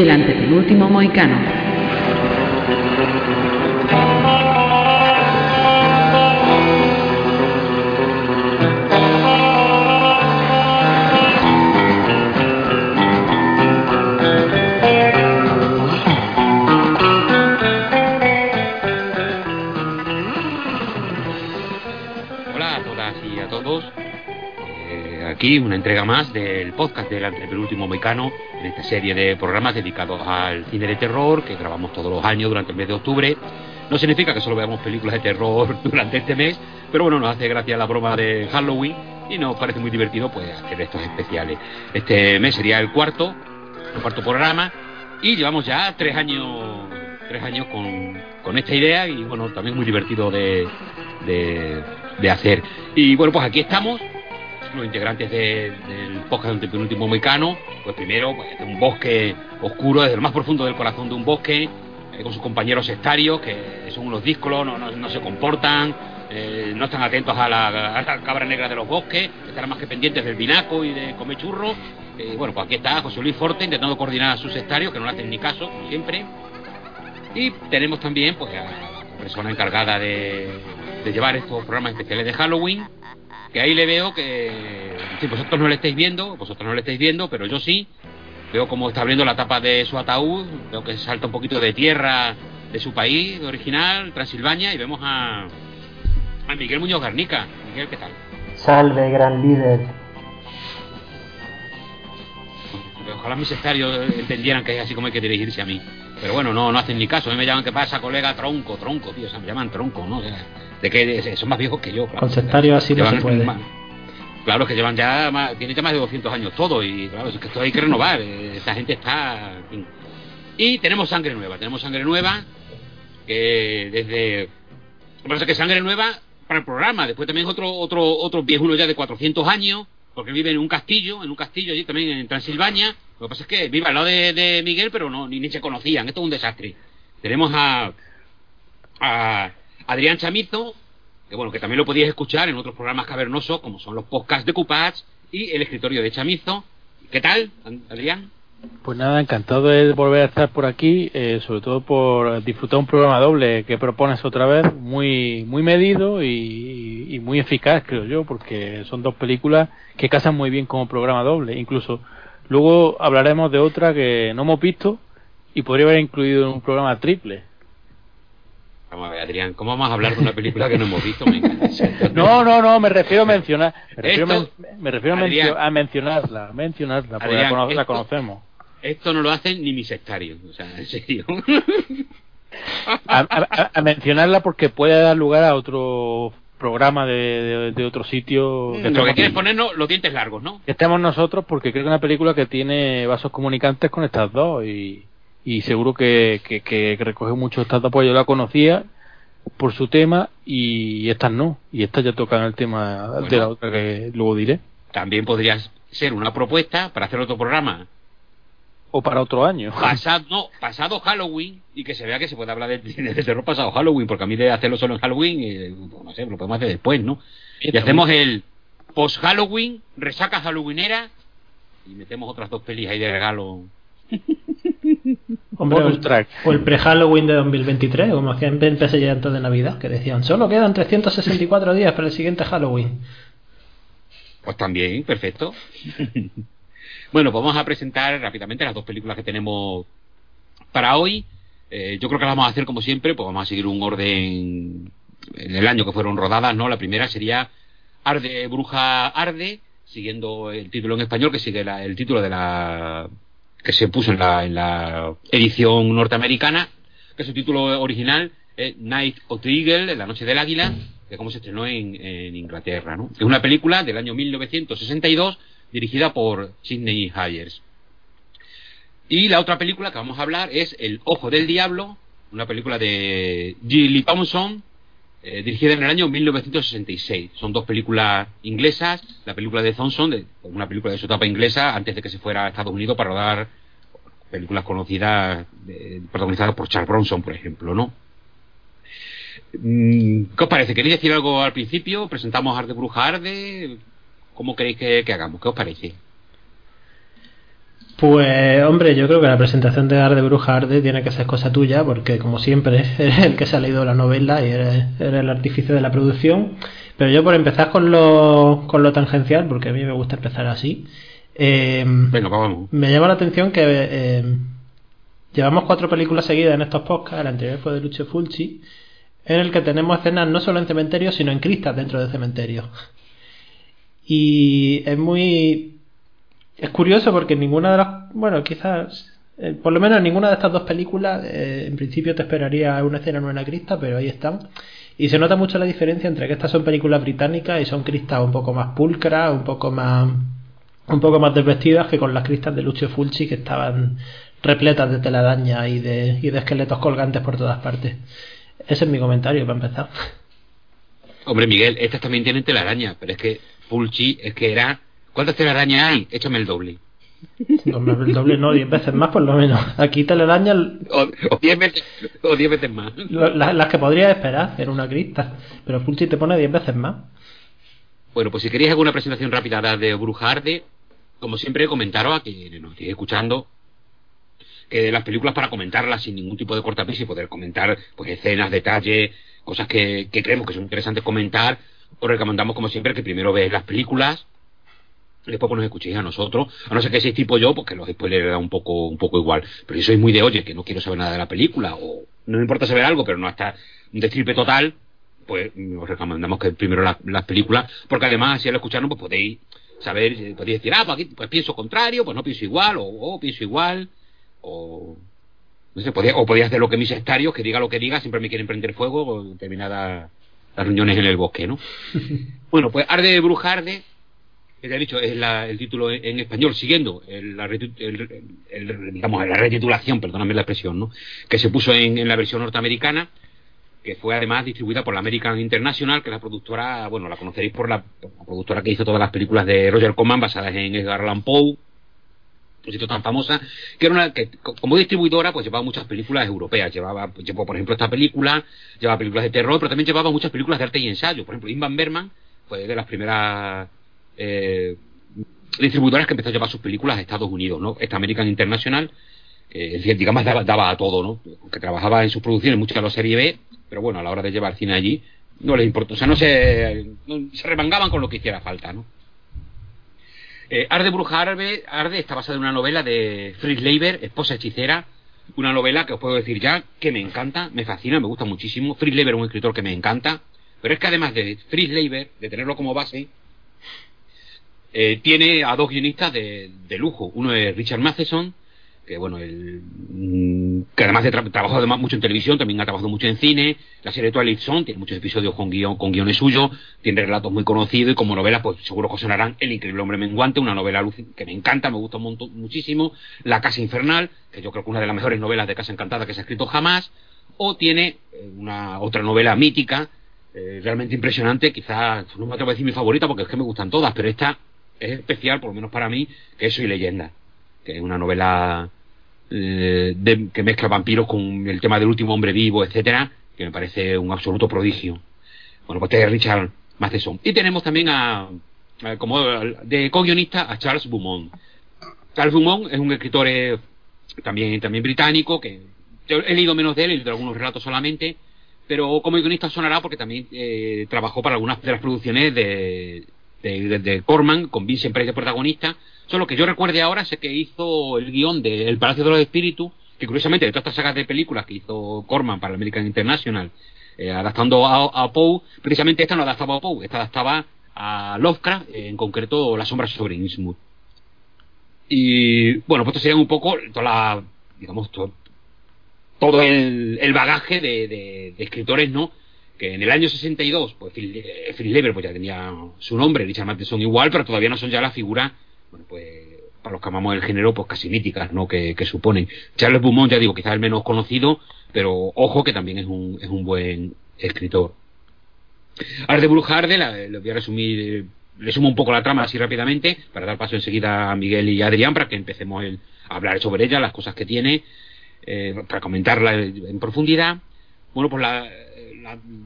El antepenúltimo moicano. Una entrega más del podcast del Antepenúltimo Mecano, en esta serie de programas dedicados al cine de terror que grabamos todos los años durante el mes de octubre. No significa que solo veamos películas de terror durante este mes, pero bueno, nos hace gracia la broma de Halloween y nos parece muy divertido pues hacer estos especiales. Este mes sería el cuarto, el cuarto programa y llevamos ya tres años tres años con, con esta idea y bueno, también muy divertido de, de, de hacer. Y bueno, pues aquí estamos, los integrantes de- del podcast del penúltimo mecano, pues primero, pues de un bosque oscuro, desde lo más profundo del corazón de un bosque, eh, con sus compañeros sectarios, que son unos díscolos, no, no, no se comportan, eh, no están atentos a la, a cabra negra de los bosques, están más que pendientes del vinaco y de comer churros. Eh, bueno, pues aquí está José Luis Forte intentando coordinar a sus sectarios, que no le hacen ni caso, como siempre. Y tenemos también pues a la persona encargada de llevar estos programas especiales de Halloween, que ahí le veo que si vosotros no le estáis viendo, vosotros no le estáis viendo, pero yo sí. Veo cómo está abriendo la tapa de su ataúd, veo que salta un poquito de tierra de su país de original, Transilvania, y vemos a, a Miguel Muñoz Garnica. Miguel, ¿qué tal? Salve, gran líder. Ojalá mis sectarios entendieran que es así como hay que dirigirse a mí. Pero bueno, no, no hacen ni caso. A mí me llaman, ¿qué pasa, colega? Tronco, tronco, tío. O sea, me llaman tronco, ¿no? O sea, de que son más viejos que yo. Claro. Con sectarios así no Llevan se puede. más- Claro, que llevan ya más, tienen ya más de 200 años todo y claro, es que esto hay que renovar. eh, Esta gente está... en fin. Y tenemos sangre nueva, tenemos sangre nueva que desde... Lo que pasa es que sangre nueva para el programa, después también otro otro otro viejuno ya de 400 años, porque vive en un castillo, en un castillo allí también en Transilvania. Lo que pasa es que vive al lado de, de Miguel, pero no ni, ni se conocían. Esto es un desastre. Tenemos a, a Adrián Chamizo, que bueno, que también lo podíais escuchar en otros programas cavernosos, como son los podcasts de Cupach y el escritorio de Chamizo. ¿Qué tal, Adrián? Pues nada, encantado de volver a estar por aquí, eh, sobre todo por disfrutar un programa doble que propones otra vez, muy muy medido y, y muy eficaz, creo yo, porque son dos películas que casan muy bien como programa doble. Incluso luego hablaremos de otra que no hemos visto y podría haber incluido en un programa triple. Vamos a ver, Adrián, ¿cómo vamos a hablar de una película que no hemos visto? Me. No, no, no, me refiero a mencionar, me refiero, a Esto- men- me refiero a, Adrián. mencio- a mencionarla, a mencionarla, porque Adrián, la, cono- la esto- conocemos. Esto no lo hacen ni mis sectarios, o sea, en serio. a, a- a mencionarla porque puede dar lugar a otro programa de, de- de otro sitio que Lo que quieres ponernos los dientes largos, ¿no? que estemos nosotros porque creo que es una película que tiene vasos comunicantes con estas dos y, y seguro que, que, que recoge mucho. Estas dos pues yo la conocía por su tema y estas no. Y estas ya tocan el tema de la otra que luego diré. También podría ser una propuesta para hacer otro programa. O para otro año. Pasado, no, pasado Halloween y que se vea que se puede hablar de cine de terror pasado Halloween, porque a mí de hacerlo solo en Halloween, eh, no sé, lo podemos hacer después, ¿no? Y hacemos el post Halloween, resaca halloweenera y metemos otras dos pelis ahí de regalo. Hombre, Bonus el- track. o el pre-Halloween de 2023, como hacían en PC ya antes de Navidad, que decían, solo quedan 364 días para el siguiente Halloween. Pues también, perfecto. bueno, pues vamos a presentar rápidamente las dos películas que tenemos para hoy. Eh, yo creo que las vamos a hacer como siempre, pues vamos a seguir un orden en el año que fueron rodadas, ¿no? La primera sería Arde, Bruja Arde, siguiendo el título en español, que sigue la- el título de la que se puso en la, en la edición norteamericana, que su título original es Night of the Eagle, La Noche del Águila, que como se estrenó en, en Inglaterra, ¿no? Es una película del año 1962 dirigida por Sidney Hayers. Y la otra película que vamos a hablar es El Ojo del Diablo, una película de Gilly Thompson, eh, dirigida en el año 1966. Son dos películas inglesas. La película de Thompson, de, una película de su etapa inglesa, antes de que se fuera a Estados Unidos para rodar películas conocidas, eh, protagonizadas por Charles Bronson, por ejemplo, ¿no? Mm, ¿Qué os parece? ¿Queréis decir algo al principio? ¿Presentamos Arde Bruja Arde? ¿Cómo queréis que, que hagamos? ¿Qué os parece? Pues hombre, yo creo que la presentación de Arde Bruja Arde tiene que ser cosa tuya, porque como siempre eres el que se ha leído la novela y eres, eres el artífice de la producción. Pero yo por empezar con lo, con lo tangencial, porque a mí me gusta empezar así, eh, Venga, vamos. me llama la atención que eh, llevamos cuatro películas seguidas en estos podcasts, la anterior fue de Lucio Fulci, en el que tenemos escenas no solo en cementerios, sino en cristas dentro de cementerios. Y es muy... Es curioso porque ninguna de las... Bueno, quizás... eh, por lo menos en ninguna de estas dos películas, eh, en principio te esperaría una escena en una crista, pero ahí están. Y se nota mucho la diferencia entre que estas son películas británicas y son cristas un poco más pulcras, un poco más un poco más desvestidas que con las cristas de Lucio Fulci que estaban repletas de telaraña y de, y esqueletos colgantes por todas partes. Ese es mi comentario para empezar. Hombre, Miguel, estas también tienen telaraña, pero es que Fulci es que era... ¿Cuántas telarañas hay? Échame el doble. No, el doble no, 10 veces más por lo menos. Aquí telaraña O, o diez veces, o diez veces más. las que podrías esperar en una crista, pero Fulci te pone 10 veces más. Bueno, pues si queréis alguna presentación rápida de Bruja Arde, como siempre comentaros a quienes nos estéis escuchando que de las películas para comentarlas sin ningún tipo de cortapisa y poder comentar pues escenas, detalles, cosas que, que creemos que son interesantes comentar, os recomendamos como siempre que primero veáis las películas después pues nos escuchéis a nosotros, a no ser que seáis tipo yo, porque los spoilers da un poco, un poco igual. Pero si sois muy de oye, que no quiero saber nada de la película, o no me importa saber algo, pero no hasta un destripe total, pues os recomendamos que primero las, las películas, porque además si al escucharnos pues podéis saber, podéis decir, ah, pues, aquí, pues pienso contrario, pues no pienso igual, o oh, pienso igual, o no sé, podía, o podía hacer lo que mis sectarios, que diga lo que diga, siempre me quieren prender fuego con determinadas las reuniones en el bosque, ¿no? bueno, pues Arde de Bruja Arde, que te he dicho, es la- el título en, español, siguiendo el, la, retitulación, perdóname la expresión, ¿no? Que se puso en, la versión norteamericana, que fue además distribuida por la American International, que es la productora, bueno, la conoceréis por la, la productora que hizo todas las películas de Roger Corman basadas en Edgar Allan Poe, por tan famosa, que era una que co- como distribuidora pues llevaba muchas películas europeas, llevaba pues, llevó por ejemplo esta película, llevaba películas de terror, pero también llevaba muchas películas de arte y ensayo, por ejemplo, Invan Berman fue de las primeras eh, distribuidoras que empezó a llevar sus películas a Estados Unidos, ¿no? Esta American International eh, digamos, daba, daba a todo, ¿no? Que trabajaba en sus producciones muchas de la serie B, pero bueno, a la hora de llevar cine allí, no les importó, o sea, no se, se remangaban con lo que hiciera falta, ¿no? Eh, Arde Bruja Arde, Arde está basada en una novela de Fritz Leiber, Esposa Hechicera, una novela que os puedo decir ya que me encanta, me fascina, me gusta muchísimo. Fritz Leiber es un escritor que me encanta, pero es que además de Fritz Leiber, de tenerlo como base, eh, tiene a dos guionistas de, de lujo. Uno es Richard Matheson, que bueno, el, mm, que además de tra- trabajado además mucho en televisión, también ha trabajado mucho en cine. La serie Twilight Zone tiene muchos episodios con, guion, con guiones suyos, tiene relatos muy conocidos y como novela, pues seguro que sonarán El Increíble Hombre Menguante, una novela que me encanta, me gusta un montón, muchísimo. La Casa Infernal, que yo creo que una de las mejores novelas de Casa Encantada que se ha escrito jamás. O tiene eh, una otra novela mítica, eh, realmente impresionante, quizás no me atrevo a decir mi favorita porque es que me gustan todas, pero esta es especial, por lo menos para mí, que Soy Leyenda, que es una novela eh, que mezcla vampiros con el tema del último hombre vivo, etcétera, que me parece un absoluto prodigio. Bueno, pues este es Richard Matheson. Y tenemos también a, como de co-guionista a Charles Beaumont. Charles Beaumont es un escritor eh, también, también británico, que he leído menos de él, he leído algunos relatos solamente, pero como guionista sonará porque también eh, trabajó para algunas de las producciones de, de, Corman, con Vincent Price de protagonista. Solo que yo recuerde ahora sé que hizo el guion de El Palacio de los Espíritus, que curiosamente de todas estas sagas de películas que hizo Corman para American International, eh, adaptando a, a Poe, precisamente esta no adaptaba a Poe, esta adaptaba a Lovecraft, en concreto La sombra sobre Innsmouth. Y bueno, pues esto sería un poco toda la, digamos, to- todo el, el bagaje de escritores, ¿no? Que en el año 62, pues eh, Phil Lever pues ya tenía su nombre, Richard Matheson igual, pero todavía no son ya la figura, bueno, pues para los que amamos el género, pues casi míticas, ¿no? Que, que suponen. Charles Beaumont, ya digo, quizás el menos conocido, pero ojo que también es un, es un buen escritor. Arde Bruja Arde, la, le voy a resumir, le sumo un poco la trama así rápidamente, para dar paso enseguida a Miguel y a Adrián, para que empecemos el- a hablar sobre ella, las cosas que tiene, eh, para comentarla en profundidad. Bueno, pues la,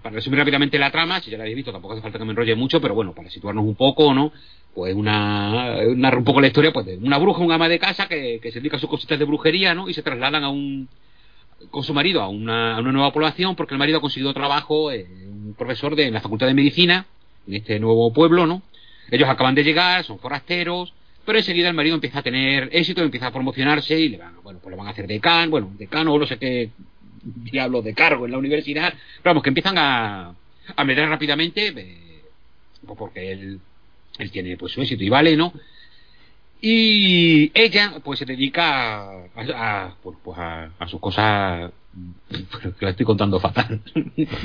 para resumir rápidamente la trama, si ya la habéis visto, tampoco hace falta que me enrolle mucho, pero bueno, para situarnos un poco, ¿no? Pues una, narra un poco la historia, pues de una bruja, un ama de casa que, que se dedica a sus cositas de brujería, ¿no? Y se trasladan a un, con su marido a una, a una nueva población porque el marido ha conseguido trabajo, eh, un profesor de la Facultad de Medicina, en este nuevo pueblo, ¿no? Ellos acaban de llegar, son forasteros, pero enseguida el marido empieza a tener éxito, empieza a promocionarse y le van, bueno, pues le van a hacer decano, bueno, decano o no sé qué diablo de cargo en la universidad, vamos, que empiezan a, a meter rápidamente, eh, pues porque él, él tiene pues su éxito y vale, ¿no? Y ella pues se dedica a, a, pues, pues a, a sus cosas que la estoy contando fatal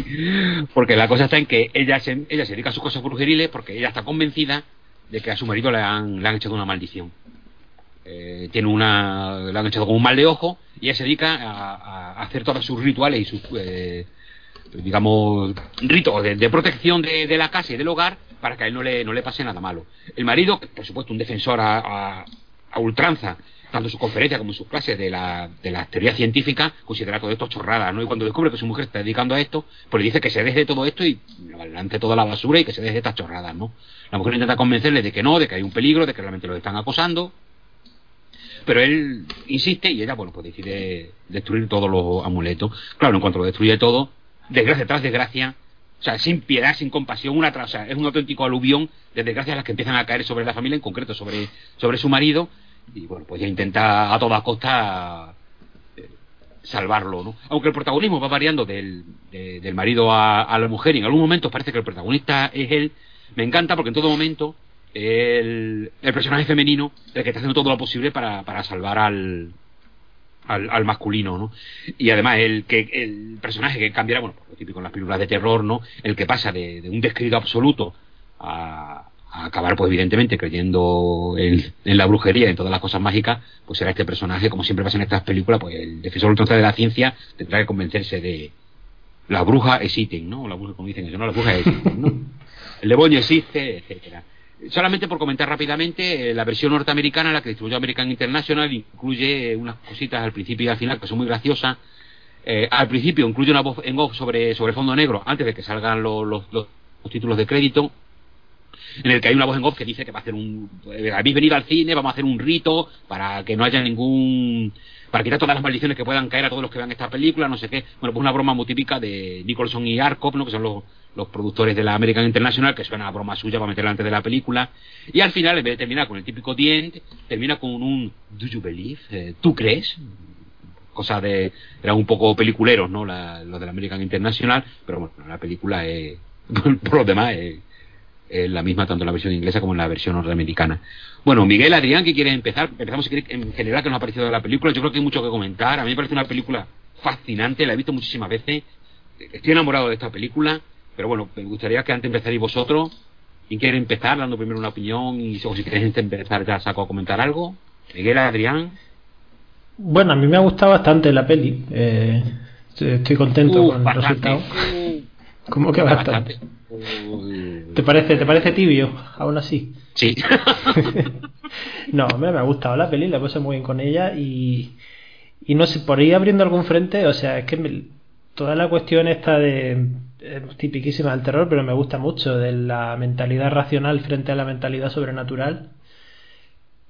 porque la cosa está en que ella se, ella se dedica a sus cosas brujeriles porque ella está convencida de que a su marido le han, le han echado una maldición eh, tiene una le han echado como un mal de ojo y ella se dedica a, a hacer todos sus rituales y sus eh, digamos ritos de, de protección de, la casa y del hogar para que a él no le, no le pase nada malo el marido por supuesto un defensor a, a, a ultranza tanto en sus conferencias como sus clases de la, de la teoría científica, considera todo esto chorrada, ¿no? Y cuando descubre que su mujer está dedicando a esto, pues le dice que se deje de todo esto y lance toda la basura y que se deje de estas chorradas, ¿no? La mujer intenta convencerle de que no, de que hay un peligro, de que realmente lo están acosando, pero él insiste y ella, bueno, pues decide destruir todos los amuletos. Claro, en cuanto lo destruye todo, desgracia tras desgracia, o sea, sin piedad, sin compasión, una o sea, es un auténtico aluvión de desgracias las que empiezan a caer sobre la familia, en concreto sobre, sobre su marido, y bueno, pues ya intenta a toda costa eh, salvarlo, ¿no? Aunque el protagonismo va variando del, de, del marido a, a, la mujer y en algún momento parece que el protagonista es él, me encanta porque en todo momento el, el personaje femenino el que está haciendo todo lo posible para, para salvar al, al, al, masculino, ¿no? Y además el que el personaje que cambiará, bueno, lo típico en las películas de terror, ¿no? El que pasa de, de un descrito absoluto a, a acabar pues evidentemente creyendo en, en, la brujería y en todas las cosas mágicas pues será este personaje como siempre pasa en estas películas pues el defensor ultranza de la ciencia tendrá que convencerse de la bruja existen ¿no? la bruja como dicen eso no la bruja existen ¿no? el demonio existe etcétera solamente por comentar rápidamente la versión norteamericana la que distribuyó American International incluye unas cositas al principio y al final que son muy graciosas. Eh, al principio incluye una voz en off sobre, sobre fondo negro antes de que salgan los, los, los títulos de crédito en el que hay una voz en off que dice que va a hacer un habéis venido al cine, vamos a hacer un rito para que no haya ningún para quitar todas las maldiciones que puedan caer a todos los que vean esta película, no sé qué. Bueno, pues una broma muy típica de Nicholson y Arkop, ¿no? que son los, los productores de la American International, que suena a broma suya para meterla antes de la película. Y al final, en vez de terminar con el típico dient, termina con un Do you believe? Eh, ¿Tú crees? Cosa de. Eran un poco peliculeros, ¿no? La, los de la American International, pero bueno, la película es. por lo demás es eh, la misma tanto en la versión inglesa como en la versión norteamericana. Bueno, Miguel, Adrián, ¿qué quiere empezar? Empezamos en general que nos ha parecido de la película. Yo creo que hay mucho que comentar. A mí me parece una película fascinante, la he visto muchísimas veces. Estoy enamorado de esta película, pero bueno, me gustaría que antes empezarais vosotros. ¿Quién quiere empezar dando primero una opinión? Y o si queréis empezar ya saco a comentar algo. Miguel, Adrián. Bueno, a mí me ha gustado bastante la peli. Eh, estoy contento uh, con bastante. el resultado. ¿Cómo que bastante? bastante. ¿Te parece, ¿Te parece tibio, aún así? Sí. no, me, me ha gustado la peli, la puesto muy bien con ella y, y no sé, por ahí abriendo algún frente, o sea, es que me, toda la cuestión esta de es tipiquísima del terror, pero me gusta mucho de la mentalidad racional frente a la mentalidad sobrenatural,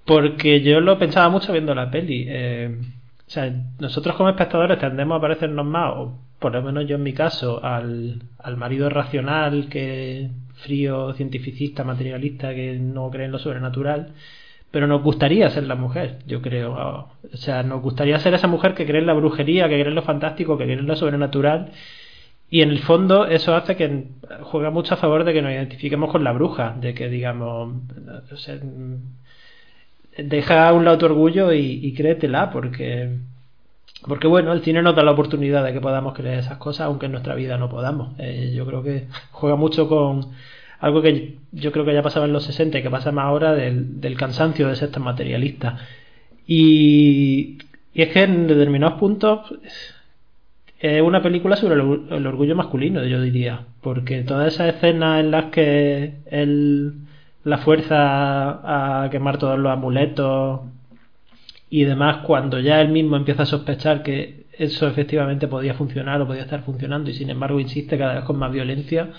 porque yo lo pensaba mucho viendo la peli. Eh, o sea, nosotros como espectadores tendemos a parecernos más, o por lo menos yo en mi caso, al, al marido racional, que frío, cientificista, materialista, que no cree en lo sobrenatural, pero nos gustaría ser la mujer, yo creo. O sea, nos gustaría ser esa mujer que cree en la brujería, que cree en lo fantástico, que cree en lo sobrenatural. Y en el fondo eso hace que juega mucho a favor de que nos identifiquemos con la bruja, de que digamos, o sea, deja a un lado tu orgullo y, créetela, porque, porque bueno, el cine nos da la oportunidad de que podamos creer esas cosas, aunque en nuestra vida no podamos. Eh, yo creo que juega mucho con algo que yo creo que ya pasaba en los 60 y que pasa más ahora del, del cansancio de ser tan materialista. Y, y es que en determinados puntos es una película sobre el, el orgullo masculino, yo diría, porque todas esas escenas en las que el la fuerza a quemar todos los amuletos y demás, cuando ya él mismo empieza a sospechar que eso efectivamente podía funcionar o podía estar funcionando y sin embargo insiste cada vez con más violencia.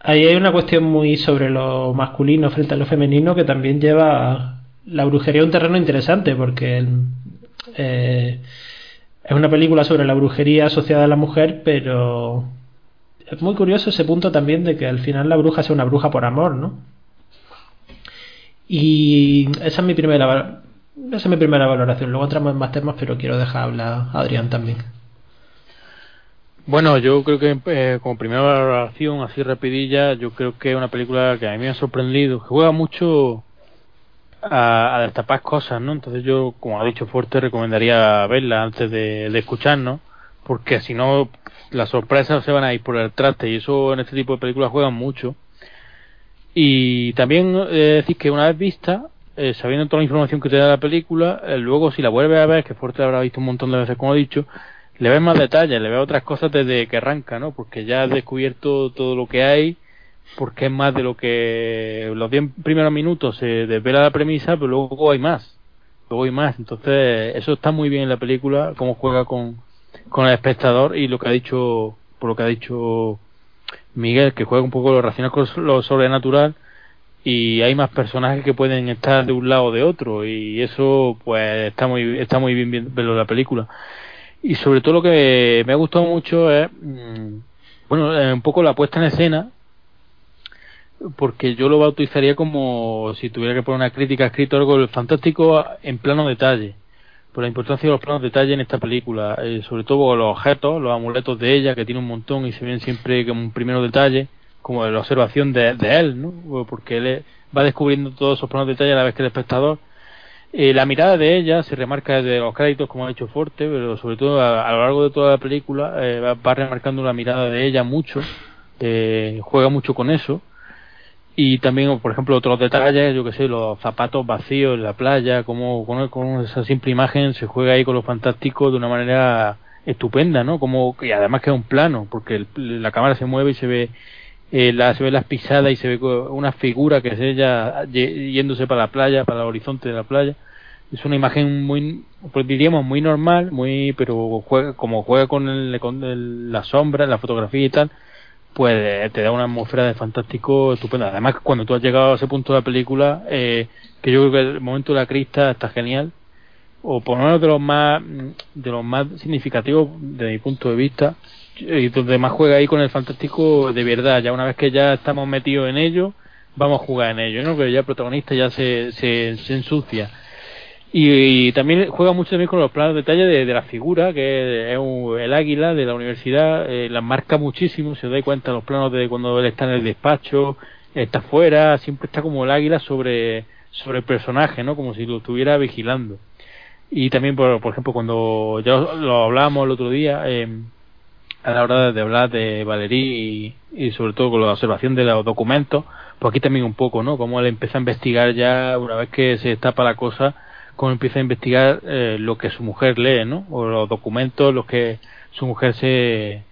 Ahí hay una cuestión muy sobre lo masculino frente a lo femenino que también lleva la brujería a un terreno interesante porque eh, es una película sobre la brujería asociada a la mujer, pero es muy curioso ese punto también de que al final la bruja sea una bruja por amor, ¿no? Y esa es mi primera esa es mi primera valoración. Luego entramos en más temas, pero quiero dejar hablar a Adrián también. Bueno, yo creo que eh, como primera valoración, así rapidilla, yo creo que es una película que a mí me ha sorprendido, que juega mucho a, destapar cosas, ¿no? Entonces yo, como ha dicho Fuerte, recomendaría verla antes de, de escucharnos, porque si no, las sorpresas se van a ir por el traste, y eso en este tipo de películas juegan mucho. Y también eh, decir que una vez vista, eh, sabiendo toda la información que te da la película, eh, luego si la vuelves a ver, que Fuerte habrá visto un montón de veces, como he dicho, le ves más detalles, le ves otras cosas desde que arranca, ¿no? Porque ya has descubierto todo lo que hay, porque es más de lo que los 10 primeros minutos se desvela la premisa, pero luego hay más. Luego hay más. Entonces, eso está muy bien en la película, cómo juega con, con el espectador y lo que ha dicho, por lo que ha dicho Miguel, que juega un poco lo racional con lo sobrenatural y hay más personajes que pueden estar de un lado o de otro y eso pues está muy está muy bien, verlo la película. Y sobre todo lo que me ha gustado mucho es mm, bueno eh, un poco la puesta en escena porque yo lo bautizaría como si tuviera que poner una crítica escrito algo fantástico en plano detalle por la importancia de los planos detalle en esta película eh, sobre todo los objetos los amuletos de ella que tiene un montón y se ven siempre como un primero detalle como la observación de, él, ¿no? Porque él va descubriendo todos esos planos de detalle a la vez que el espectador. Eh, la mirada de ella se remarca desde los créditos, como ha dicho Forte, pero sobre todo a, lo largo de toda la película eh, va, remarcando la mirada de ella mucho, eh, juega mucho con eso. Y también, por ejemplo, otros detalles, yo que sé, los zapatos vacíos en la playa, como con, esa simple imagen se juega ahí con lo fantástico de una manera estupenda, ¿no? Como, y además que es un plano, porque la cámara se mueve y se ve eh, se ve las pisadas y se ve una figura que es ella yéndose para la playa, para el horizonte de la playa. Es una imagen muy, pues diríamos, muy normal, muy, pero juega, como juega con, el, con la sombra, la fotografía y tal, pues eh, te da una atmósfera de fantástico estupenda. Además, cuando tú has llegado a ese punto de la película, eh, que yo creo que el momento de la crista está genial, o por lo menos de los más, de los más significativos desde mi punto de vista, y donde más juega ahí con el fantástico de verdad. Ya una vez que ya estamos metidos en ello, vamos a jugar en ello, ¿no? Que ya el protagonista ya se, se, ensucia. Y, también juega mucho también con los planos de detalle de, la figura, que es el águila de la universidad, eh, la marca muchísimo, se da cuenta los planos de cuando él está en el despacho, está fuera, siempre está como el águila sobre, sobre el personaje, ¿no? Como si lo estuviera vigilando. Y también, por, por ejemplo, cuando ya lo hablábamos el otro día, eh, a la hora de hablar de Valerí y, sobre todo con la observación de los documentos, pues aquí también un poco, ¿no? Cómo él empieza a investigar ya, una vez que se destapa la cosa, cómo empieza a investigar eh, lo que su mujer lee, ¿no? O los documentos, los que su mujer se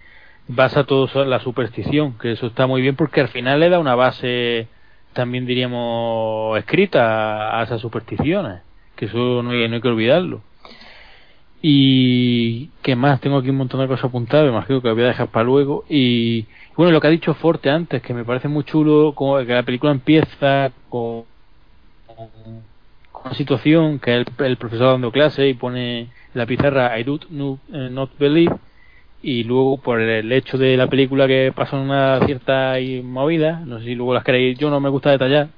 basa todo en la superstición, que eso está muy bien porque al final le da una base, también diríamos, escrita a, esas supersticiones, que eso no hay, que olvidarlo. Y qué más, tengo aquí un montón de cosas apuntadas, imagino que lo voy a dejar para luego. Y bueno, lo que ha dicho Forte antes, que me parece muy chulo, como que la película empieza con, situación que el, profesor dando clase y pone la pizarra I do eh, not, believe y luego por el hecho de la película que pasa una cierta movida, no sé si luego las queréis, yo no me gusta detallar,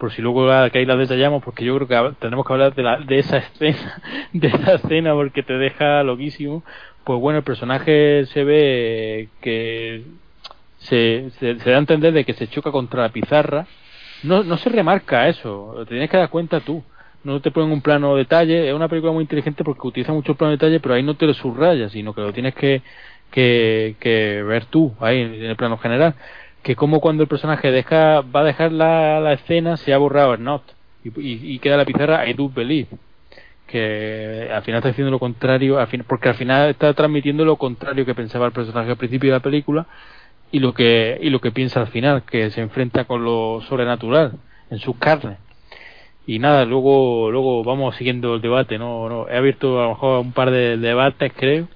por si luego que ahí la detallamos, porque yo creo que tenemos que hablar de, la, de esa escena, de esa escena porque te deja loquísimo. Pues bueno, el personaje se ve que se, se, da a entender de que se choca contra la pizarra. No, no se remarca eso, te tienes que dar cuenta tú. No te ponen un plano detalle, es una película muy inteligente porque utiliza mucho plano detalle, pero ahí no te lo subrayas, sino que lo tienes que, que, ver tú, ahí en el plano general. Que como cuando el personaje deja va a dejar la, escena se ha borrado el not y, y, queda la pizarra I do believe. Que al final está diciendo lo contrario porque al final está transmitiendo lo contrario que pensaba el personaje al principio de la película y lo que y lo que piensa al final que se enfrenta con lo sobrenatural en sus carnes y nada luego luego vamos siguiendo el debate no, he abierto a lo mejor un par de debates creo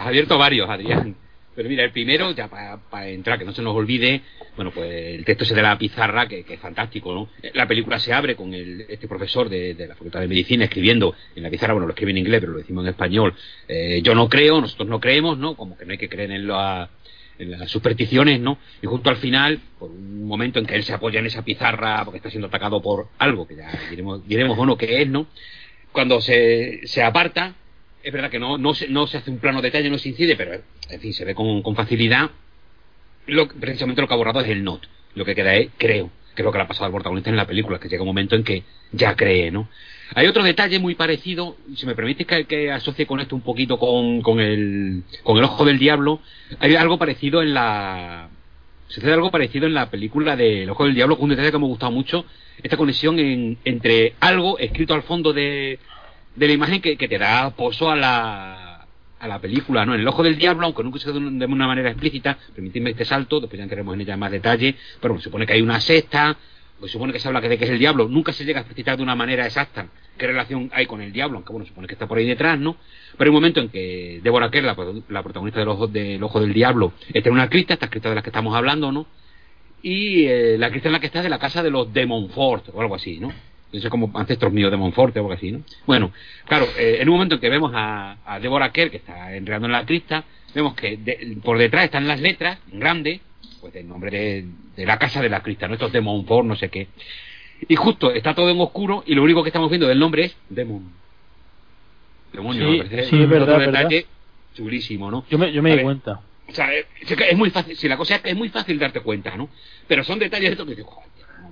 has abierto varios, Adrián. Pero mira, el primero, ya para entrar, que no se nos olvide, bueno, pues el texto ese de la pizarra, que, es fantástico, ¿no? La película se abre con el, este profesor de, la Facultad de Medicina escribiendo en la pizarra, bueno, lo escribe en inglés, pero lo decimos en español, eh, yo no creo, nosotros no creemos, ¿no? Como que no hay que creer en, en las supersticiones, ¿no? Y justo al final, por un momento en que él se apoya en esa pizarra porque está siendo atacado por algo, que ya diremos, diremos o no que es, ¿no? Cuando se, se aparta, es verdad que no, no, se, no se hace un plano detalle, no se incide, pero en fin, se ve con, con facilidad. Lo, precisamente lo que ha borrado es el not. Lo que queda es creo, que es lo que le ha pasado al protagonista en la película, que llega un momento en que ya cree, ¿no? Hay otro detalle muy parecido, si me permitís que, que asocie con esto un poquito con, con, el, con el ojo del diablo, hay algo parecido en la... Sucede algo parecido en la película de El ojo del diablo, con un detalle que me ha gustado mucho, esta conexión entre algo escrito al fondo de, de la imagen que, te da pozo a la, a la película, ¿no? En el ojo del diablo, aunque nunca se de una manera explícita, permitidme este salto, después ya entraremos en ella en más detalle, pero se supone que hay una sexta, pues supone que se habla de que es el diablo, nunca se llega a explicitar de una manera exacta qué relación hay con el diablo, aunque bueno, supone que está por ahí detrás, ¿no? Pero hay un momento en que Deborah Kerr, la, protagonista del ojo, del ojo del diablo, está en una crista, esta crista de la que estamos hablando, ¿no? Y eh, la crista en la que está es de la casa de los de Montfort, o algo así, ¿no? Eso es como ancestros míos de Monforte o algo así, ¿no? Bueno, claro, eh, en un momento en que vemos a, a Deborah Kerr, que está enredando en la crista, vemos que por detrás están las letras, en grande, pues el nombre de, la casa de la crista, ¿no? Esto es de Montfort, no sé qué. Y justo está todo en oscuro y lo único que estamos viendo del nombre es Demon. Demonio, sí, sí, es verdad, detalle chulísimo, ¿no? Yo me, yo me di cuenta. O sea, es, muy fácil, si la cosa es que es muy fácil darte cuenta, ¿no? Pero son detalles de esto que dices,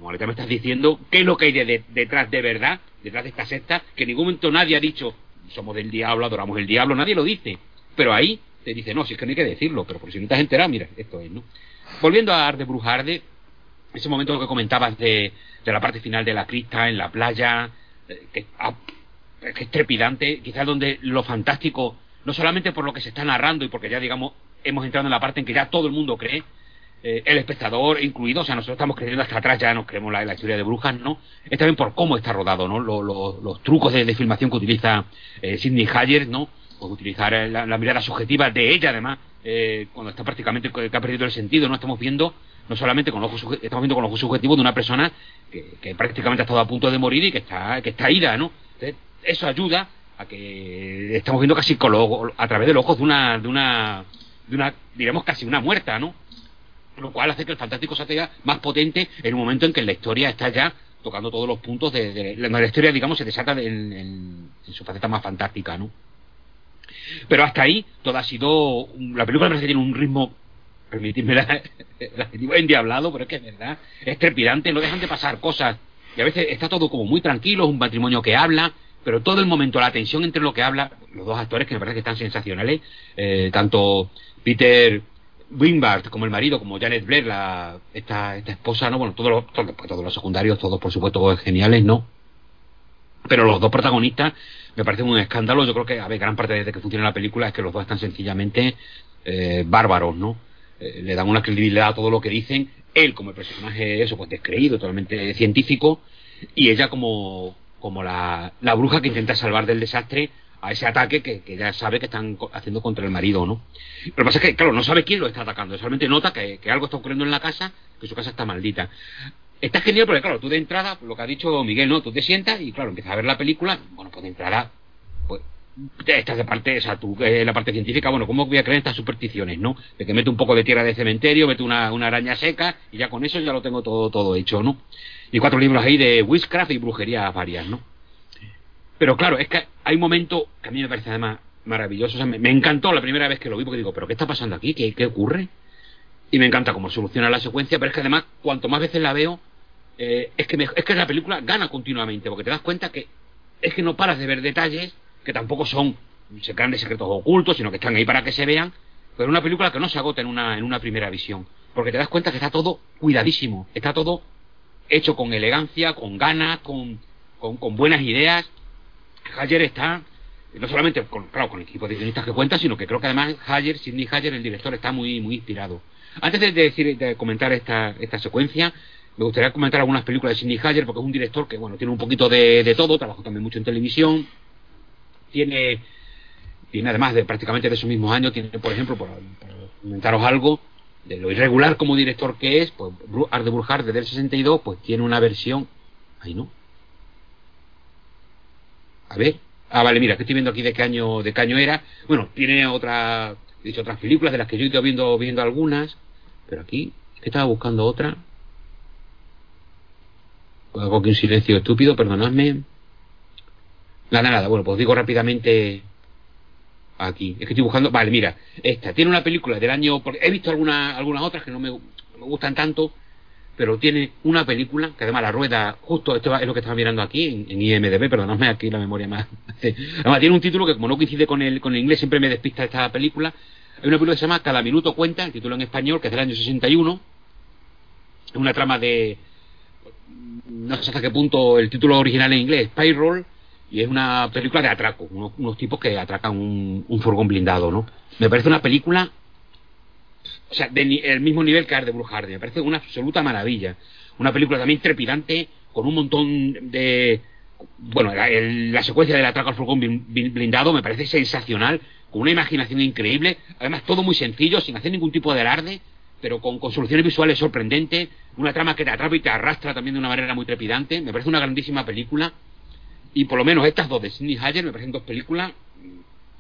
ahorita me estás diciendo, qué es lo que hay detrás de verdad, detrás de esta secta, que en ningún momento nadie ha dicho, somos del diablo, adoramos el diablo, nadie lo dice. Pero ahí te dice, no, si es que no hay que decirlo, pero por si no te has enterado, mira, esto es, ¿no? Volviendo a Arde Brujarde, ese momento que comentabas de, de la parte final de la crista en la playa, eh, que, ah, que es trepidante, quizás donde lo fantástico, no solamente por lo que se está narrando y porque ya digamos hemos entrado en la parte en que ya todo el mundo cree, eh, el espectador incluido, o sea, nosotros estamos creyendo hasta atrás, ya nos creemos la, la historia de brujas, ¿no? Es también por cómo está rodado, ¿no? los trucos de, filmación que utiliza eh, Sidney Hayer, ¿no? Pues utilizar la, mirada subjetiva de ella, además, eh, cuando está prácticamente que ha perdido el sentido, ¿no? Estamos viendo, no solamente con ojos estamos viendo con ojos subjetivos de una persona que, prácticamente ha estado a punto de morir y que está, que está ida, ¿no? eso ayuda a que estamos viendo casi a través de los ojos de una, de una, de una, diremos casi una muerta, ¿no? lo cual hace que el fantástico se haga más potente en un momento en que la historia está ya tocando todos los puntos de, la, historia, digamos, se desata en, su faceta más fantástica, ¿no? Pero hasta ahí todo ha sido la película parece que tiene un ritmo permitidme la, la endiablado, pero es que es verdad, es trepidante, no dejan de pasar cosas y a veces está todo como muy tranquilo, es un matrimonio que habla, pero todo el momento la tensión entre lo que habla, los dos actores que me parece que están sensacionales, eh, tanto Peter Wingard como el marido, como Janet Blair, la, esta, esta esposa, ¿no? Bueno, todos los, todos, pues, todos los secundarios, todos por supuesto geniales, ¿no? Pero los dos protagonistas me parecen un escándalo. Yo creo que, a ver, gran parte de que funciona la película es que los dos están sencillamente eh, bárbaros, ¿no? Eh, le dan una credibilidad a todo lo que dicen. Él como el personaje, eso, pues descreído, totalmente científico, y ella como, como la, la bruja que intenta salvar del desastre a ese ataque que, ya sabe que están haciendo contra el marido, ¿no? Lo que pasa es que, claro, no sabe quién lo está atacando, solamente nota que, algo está ocurriendo en la casa, que su casa está maldita. Está genial porque, claro, tú de entrada, lo que ha dicho Miguel, ¿no? Tú te sientas y, claro, empiezas a ver la película, bueno, pues de entrada, pues, estás de parte, o sea, tú, eh, la parte científica, bueno, ¿cómo voy a creer estas supersticiones, no? De que mete un poco de tierra de cementerio, mete una, una araña seca y ya con eso ya lo tengo todo, todo hecho, ¿no? Y cuatro libros ahí de witchcraft y brujería varias, ¿no? Pero claro, es que hay un momento que a mí me parece además maravilloso. me, encantó la primera vez que lo vi porque digo, ¿pero qué está pasando aquí? ¿Qué, qué ocurre? Y me encanta cómo soluciona la secuencia, pero es que además, cuanto más veces la veo, eh, es, que es que la película gana continuamente, porque te das cuenta que es que no paras de ver detalles que tampoco son grandes secretos ocultos, sino que están ahí para que se vean, pero una película que no se agota en una, en una primera visión, porque te das cuenta que está todo cuidadísimo, está todo hecho con elegancia, con ganas, con, con, con buenas ideas, Hayer está no solamente con, claro, con el equipo de guionistas que cuenta, sino que creo que además Hayer, Sidney Hayer, el director, está muy, muy inspirado. Antes de, decir, de comentar esta, esta secuencia, me gustaría comentar algunas películas de Sidney Hayer, porque es un director que, bueno, tiene un poquito de, todo, trabajó también mucho en televisión, tiene, tiene además de prácticamente de esos mismos años, tiene, por ejemplo, por, comentaros algo, de lo irregular como director que es, pues Art de Burjar desde el 62, pues tiene una versión. Ahí no. A ver. Ah, vale, mira, que estoy viendo aquí de qué año, de qué año era. Bueno, tiene otra, he dicho otras películas de las que yo he ido viendo, viendo algunas, pero aquí, que estaba buscando otra. Hago aquí un silencio estúpido, perdonadme. Nada, nada, bueno, pues digo rápidamente aquí. Es que estoy buscando. Vale, mira, esta tiene una película del año. He visto algunas algunas otras que no me, gustan tanto, pero tiene una película que además la rueda, justo esto es lo que estaba mirando aquí en, IMDb, perdonadme aquí la memoria más. además tiene un título que como no coincide con el, con el inglés, siempre me despista esta película. Hay una película que se llama Cada minuto cuenta, el título en español, que es del año 61. Es una trama de. No sé hasta qué punto el título original en inglés, Payroll y es una película de atraco, unos, tipos que atracan un, furgón blindado, ¿no? Me parece una película, o sea, del mismo nivel que de Brujardi, me parece una absoluta maravilla. Una película también trepidante, con un montón de... Bueno, la, secuencia del atraco al furgón blindado me parece sensacional, con una imaginación increíble, además todo muy sencillo, sin hacer ningún tipo de alarde, pero con, con, soluciones visuales sorprendentes, una trama que te atrapa y te arrastra también de una manera muy trepidante, me parece una grandísima película y por lo menos estas dos de Sidney Hayer me parecen dos películas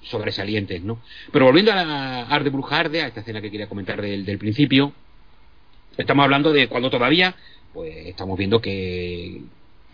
sobresalientes, ¿no? Pero volviendo a la Arde Brujarde, a esta escena que quería comentar del, del principio, estamos hablando de cuando todavía, pues estamos viendo que,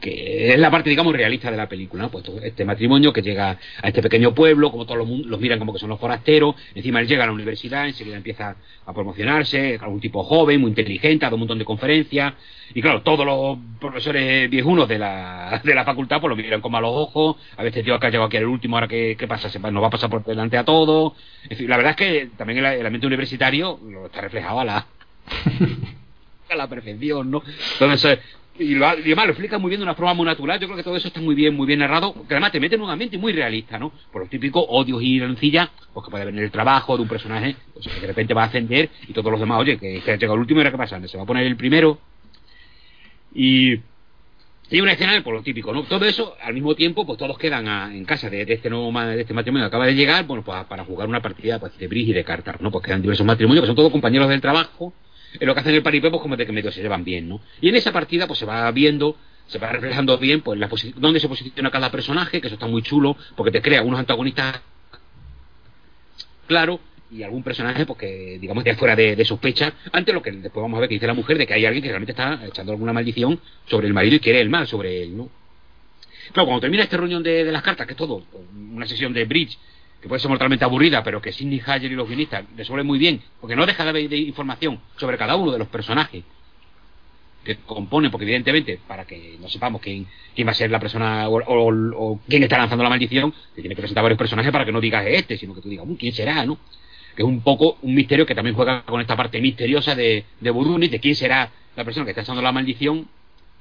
que es la parte, digamos, realista de la película, ¿no? Pues este matrimonio que llega a este pequeño pueblo, como todos los, miran como que son los forasteros, encima él llega a la universidad, enseguida empieza a promocionarse, algún tipo joven, muy inteligente, ha dado un montón de conferencias, y claro, todos los profesores viejunos de la, de la facultad, pues lo miran con malos ojos, a veces tío acá llegado aquí el último, ahora qué, qué pasa, se nos va a pasar por delante a todos, en fin, la verdad es que también el, el ambiente universitario lo está reflejado a la a la perfección, ¿no? Entonces, y, lo, además lo explica muy bien de una forma muy natural. Yo creo que todo eso está muy bien, muy bien narrado. Que además te mete en un muy realista, ¿no? Por los típicos odios y rencillas, pues que puede venir el trabajo de un personaje, pues que de repente va a ascender y todos los demás, oye, que, que ha llegado el último y ahora qué pasa, se va a poner el primero. Y hay una escena por lo típico, ¿no? Todo eso, al mismo tiempo, pues todos quedan en casa de, este nuevo de este matrimonio que acaba de llegar, bueno, pues para jugar una partida pues, de bridge y de cartas, ¿no? Pues quedan diversos matrimonios que son todos compañeros del trabajo en lo que hacen el paripé, pues como de que medio se llevan bien, ¿no? Y en esa partida, pues se va viendo, se va reflejando bien, pues la dónde se posiciona cada personaje, que eso está muy chulo, porque te crea unos antagonistas claro y algún personaje porque que digamos de fuera de, sospecha ante lo que después vamos a ver que dice la mujer de que hay alguien que realmente está echando alguna maldición sobre el marido y quiere el mal sobre él no claro cuando termina este reunión de, de las cartas que es todo una sesión de bridge que puede ser mortalmente aburrida, pero que Sidney Hayer y los guionistas resuelven muy bien, porque no deja de haber información sobre cada uno de los personajes que componen, porque evidentemente, para que no sepamos quién, quién va a ser la persona o, quién está lanzando la maldición, te tiene que presentar varios personajes para que no digas este, sino que tú digas, ¿quién será? ¿no? Que es un poco un misterio que también juega con esta parte misteriosa de, de Buruni, de quién será la persona que está lanzando la maldición.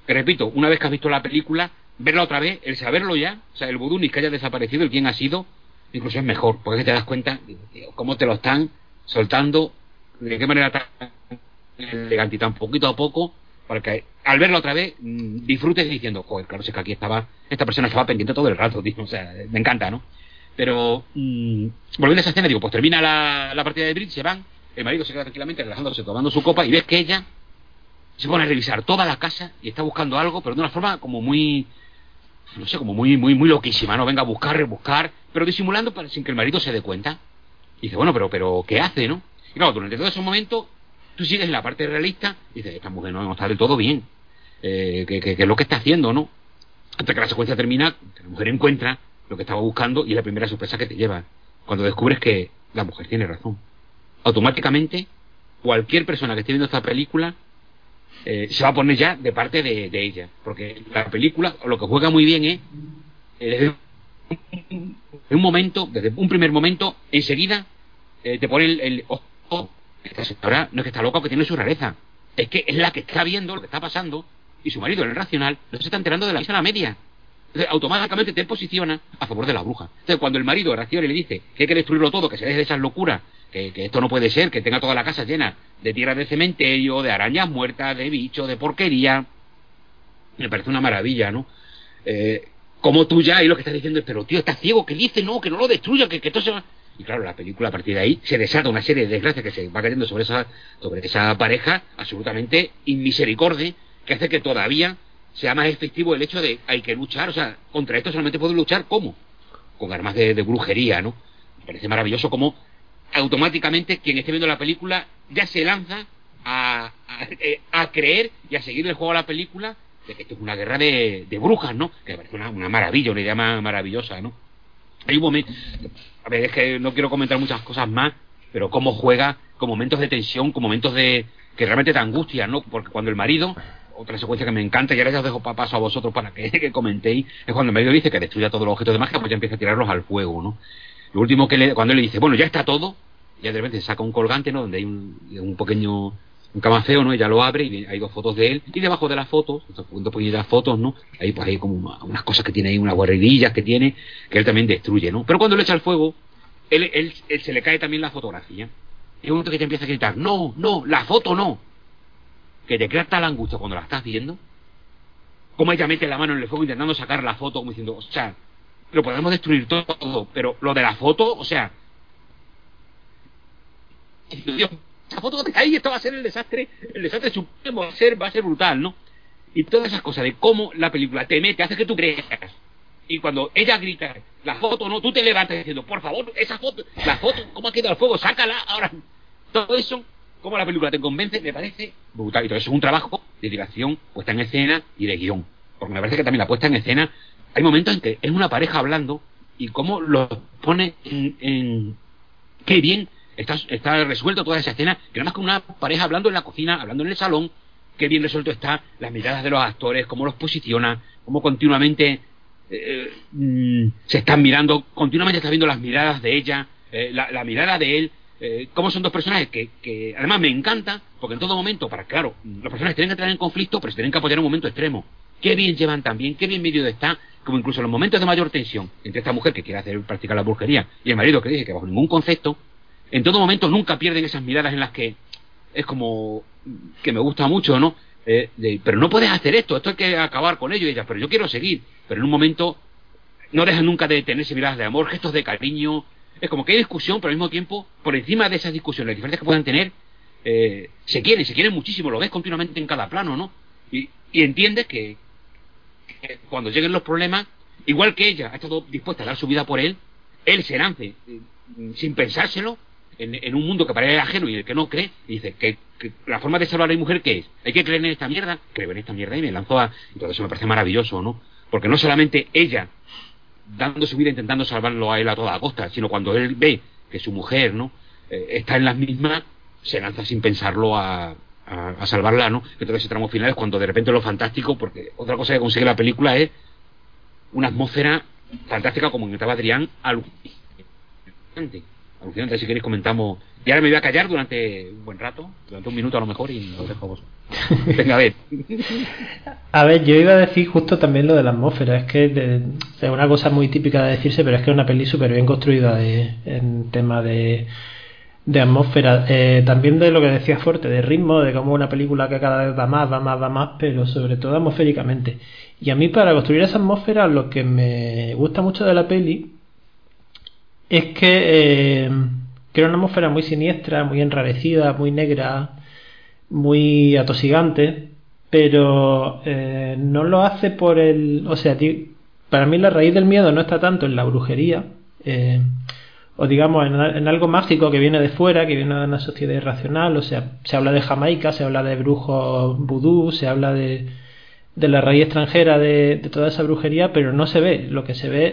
Que repito, una vez que has visto la película, verla otra vez, el saberlo ya, o sea, el Burunis que haya desaparecido, el quién ha sido, incluso es mejor, porque te das cuenta cómo te lo están soltando, de qué manera tan elegante y tan poquito a poco, para que al verlo otra vez mm, disfrutes diciendo, joder, claro, es que aquí estaba, esta persona estaba pendiente todo el rato, tío, o sea, me encanta, ¿no? Pero, mmm, volviendo a esa escena, digo, pues termina la, la partida de bridge, se van, el marido se queda tranquilamente relajándose, tomando su copa, y ves que ella se pone a revisar toda la casa y está buscando algo, pero de una forma como muy, no sé, como muy, muy, muy loquísima, ¿no? Venga a buscar, rebuscar, pero disimulando para, sin que el marido se dé cuenta. Y dice, bueno, pero, pero, ¿qué hace, no? Y claro, durante todo ese momento, tú sigues en la parte realista y dices, esta mujer no, está del todo bien. Eh, que, es lo que está haciendo, ¿no? Hasta que la secuencia termina, la mujer encuentra lo que estaba buscando y es la primera sorpresa que te lleva. Cuando descubres que la mujer tiene razón. Automáticamente, cualquier persona que esté viendo esta película eh, se va a poner ya de parte de, ella. Porque la película lo que juega muy bien es, desde un, momento, desde un primer momento, enseguida eh, te pone el, ojo, esta señora no es que está loca o que tiene su rareza. Es que es la que está viendo lo que está pasando y su marido, el racional, no se está enterando de la misa a media. Entonces, automáticamente te posiciona a favor de la bruja. Entonces, cuando el marido raciona y le dice que hay que destruirlo todo, que se deje de esas locuras que, esto no puede ser, que tenga toda la casa llena de tierra de cementerio, de arañas muertas, de bichos, de porquería. Me parece una maravilla, ¿no? Eh, como tú ya y lo que estás diciendo es, pero tío, estás ciego, que dice, no, que no lo destruya, que, que todo se va... Y claro, la película a partir de ahí se desata una serie de desgracias que se va cayendo sobre esa, sobre esa pareja absolutamente inmisericordia, que hace que todavía sea más efectivo el hecho de hay que luchar, o sea, contra esto solamente puedo luchar, ¿cómo? Con armas de, de brujería, ¿no? Me parece maravilloso como automáticamente quien esté viendo la película ya se lanza a, a, eh, creer y a seguir el juego a la película de que esto es una guerra de, de brujas, ¿no? Que me parece una, una maravilla, una idea ma- maravillosa, ¿no? Hay un momento, a ver, es que no quiero comentar muchas cosas más, pero cómo juega con momentos de tensión, con momentos de que realmente te angustian, ¿no? Porque cuando el marido, otra secuencia que me encanta, y ahora ya os dejo pa- paso a vosotros para que, que comentéis, es cuando el marido dice que destruya todos los objetos de magia, pues ya empieza a tirarlos al fuego, ¿no? Lo último que le, cuando él le dice, bueno, ya está todo, ya de repente saca un colgante, ¿no? Donde hay un, un pequeño un camafeo, ¿no? Ella lo abre y hay dos fotos de él. Y debajo de las fotos, dos pequeñas fotos, ¿no? Hay pues hay como una- unas cosas que tiene ahí, unas guarrerillas que tiene, que él también destruye, ¿no? Pero cuando le echa el fuego, él, él, él se le cae también la fotografía. Y un momento que te empieza a gritar, no, no, la foto no. Que te crea tal angustia cuando la estás viendo. Como ella mete la mano en el fuego intentando sacar la foto, como diciendo, o sea, lo podemos destruir todo, pero lo de la foto, o sea, Dios, esa foto que está ahí, esto va a ser el desastre, el desastre supremo, va a ser, va a ser brutal, ¿no? Y todas esas cosas de cómo la película te mete, hace que tú creas. Y cuando ella grita, la foto, no, tú te levantas diciendo, por favor, esa foto, la foto, ¿cómo ha quedado el fuego? Sácala, ahora. Todo eso, cómo la película te convence, me parece brutal. Y todo eso es un trabajo de dirección, puesta en escena y de guion. Porque me parece que también la puesta en escena, hay momentos en que es una pareja hablando y cómo lo pone en, en qué bien está, está resuelto toda esa escena, que nada más que una pareja hablando en la cocina, hablando en el salón, qué bien resuelto está las miradas de los actores, cómo los posiciona, cómo continuamente eh, mm, se están mirando, continuamente estás viendo las miradas de ella, eh, la, la mirada de él, eh, cómo son dos personajes que, que además me encanta, porque en todo momento, para claro, los personajes tienen que entrar en conflicto, pero se tienen que apoyar en un momento extremo. Qué bien llevan también, qué bien medido está, como incluso en los momentos de mayor tensión entre esta mujer que quiere hacer practicar la brujería y el marido que dice que bajo ningún concepto, en todo momento nunca pierden esas miradas en las que es como que me gusta mucho, ¿no? Eh, pero no puedes hacer esto, esto hay que acabar con ello y ella, pero yo quiero seguir, pero en un momento no dejan nunca de tenerse miradas de amor, gestos de cariño, es como que hay discusión, pero al mismo tiempo, por encima de esas discusiones, las diferencias que puedan tener, eh, se quieren, se quieren muchísimo, lo ves continuamente en cada plano, ¿no? Y entiendes que, que cuando lleguen los problemas, igual que ella ha estado dispuesta a dar su vida por él, él se lance eh, sin pensárselo en, un mundo que parece ajeno y el que no cree, dice que, que la forma de salvar a la mujer que es, hay que creer en esta mierda, creo en esta mierda y me lanzó a... Todo eso me parece maravilloso, ¿no? Porque no solamente ella dando su vida intentando salvarlo a él a toda costa, sino cuando él ve que su mujer, ¿no? Eh, está en las mismas, se lanza sin pensarlo a, a, a salvarla, ¿no? Que todo ese tramo final es cuando de repente lo fantástico, porque otra cosa que consigue la película es una atmósfera fantástica, como comentaba Adrián, alucinante. Alucinante, si queréis comentamos. Y ahora me voy a callar durante un buen rato, durante un minuto a lo mejor, y lo dejo a vos. Venga, a ver. A ver, yo iba a decir justo también lo de la atmósfera. Es que es una cosa muy típica de decirse, pero es que es una peli súper bien construida de, en tema de, de atmósfera. Eh, también de lo que decía Fuerte, de ritmo, de cómo una película que cada vez va más, va más, va más, pero sobre todo atmosféricamente. Y a mí para construir esa atmósfera lo que me gusta mucho de la peli es que eh, crea una atmósfera muy siniestra, muy enrarecida, muy negra, muy atosigante, pero eh, no lo hace por el... O sea, para mí la raíz del miedo no está tanto en la brujería, eh, o digamos en, algo mágico que viene de fuera, que viene de una sociedad irracional, o sea, se habla de Jamaica, se habla de brujos vudú, se habla de, de la raíz extranjera de, de toda esa brujería, pero no se ve, lo que se ve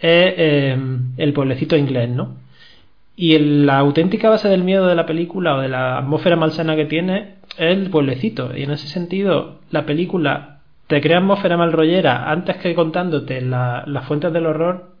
es eh, el pueblecito inglés, ¿no? Y el- la auténtica base del miedo de la película o de la atmósfera malsana que tiene es el pueblecito. Y en ese sentido, la película te crea atmósfera malrollera antes que contándote la- las fuentes del horror,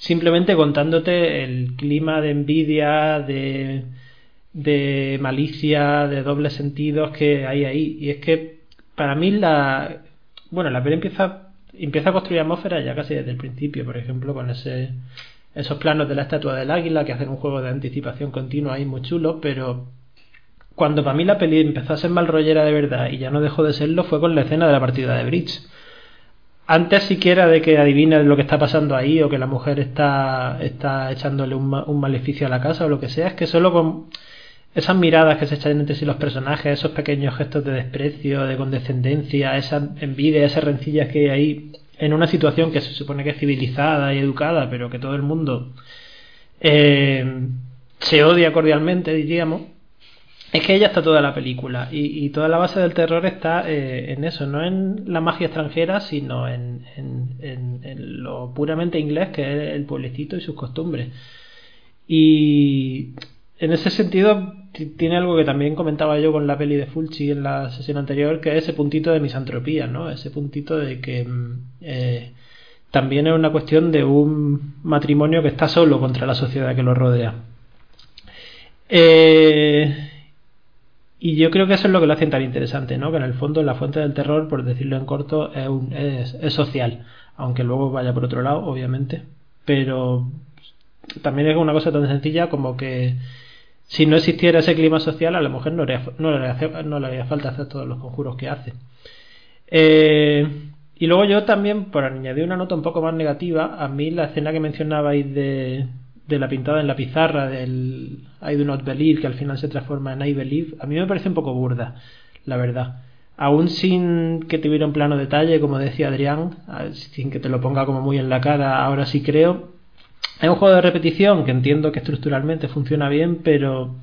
simplemente contándote el clima de envidia, de, malicia, de dobles sentidos que hay ahí. Y es que para mí la. Bueno, la peli empieza, empieza a construir atmósfera ya casi desde el principio, por ejemplo, con ese esos planos de la estatua del águila que hacen un juego de anticipación continua ahí muy chulo, pero cuando para mí la peli empezó a ser mal rollera de verdad y ya no dejó de serlo fue con la escena de la partida de bridge. Antes siquiera de que adivine lo que está pasando ahí o que la mujer está, está echándole un, un maleficio a la casa o lo que sea, es que solo con esas miradas que se echan entre sí los personajes, esos pequeños gestos de desprecio, de condescendencia, esa envidia, esas rencillas que hay ahí en una situación que se supone que es civilizada y educada, pero que todo el mundo eh, se odia cordialmente, diríamos, es que ella está toda la película y, toda la base del terror está eh, en eso, no en la magia extranjera, sino en, lo puramente inglés que es el pueblecito y sus costumbres. Y en ese sentido tiene algo que también comentaba yo con la peli de Fulci en la sesión anterior, que es ese puntito de misantropía, ¿no? Ese puntito de que mm, eh, también es una cuestión de un matrimonio que está solo contra la sociedad que lo rodea. Eh, y yo creo que eso es lo que lo hace tan interesante, ¿no? Que en el fondo la fuente del terror, por decirlo en corto, es, es, social, aunque luego vaya por otro lado, obviamente. Pero también es una cosa tan sencilla como que si no existiera ese clima social, a la mujer no le haría falta hacer todos los conjuros que hace. Eh, y luego yo también, por añadir una nota un poco más negativa, a mí la escena que mencionabais de, de la pintada en la pizarra del I do not believe, que al final se transforma en I believe, a mí me parece un poco burda, la verdad. Aún sin que tuviera un plano detalle, como decía Adrián, sin que te lo ponga como muy en la cara, ahora sí creo. Es un juego de repetición que entiendo que estructuralmente funciona bien, pero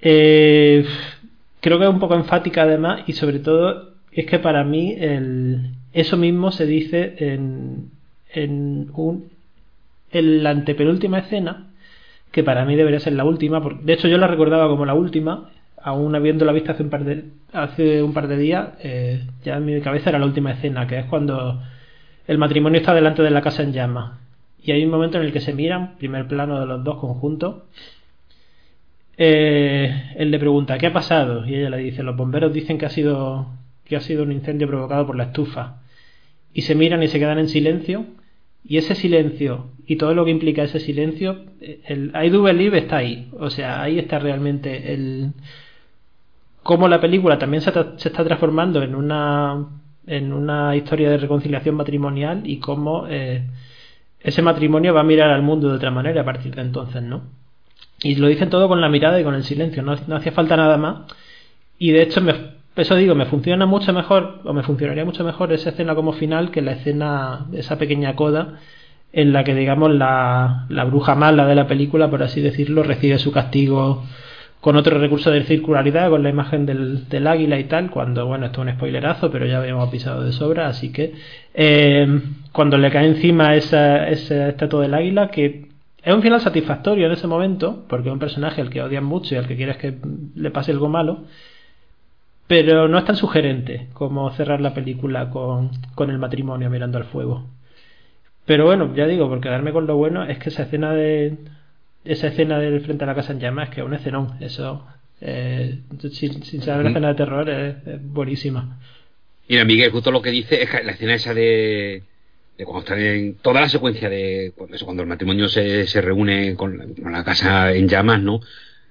eh, creo que es un poco enfática además y sobre todo es que para mí eso mismo se dice en, en un, en la antepenúltima escena, que para mí debería ser la última, porque, de hecho yo la recordaba como la última, aún habiéndola vista hace un par de, hace un par de días, eh, ya en mi cabeza era la última escena, que es cuando el matrimonio está delante de la casa en llamas. Y hay un momento en el que se miran, primer plano de los dos conjuntos. Eh, él le pregunta, ¿qué ha pasado? Y ella le dice, los bomberos dicen que ha sido, que ha sido un incendio provocado por la estufa. Y se miran y se quedan en silencio y ese silencio y todo lo que implica ese silencio, el I do believe está ahí. O sea, ahí está realmente el cómo la película también se, está transformando en una en una historia de reconciliación matrimonial y cómo eh, ese matrimonio va a mirar al mundo de otra manera a partir de entonces, ¿no? Y lo dicen todo con la mirada y con el silencio, no, no hacía falta nada más. Y de hecho me, eso digo, me funciona mucho mejor, o me funcionaría mucho mejor esa escena como final que la escena, esa pequeña coda, en la que, digamos, la, la bruja mala de la película, por así decirlo, recibe su castigo con otro recurso de circularidad, con la imagen del, águila y tal, cuando, bueno, esto es un spoilerazo, pero ya habíamos pisado de sobra, así que eh, cuando le cae encima esa, esa estatua del águila, que es un final satisfactorio en ese momento, porque es un personaje al que odian mucho y al que quieres que le pase algo malo, pero no es tan sugerente como cerrar la película con, con el matrimonio mirando al fuego. Pero bueno, ya digo, por quedarme con lo bueno, es que esa escena de esa escena del frente a la casa en llamas, que es un escenón, eso, eh, sin, saber la escena de terror, es, buenísima. Mira, Miguel, justo lo que dice es que la escena esa de, de cuando están en toda la secuencia de eso, cuando el matrimonio se, se reúne con la casa en llamas, ¿no?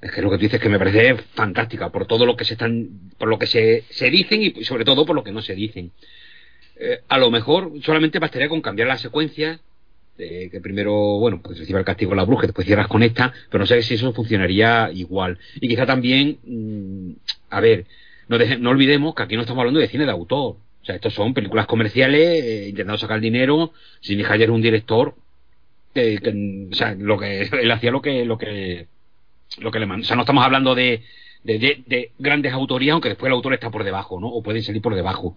Es que lo que tú dices que me parece fantástica por todo lo que se están por lo que se, se dicen y sobre todo por lo que no se dicen. Eh, a lo mejor solamente bastaría con cambiar la secuencia de que primero bueno pues reciba el castigo la bruja y después cierras con esta pero no sé si eso funcionaría igual. Y quizá también mm, a ver no, no olvidemos que aquí no estamos hablando de cine de autor. O sea estos son películas comerciales eh, intentando sacar dinero sin Hayer un director que, o sea lo que él hacía lo que lo que lo que le O sea, no estamos hablando de, de, grandes autorías, aunque después el autor está por debajo, ¿no? O pueden salir por debajo.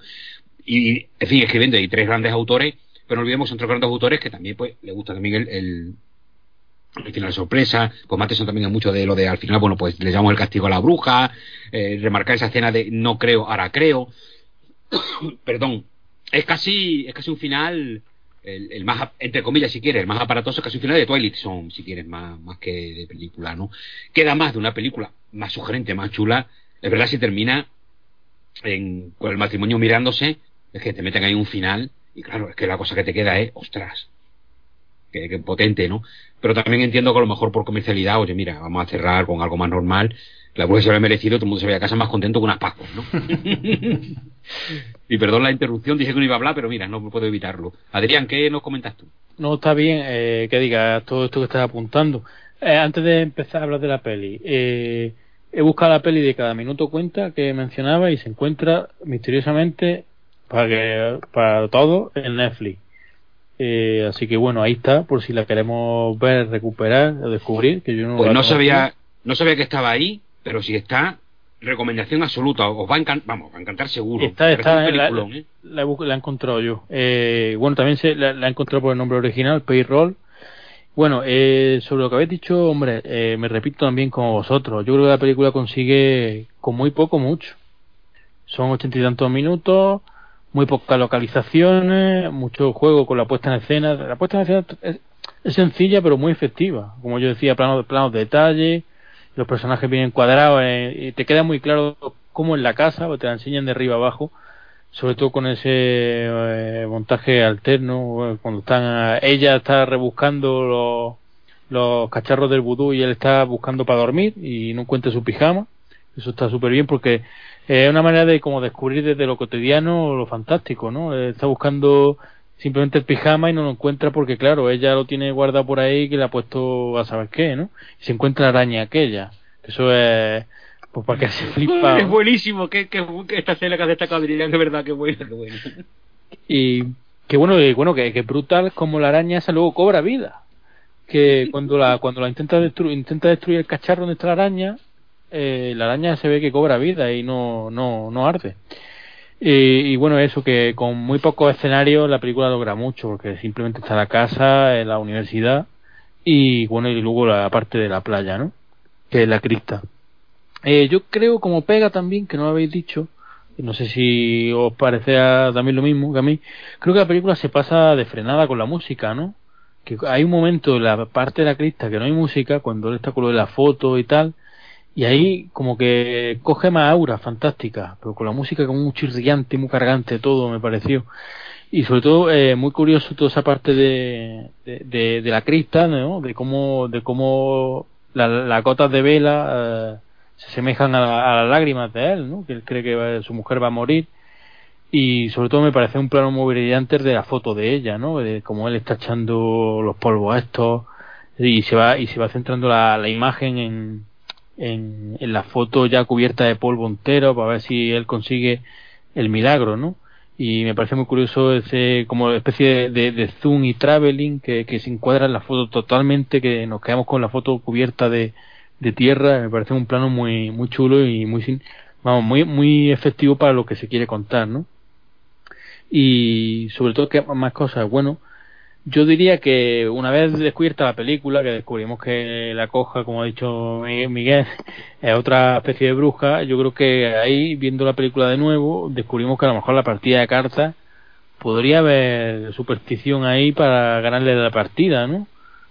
Y, en fin, escribiendo, hay tres grandes autores, pero no olvidemos otros grandes autores que también, pues, le gusta también el, el, el final de sorpresa, pues Matheson también es mucho de lo de al final, bueno, pues le llamamos el castigo a la bruja, eh, remarcar esa escena de no creo, ahora creo. Perdón, es casi, es casi un final el, más, entre comillas, si quieres, el más aparatoso casi final de Twilight Zone, si quieres, más, más que de película, ¿no? Queda más de una película más sugerente, más chula. Es verdad, si termina en, con el matrimonio mirándose, es que te meten ahí un final, y claro, es que la cosa que te queda es, ostras, que, potente, ¿no? Pero también entiendo que a lo mejor por comercialidad, oye, mira, vamos a cerrar con algo más normal, la que se lo ha merecido, todo el mundo se vaya a casa más contento que unas pascuas, ¿no? y perdón la interrupción, dije que no iba a hablar, pero mira, no puedo evitarlo. Adrián, ¿qué nos comentas tú? No, está bien eh, que digas todo esto que estás apuntando. Eh, antes de empezar a hablar de la peli, eh, he buscado la peli de cada minuto cuenta que mencionaba y se encuentra misteriosamente para que para todo en Netflix. Eh, así que bueno, ahí está, por si la queremos ver, recuperar o descubrir. Que yo no pues no sabía, no sabía que estaba ahí, pero si está, recomendación absoluta. Os va a encantar, vamos, va a encantar seguro. Está, está, la, ¿eh? la, he encontrado yo. Eh, bueno, también se, la, he encontrado por el nombre original, Payroll. Bueno, eh, sobre lo que habéis dicho, hombre, eh, me repito también como vosotros. Yo creo que la película consigue con muy poco mucho. Son ochenta y tantos minutos muy pocas localizaciones, mucho juego con la puesta en escena. La puesta en escena es, sencilla pero muy efectiva. Como yo decía, planos, planos de detalle, los personajes bien encuadrados eh, y te queda muy claro cómo en la casa, o te la enseñan de arriba abajo, sobre todo con ese eh, montaje alterno, cuando están ella está rebuscando los, los cacharros del vudú y él está buscando para dormir y no encuentra su pijama. Eso está súper bien porque es una manera de como descubrir desde lo cotidiano lo fantástico, ¿no? Está buscando simplemente el pijama y no lo encuentra porque, claro, ella lo tiene guardado por ahí que le ha puesto a saber qué, ¿no? Y se encuentra la araña aquella. Eso es, pues para que se flipa. Es buenísimo, que, que, esta escena que has destacado, dirían que es verdad, que buena, que buena. Y que bueno, y bueno, que, que brutal como la araña esa luego cobra vida. Que cuando la, cuando la intenta destruir, intenta destruir el cacharro donde está la araña, eh, la araña se ve que cobra vida y no, no, no arde. Y, bueno, eso que con muy pocos escenarios la película logra mucho, porque simplemente está la casa, en la universidad y bueno, y luego la parte de la playa, ¿no? Que es la crista. Eh, yo creo, como pega también, que no lo habéis dicho, no sé si os parece también lo mismo que a mí, creo que la película se pasa de frenada con la música, ¿no? Que hay un momento en la parte de la crista que no hay música, cuando él está con lo de la foto y tal, y ahí como que coge más aura fantástica, pero con la música como muy chirriante, muy cargante todo me pareció. Y sobre todo eh, muy curioso toda esa parte de, de, de, la crista, ¿no? De cómo, de cómo las gotas de vela eh, se asemejan a, las lágrimas de él, ¿no? Que él cree que su mujer va a morir. Y sobre todo me parece un plano muy brillante de la foto de ella, ¿no? De cómo él está echando los polvos a estos y se va, y se va centrando la, la imagen en, en, en la foto ya cubierta de polvo entero para ver si él consigue el milagro, ¿no? Y me parece muy curioso ese como especie de, de, zoom y traveling que, que, se encuadra en la foto totalmente, que nos quedamos con la foto cubierta de, de tierra, me parece un plano muy muy chulo y muy vamos muy muy efectivo para lo que se quiere contar, ¿no? Y sobre todo que más cosas, bueno, yo diría que una vez descubierta la película, que descubrimos que la coja, como ha dicho Miguel, es otra especie de bruja, yo creo que ahí, viendo la película de nuevo, descubrimos que a lo mejor la partida de cartas podría haber superstición ahí para ganarle la partida, ¿no?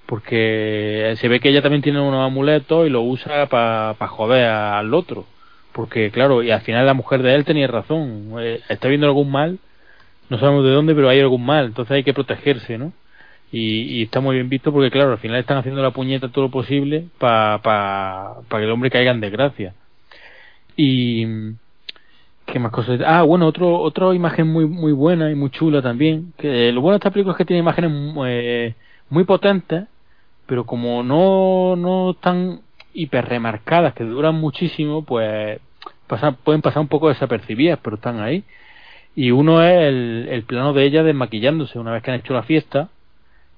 Porque se ve que ella también tiene unos amuletos y lo usa para joder al otro. Porque, claro, y al final la mujer de él tenía razón. Eh, está viendo algún mal, no sabemos de dónde, pero hay algún mal, entonces hay que protegerse, ¿no? Y, está muy bien visto porque claro al final están haciendo la puñeta todo lo posible para pa, pa que el hombre caiga en desgracia. Y qué más cosas ah bueno otro otra imagen muy muy buena y muy chula también que lo bueno de esta película es que tiene imágenes eh, muy potentes pero como no no están hiper remarcadas que duran muchísimo pues pueden pasar un poco desapercibidas pero están ahí. Y uno es el, el plano de ella desmaquillándose una vez que han hecho la fiesta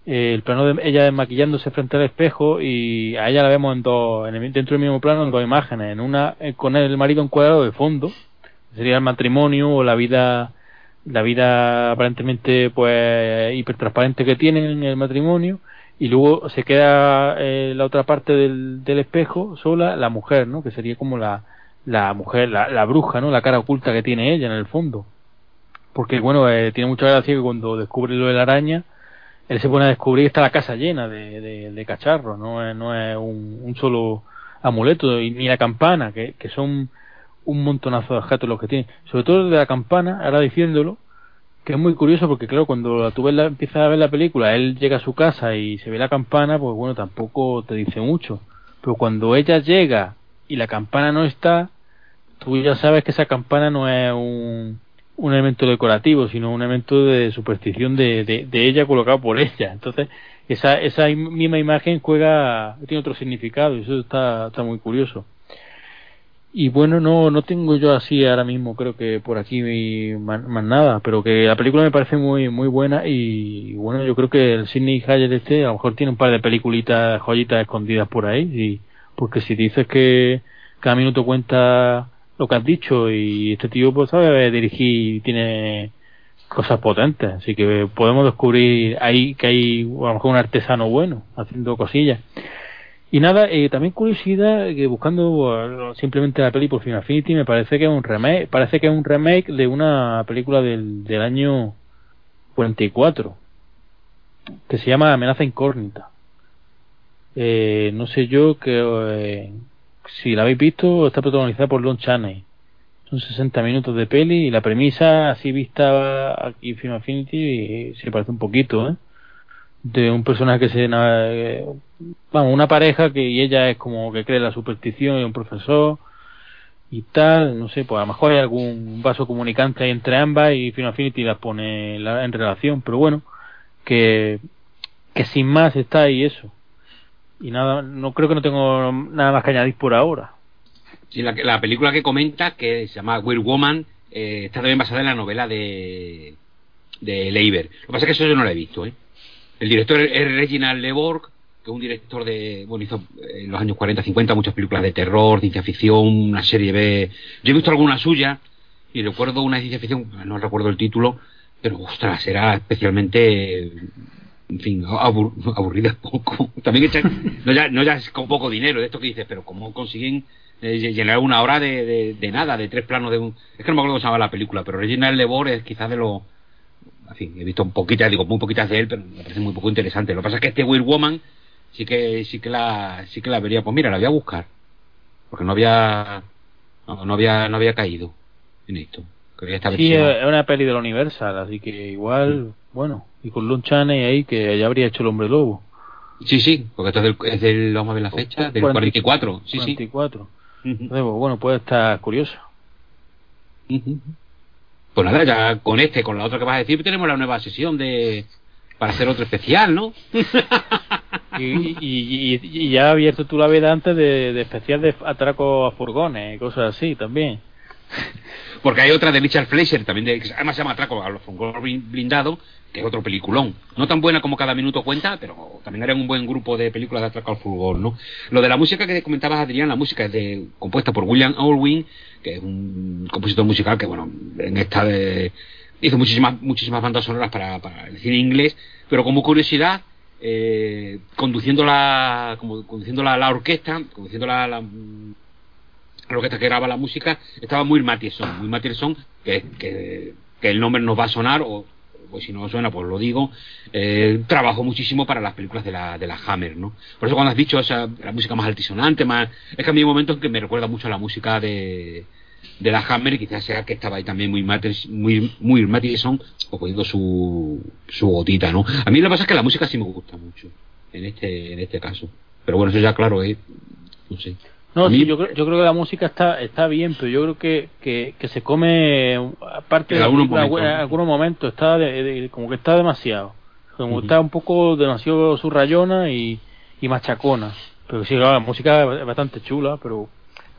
el plano de ella desmaquillándose frente al espejo y a ella la vemos en dos, en dentro del mismo plano en dos imágenes, en una eh, con el marido encuadrado de fondo, sería el matrimonio o la vida la vida aparentemente pues hipertransparente que tienen en el matrimonio y luego se queda eh, la otra parte del, del espejo sola la mujer, ¿no? Que sería como la, la mujer, la, la bruja, ¿no? La cara oculta que tiene ella en el fondo. Porque bueno, eh, tiene mucha gracia que cuando descubre lo de la araña, él se pone a descubrir que está la casa llena de, cacharros, no es, no es un, solo amuleto, ni la campana, que, que son un montonazo de objetos los que tiene. Sobre todo de la campana, ahora diciéndolo, que es muy curioso porque claro, cuando tú ves la, empiezas a ver la película, él llega a su casa y se ve la campana, pues bueno, tampoco te dice mucho. Pero cuando ella llega y la campana no está, tú ya sabes que esa campana no es un, un elemento decorativo, sino un elemento de superstición de, de, ella colocado por ella. Entonces, esa, esa misma imagen juega, tiene otro significado y eso está, está muy curioso. Y bueno, no, no tengo yo así ahora mismo, creo que por aquí más, nada, pero que la película me parece muy muy buena y bueno, yo creo que el Sidney Hayer este a lo mejor tiene un par de peliculitas, joyitas escondidas por ahí, y, porque si dices que cada minuto cuenta lo que has dicho y este tío pues sabe dirigir y tiene cosas potentes, así que podemos descubrir ahí que hay a lo mejor un artesano bueno haciendo cosillas. Y nada, eh, también curiosidad que buscando simplemente la peli por Final Affinity me parece que es un remake, parece que es un remake de una película del, del año 44 que se llama Amenaza Incógnita. Eh, no sé yo que eh, si la habéis visto está protagonizada por Lon Chaney. Son 60 minutos de peli y la premisa así vista aquí en Film Affinity se parece un poquito, ¿eh? de un personaje que se vamos una pareja que y ella es como que cree la superstición y un profesor y tal no sé pues a lo mejor hay algún vaso comunicante entre ambas y Final Affinity las pone en relación pero bueno que que sin más está ahí eso y nada no creo que no tengo nada más que añadir por ahora sí la, la película que comenta que se llama Weird Woman eh, está también basada en la novela de de Leiber lo que pasa es que eso yo no la he visto ¿eh? El director es Reginald Leborg, que es un director de, bueno, hizo en los años 40, 50 muchas películas de terror, ciencia ficción, una serie B. Yo he visto alguna suya y recuerdo una de ciencia ficción, no recuerdo el título, pero ostras, era especialmente, en fin, aburrida poco. También no, ya, no ya es con poco dinero, de esto que dices, pero cómo consiguen eh, llenar una hora de, de, nada, de tres planos de un... Es que no me acuerdo cómo se llama la película, pero Reginald Leborg es quizás de los en fin, he visto un poquitas, digo muy poquitas de él, pero me parece muy poco interesante. Lo que pasa es que este Weird Woman sí que sí que la sí que la vería, pues mira, la voy a buscar. Porque no había no, había no había caído en esto. sí, es una peli del Universal, así que igual, bueno, y con Lon Chaney ahí que ya habría hecho el hombre lobo. Sí, sí, porque esto es del, es del vamos a ver la fecha, del 44, sí, 44. sí. Bueno, puede estar curioso. Pues nada, ya con este, con la otra que vas a decir, tenemos la nueva sesión de para hacer otro especial, ¿no? y, y, y, ya ha abierto tú la vida antes de, de especial de atraco a furgones y cosas así también. Porque hay otra de Richard Fleischer, también de, además se llama Atraco a los blindados, que es otro peliculón. No tan buena como cada minuto cuenta, pero también era un buen grupo de películas de atraco al fútbol, ¿no? Lo de la música que comentabas, Adrián, la música es de, compuesta por William Allwyn, que es un compositor musical que, bueno, en esta de, hizo muchísimas, muchísimas bandas sonoras para, el cine inglés, pero como curiosidad, eh, conduciendo la, como, conduciendo la, la orquesta, conduciendo la orquesta que graba la música estaba muy Mattison, muy Mattison, que, que, el nombre nos va a sonar, o pues si no suena, pues lo digo, eh, trabajó muchísimo para las películas de la, de la Hammer, ¿no? Por eso cuando has dicho esa, la música más altisonante, más, es que a mí hay momentos que me recuerda mucho a la música de, de la Hammer y quizás sea que estaba ahí también muy muy muy Mattison o poniendo su su gotita, ¿no? A mí lo que pasa es que la música sí me gusta mucho en este en este caso, pero bueno eso ya claro es, no sé. No, sí, yo, creo, yo creo que la música está está bien, pero yo creo que, que, que se come, aparte de algunos momentos, algunos momentos está como que está demasiado. Como está un poco demasiado surrayona y, y machacona. Pero sí, la música es bastante chula, pero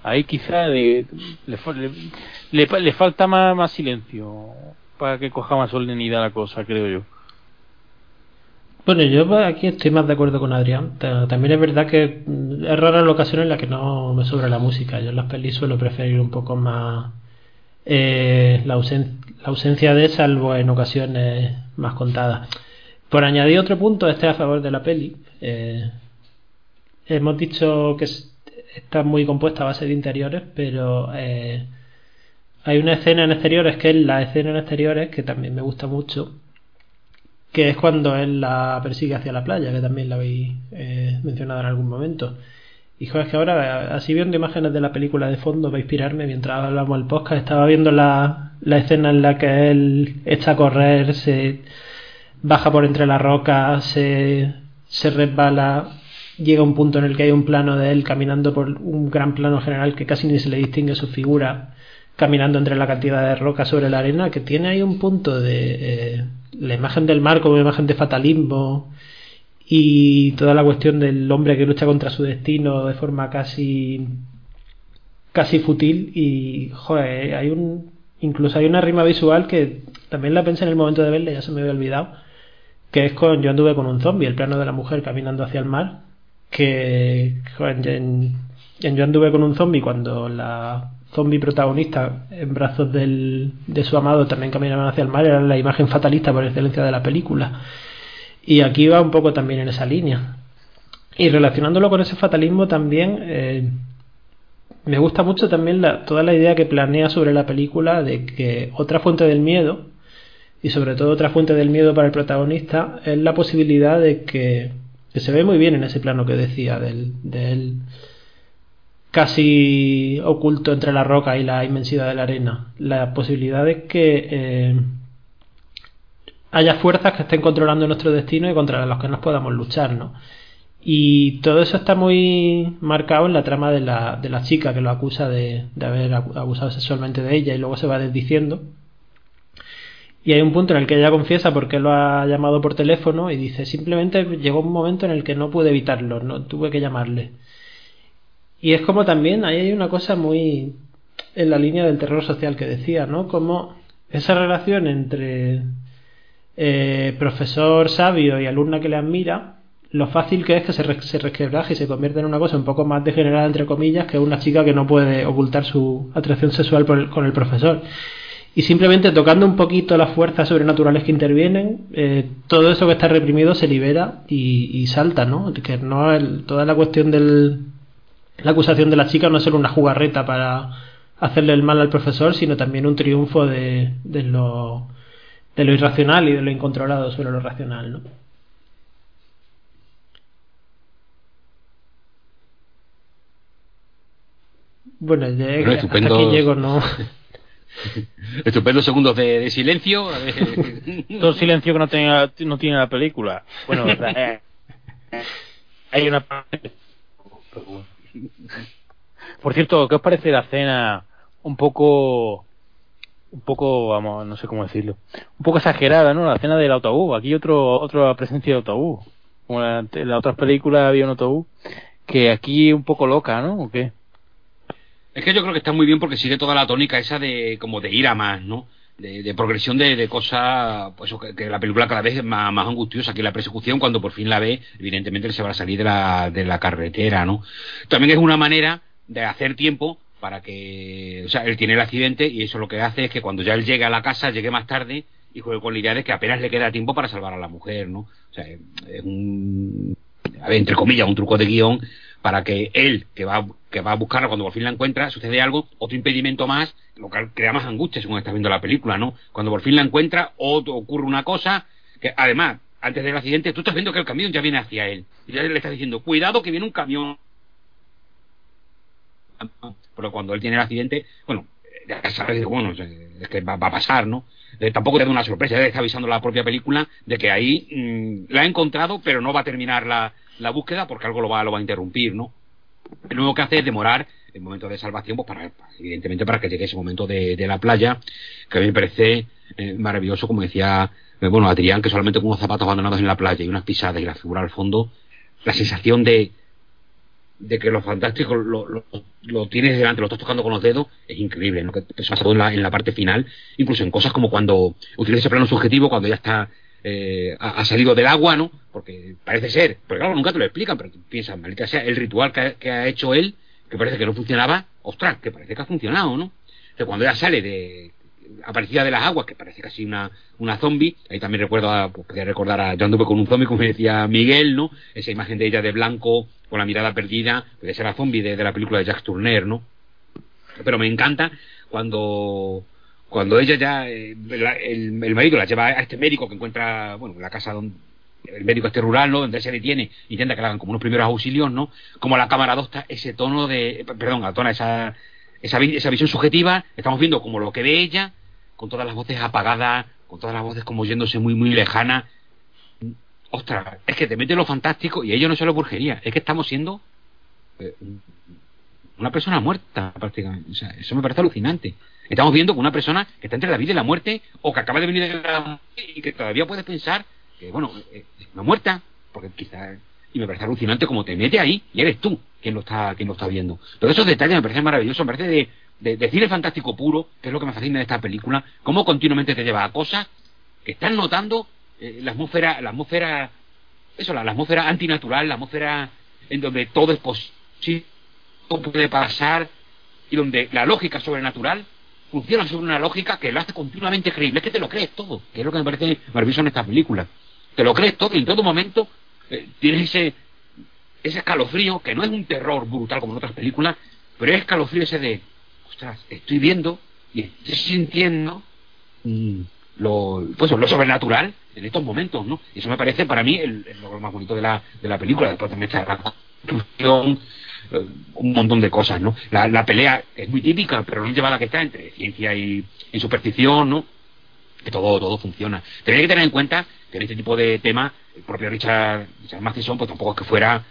ahí quizá le, le, le, falta más, más silencio para que coja más solemnidad la cosa, creo yo. Bueno, yo aquí estoy más de acuerdo con Adrián. También es verdad que mm, es rara la ocasión en la que no me sobra la música. Yo en las pelis suelo preferir un poco más eh, la, ausencia de salvo en ocasiones más contadas. Por añadir otro punto, este a favor de la peli. Eh, hemos dicho que está muy compuesta a base de interiores, pero eh, hay una escena en exteriores que es la escena en exteriores que también me gusta mucho que es cuando él la persigue hacia la playa, que también la habéis eh, mencionado en algún momento. Y es que ahora, así viendo imágenes de la película de fondo, para inspirarme mientras hablamos del podcast, estaba viendo la, la escena en la que él echa a correr, se baja por entre las rocas, se, se resbala, llega un punto en el que hay un plano de él caminando por un gran plano general que casi ni se le distingue su figura caminando entre la cantidad de rocas sobre la arena que tiene ahí un punto de eh, la imagen del mar como imagen de fatalismo y toda la cuestión del hombre que lucha contra su destino de forma casi casi fútil y joder, hay un incluso hay una rima visual que también la pensé en el momento de verla ya se me había olvidado que es con yo anduve con un zombie el plano de la mujer caminando hacia el mar que en, Yo anduve con un zombie cuando la zombie protagonista en brazos del, de su amado también caminaban hacia el mar era la imagen fatalista por excelencia de la película. Y aquí va un poco también en esa línea. Y relacionándolo con ese fatalismo también eh, me gusta mucho también la, toda la idea que planea sobre la película de que otra fuente del miedo y sobre todo otra fuente del miedo para el protagonista es la posibilidad de que se ve muy bien en ese plano que decía del, del casi oculto entre la roca y la inmensidad de la arena. La posibilidad de que eh, haya fuerzas que estén controlando nuestro destino y contra las que nos podamos luchar, ¿no? Y todo eso está muy marcado en la trama de la, de la chica que lo acusa de, de haber abusado sexualmente de ella y luego se va desdiciendo y hay un punto en el que ella confiesa por qué lo ha llamado por teléfono y dice, simplemente llegó un momento en el que no pude evitarlo, no tuve que llamarle. Y es como también, ahí hay una cosa muy en la línea del terror social que decía, ¿no? Como esa relación entre eh, profesor sabio y alumna que le admira, lo fácil que es que se, resquebraje y se convierta en una cosa un poco más degenerada, entre comillas, que una chica que no puede ocultar su atracción sexual con el profesor y simplemente tocando un poquito las fuerzas sobrenaturales que intervienen, eh, todo eso que está reprimido se libera y, salta, ¿no? Que no toda la cuestión de la acusación de la chica no es solo una jugarreta para hacerle el mal al profesor, sino también un triunfo de, de, lo, de lo irracional y de lo incontrolado sobre lo racional, ¿no? Bueno, ya, hasta aquí llego, ¿no? Estupendos segundos de, silencio. Todo silencio que no, tenga, no tiene la película. Bueno, eh, hay una. Por cierto, ¿qué os parece la escena un poco. Un poco, vamos, no sé cómo decirlo. Un poco exagerada, ¿no? La escena del autobús. Aquí otro otra presencia de autobús. Como en las otras películas había un autobús. Que aquí un poco loca, ¿no? ¿O qué? Es que yo creo que está muy bien porque sigue toda la tónica esa de como de ir a más, ¿no? De, progresión de, cosas, pues que, la película cada vez es más, angustiosa que la persecución cuando por fin la ve, evidentemente se va a salir de la, de la carretera, ¿no? También es una manera de hacer tiempo para que, o sea, él tiene el accidente y eso lo que hace es que cuando ya él llegue a la casa, llegue más tarde y juegue con la idea de que apenas le queda tiempo para salvar a la mujer, ¿no? O sea, es un, a ver, entre comillas, un truco de guion para que él, que va, que va a buscarla cuando por fin la encuentra, sucede algo, otro impedimento más, lo que crea más angustia según estás viendo la película, ¿no? Cuando por fin la encuentra, o ocurre una cosa, que además, antes del accidente, tú estás viendo que el camión ya viene hacia él. Y ya le estás diciendo, cuidado que viene un camión. Pero cuando él tiene el accidente, bueno, ya sabes, bueno, es que va, a pasar, ¿no? Eh, tampoco te da una sorpresa, ya está avisando la propia película de que ahí mm, la ha encontrado, pero no va a terminar la, la búsqueda porque algo lo va, lo va a interrumpir, ¿no? Lo único que hace es demorar el momento de salvación, pues para, evidentemente para que llegue ese momento de, la playa, que a mí me parece eh, maravilloso, como decía, eh, bueno, Adrián, que solamente con unos zapatos abandonados en la playa y unas pisadas y la figura al fondo, la sensación de, de que lo fantástico lo, lo, tienes delante, lo estás tocando con los dedos, es increíble, ¿no? Que todo en la, en la parte final, incluso en cosas como cuando utiliza ese plano subjetivo, cuando ya está eh, ha, salido del agua, ¿no? Porque parece ser, pero claro, nunca te lo explican, pero piensas, maldita sea, el ritual que ha, hecho él, que parece que no funcionaba, ostras, que parece que ha funcionado, ¿no? O cuando ya sale de aparecida de las aguas, que parece casi una, una zombie, ahí también recuerdo, a, pues, recordar a, yo anduve con un zombie, como decía Miguel, ¿no? Esa imagen de ella de blanco, con la mirada perdida, puede ser la zombie de, de la película de Jack Turner, ¿no? Pero me encanta cuando cuando ella ya, eh, el, el, marido la lleva a este médico que encuentra, bueno, la casa donde el médico este rural, ¿no? Donde se detiene, intenta que le hagan como unos primeros auxilios, ¿no? Como la cámara adopta ese tono de, perdón, adopta esa, esa, esa visión subjetiva, estamos viendo como lo que ve ella, con todas las voces apagadas, con todas las voces como yéndose muy, muy lejana. ostras, es que te mete lo fantástico y a ellos no solo burgería, es que estamos siendo eh, una persona muerta prácticamente. O sea, eso me parece alucinante. Estamos viendo que una persona que está entre la vida y la muerte, o que acaba de venir de la muerte y que todavía puedes pensar que, bueno, eh, no muerta, porque quizás. Y me parece alucinante como te mete ahí y eres tú quien lo está, quien lo está viendo. Todos esos detalles me parecen maravillosos, me parece de, de, cine fantástico puro, que es lo que me fascina de esta película, cómo continuamente te lleva a cosas que están notando eh, la atmósfera, la atmósfera, eso, la, la atmósfera antinatural, la atmósfera en donde todo es posible, todo puede pasar y donde la lógica sobrenatural funciona sobre una lógica que lo hace continuamente creíble. Es que te lo crees todo, que es lo que me parece maravilloso en esta película. Te lo crees todo y en todo momento eh, tienes ese, ese escalofrío, que no es un terror brutal como en otras películas, pero es escalofrío ese de, ostras, estoy viendo y estoy sintiendo mm, lo, pues, lo sobrenatural en estos momentos, ¿no? Eso me parece para mí el, el más bonito de la, de la película. Después también está la construcción, un montón de cosas, ¿no? La, la, pelea es muy típica, pero no lleva la que está entre ciencia y, superstición, ¿no? Que todo, todo funciona. Tenéis que tener en cuenta que en este tipo de temas, el propio Richard, Richard Matheson, pues tampoco es que fuera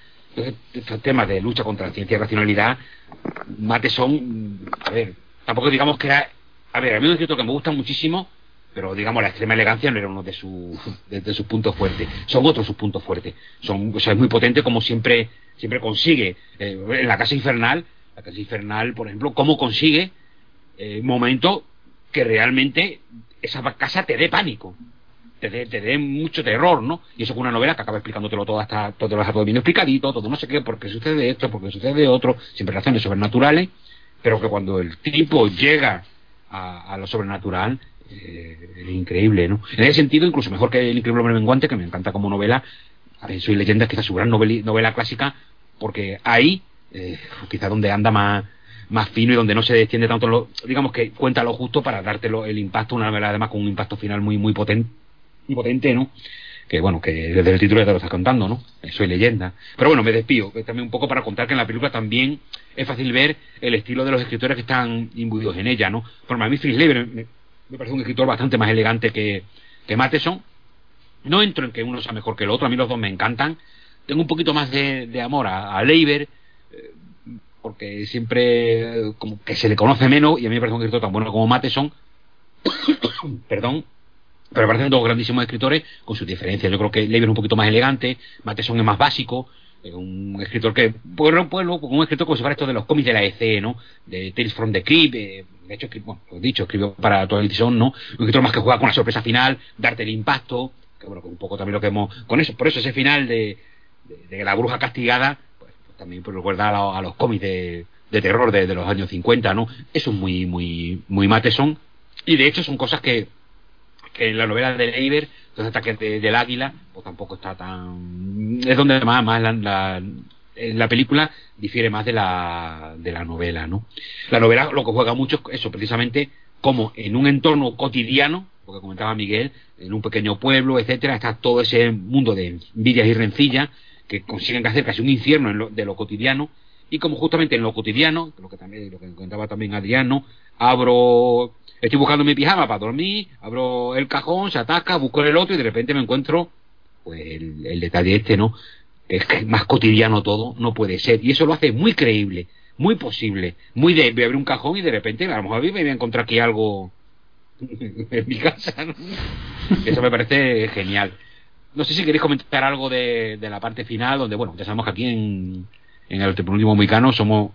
estos temas de lucha contra la ciencia y racionalidad, Matheson, a ver, tampoco digamos que era, a ver, a mí es escritor que me gusta muchísimo, pero digamos la extrema elegancia no era uno de, su, de, sus puntos fuertes son otros sus puntos fuertes son o sea es muy potente como siempre siempre consigue eh, en la casa infernal la casa infernal por ejemplo cómo consigue eh, momento que realmente esa casa te dé pánico te dé, te dé mucho terror ¿no? y eso es una novela que acaba explicándotelo todo hasta todo lo todo bien explicadito todo no sé qué porque sucede esto porque sucede otro siempre razones sobrenaturales pero que cuando el tipo llega a lo sobrenatural eh, increíble, ¿no? En ese sentido, incluso mejor que El Increíble Hombre Menguante, que me encanta como novela. Soy Leyenda quizás su gran novela, clásica, porque ahí, eh, quizás donde anda más, más fino y donde no se extiende tanto, lo, digamos que cuenta lo justo para dártelo el impacto, una novela además con un impacto final muy, muy potente, muy potente, ¿no? que bueno, que desde el título ya te lo estás contando, ¿no? Soy leyenda. Pero bueno, me despido, también un poco para contar que en la película también es fácil ver el estilo de los escritores que están imbuidos en ella, ¿no? Por a mí Fritz Leiber me, parece un escritor bastante más elegante que, que Matheson. No entro en que uno sea mejor que el otro, a mí los dos me encantan. Tengo un poquito más de, de amor a, a Leiber, eh, porque siempre como que se le conoce menos y a mí me parece un escritor tan bueno como Matheson. Perdón. Pero me parecen dos grandísimos escritores con sus diferencias. Yo creo que Leiber es un poquito más elegante, Matheson es más básico, un escritor que bueno, pues, un escritor como si fuera esto de los cómics de la EC no de Tales from the Crypt eh, de hecho bueno, lo dicho escribió para toda edición no un escritor más que juega con la sorpresa final darte el impacto que bueno un poco también lo que hemos con eso por eso ese final de, de, la bruja castigada pues, pues también pues, recuerda a, lo, a, los cómics de, de terror de, los años 50 no eso es muy muy muy Mateson y de hecho son cosas que que en la novela de Leiber los ataques de, del águila pues tampoco está tan es donde más, más la, la, película difiere más de la de la novela no la novela lo que juega mucho es eso precisamente como en un entorno cotidiano lo que comentaba Miguel en un pequeño pueblo etcétera está todo ese mundo de envidias y rencillas que consiguen hacer casi un infierno en lo, de lo cotidiano y como justamente en lo cotidiano lo que también lo que comentaba también Adriano abro estoy buscando mi pijama para dormir, abro el cajón, se ataca, busco el otro y de repente me encuentro pues el, el detalle este, ¿no? Es más cotidiano todo, no puede ser. Y eso lo hace muy creíble, muy posible, muy de, de abrir un cajón y de repente a lo mejor me voy a encontrar aquí algo en mi casa. Eso me parece genial. No sé si queréis comentar algo de, de la parte final, donde, bueno, ya sabemos que aquí en, en el último Mexicano somos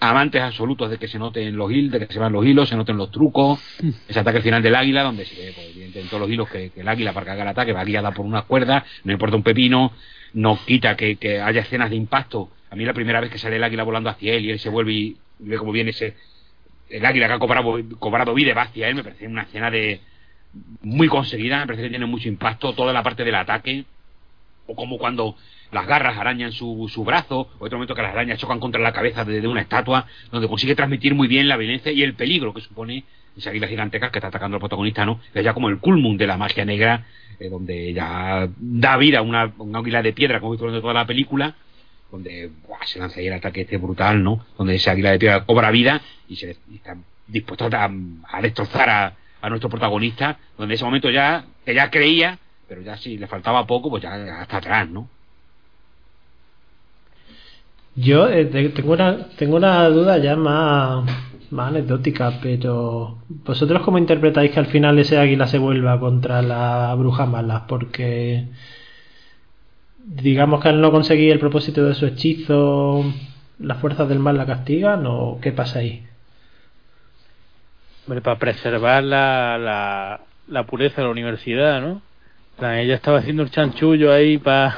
amantes absolutos de que se noten los hilos, de que se vean los hilos, se noten los trucos, ese ataque final del águila, donde se ve, pues, en todos los hilos que, que, el águila para que haga el ataque va guiada por unas cuerdas, no importa un pepino, no quita que, que, haya escenas de impacto. A mí la primera vez que sale el águila volando hacia él y él se vuelve y, ve cómo viene ese, el águila que ha cobrado, cobrado vida va hacia él, me parece una escena de muy conseguida, me parece que tiene mucho impacto, toda la parte del ataque, o como cuando las garras arañan su, su brazo, o otro momento que las arañas chocan contra la cabeza de, de, una estatua, donde consigue transmitir muy bien la violencia y el peligro que supone esa águila gigantesca que está atacando al protagonista, ¿no? Es ya como el culmum de la magia negra, eh, donde ya da vida a una, una águila de piedra, como visto de toda la película, donde se lanza ahí el ataque este brutal, ¿no? Donde esa águila de piedra cobra vida y se y está dispuesto a, destrozar a, a nuestro protagonista, donde en ese momento ya, que ya creía pero ya si le faltaba poco, pues ya hasta atrás, ¿no? Yo eh, tengo, una, tengo una duda ya más, más anecdótica, pero ¿vosotros cómo interpretáis que al final ese águila se vuelva contra la bruja mala? Porque digamos que al no conseguir el propósito de su hechizo, las fuerzas del mal la castigan o qué pasa ahí? para preservar la, la, la pureza de la universidad, ¿no? ella estaba haciendo el chanchullo ahí para...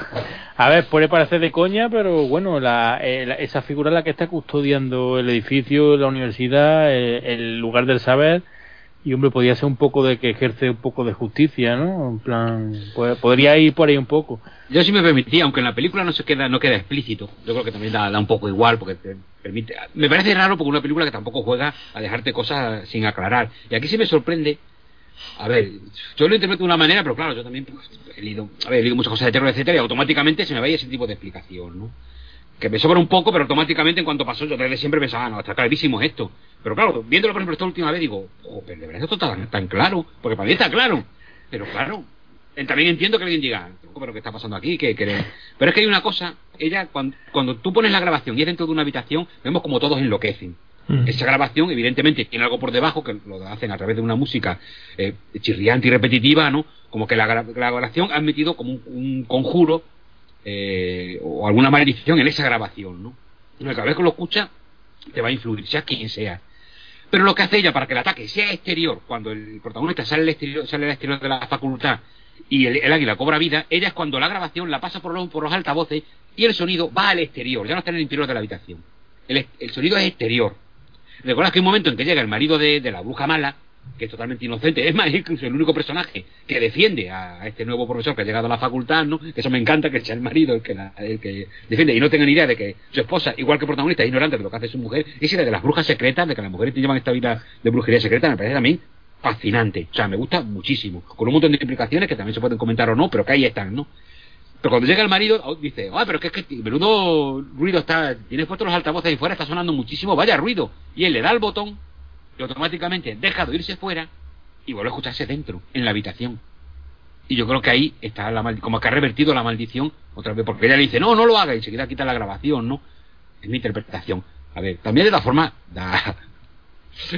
A ver, puede parecer de coña, pero bueno, la, eh, esa figura es la que está custodiando el edificio, la universidad, el lugar del saber, y hombre, podría ser un poco de que ejerce un poco de justicia, ¿no? En plan, podría ir por ahí un poco. Yo sí me permitía, aunque en la película no se queda, no queda explícito, yo creo que también da, un poco igual, porque te permite... Me parece raro porque una película que tampoco juega a dejarte cosas sin aclarar. Y aquí sí me sorprende a ver, yo lo interpreto de una manera, pero claro, yo también pues, he, leído, a ver, he leído muchas cosas de terror, etcétera, y automáticamente se me vaya ese tipo de explicación, ¿no? Que me sobra un poco, pero automáticamente en cuanto pasó, yo desde siempre pensaba, no, está clarísimo esto. Pero claro, viéndolo por ejemplo esta última vez, digo, oh, pero de verdad esto está tan, claro, porque para mí está claro. Pero claro, también entiendo que alguien diga, pero ¿qué está pasando aquí? ¿Qué, Pero es que hay una cosa, ella, cuando, cuando tú pones la grabación y es dentro de una habitación, vemos como todos enloquecen. Mm. Esa grabación, evidentemente, tiene algo por debajo que lo hacen a través de una música eh, chirriante y repetitiva, ¿no? Como que la, grabación ha metido como un, conjuro eh, o alguna maldición en esa grabación, ¿no? Y cada vez que lo escucha, te va a influir, sea quien sea. Pero lo que hace ella para que el ataque sea exterior, cuando el protagonista sale al exterior, sale al exterior de la facultad y el, águila cobra vida, ella es cuando la grabación la pasa por los, por los altavoces y el sonido va al exterior, ya no está en el interior de la habitación. El, el sonido es exterior. ¿Recuerdas que hay un momento en que llega el marido de, la bruja mala, que es totalmente inocente, es más, incluso el único personaje que defiende a este nuevo profesor que ha llegado a la facultad, ¿no? Eso me encanta, que sea el marido el que, el que defiende y no tenga ni idea de que su esposa, igual que protagonista, es ignorante de lo que hace su mujer, esa idea de las brujas secretas, de que las mujeres llevan esta vida de brujería secreta, me parece mí fascinante, o sea, me gusta muchísimo, con un montón de implicaciones que también se pueden comentar o no, pero que ahí están, ¿no? Pero cuando llega el marido, oh, dice, ah, pero que, es que menudo ruido está, tienes puestos los altavoces ahí fuera, está sonando muchísimo, vaya ruido. Y él le da el botón y automáticamente deja de irse fuera y vuelve a escucharse dentro, en la habitación. Y yo creo que ahí está la como que ha revertido la maldición otra vez, porque ella le dice, no, no lo haga, y enseguida quita la grabación, ¿no? Es mi interpretación. A ver, también de la forma, da,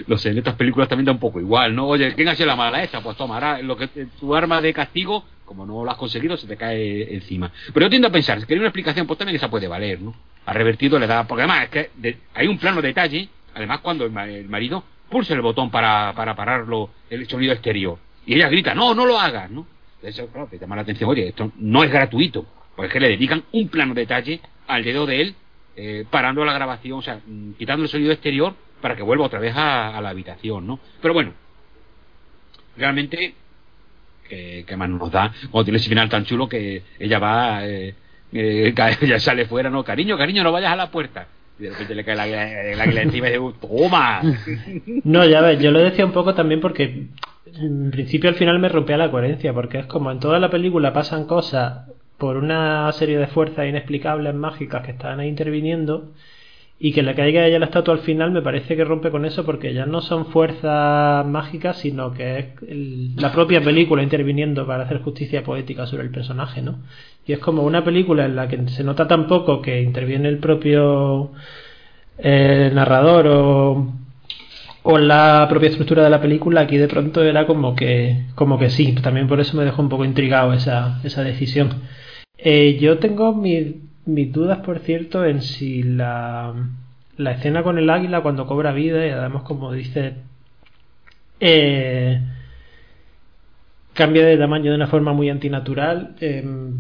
no sé, en estas películas también da un poco igual, ¿no? Oye, ¿quién ha sido la mala esta? Pues tomará lo que tu arma de castigo, como no lo has conseguido, se te cae encima. Pero yo tiendo a pensar, si quería una explicación, pues también esa puede valer, ¿no? Ha revertido le da, porque además es que hay un plano detalle, además cuando el, marido pulsa el botón para, para pararlo, el sonido exterior, y ella grita, no, no lo hagas, ¿no? Eso, claro, te llama la atención, oye, esto no es gratuito, porque es que le dedican un plano detalle al dedo de él, eh, parando la grabación, o sea, mm, quitando el sonido exterior para que vuelva otra vez a, la habitación, ¿no? Pero bueno, realmente, ¿qué, más nos da? Cuando tiene ese final tan chulo que ella va, eh, eh, ella sale fuera, ¿no? Cariño, cariño, no vayas a la puerta. Y de repente le cae la encima y dice, ¡toma! No, ya ves, yo lo decía un poco también porque en principio al final me rompía la coherencia, porque es como en toda la película pasan cosas por una serie de fuerzas inexplicables, mágicas que están ahí interviniendo y que le caiga ella la estatua al final me parece que rompe con eso porque ya no son fuerzas mágicas sino que es la propia película interviniendo para hacer justicia poética sobre el personaje ¿no? y es como una película en la que se nota tan poco que interviene el propio eh, narrador o, o la propia estructura de la película aquí de pronto era como que como que sí también por eso me dejó un poco intrigado esa, esa decisión eh, yo tengo mi mis dudas, por cierto, en si la, la escena con el águila cuando cobra vida y además, como dice, eh, cambia de tamaño de una forma muy antinatural. Em,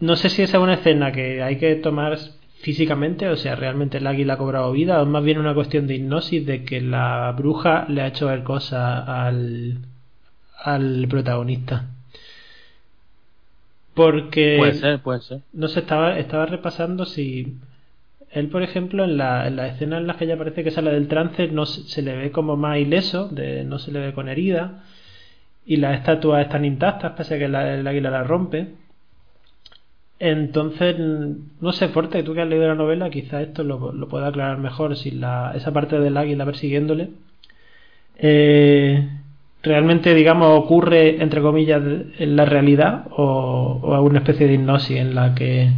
no sé si esa es una escena que hay que tomar físicamente, o sea, realmente el águila ha cobrado vida, o más bien una cuestión de hipnosis de que la bruja le ha hecho ver cosas al, al protagonista. Porque. Puede ser, puede ser. No sé, estaba, estaba repasando si. Él, por ejemplo, en la, en la escena en la que ya parece que sale del trance, no se, le ve como más ileso, de, no se le ve con herida. Y las estatuas están intactas, pese a que el águila la rompe. Entonces, no sé, Fuerte, tú que has leído la novela, quizá esto lo, lo pueda aclarar mejor. Si la, esa parte del águila persiguiéndole. Eh, realmente, digamos, ocurre, entre comillas, en la realidad o, o una especie de hipnosis en la que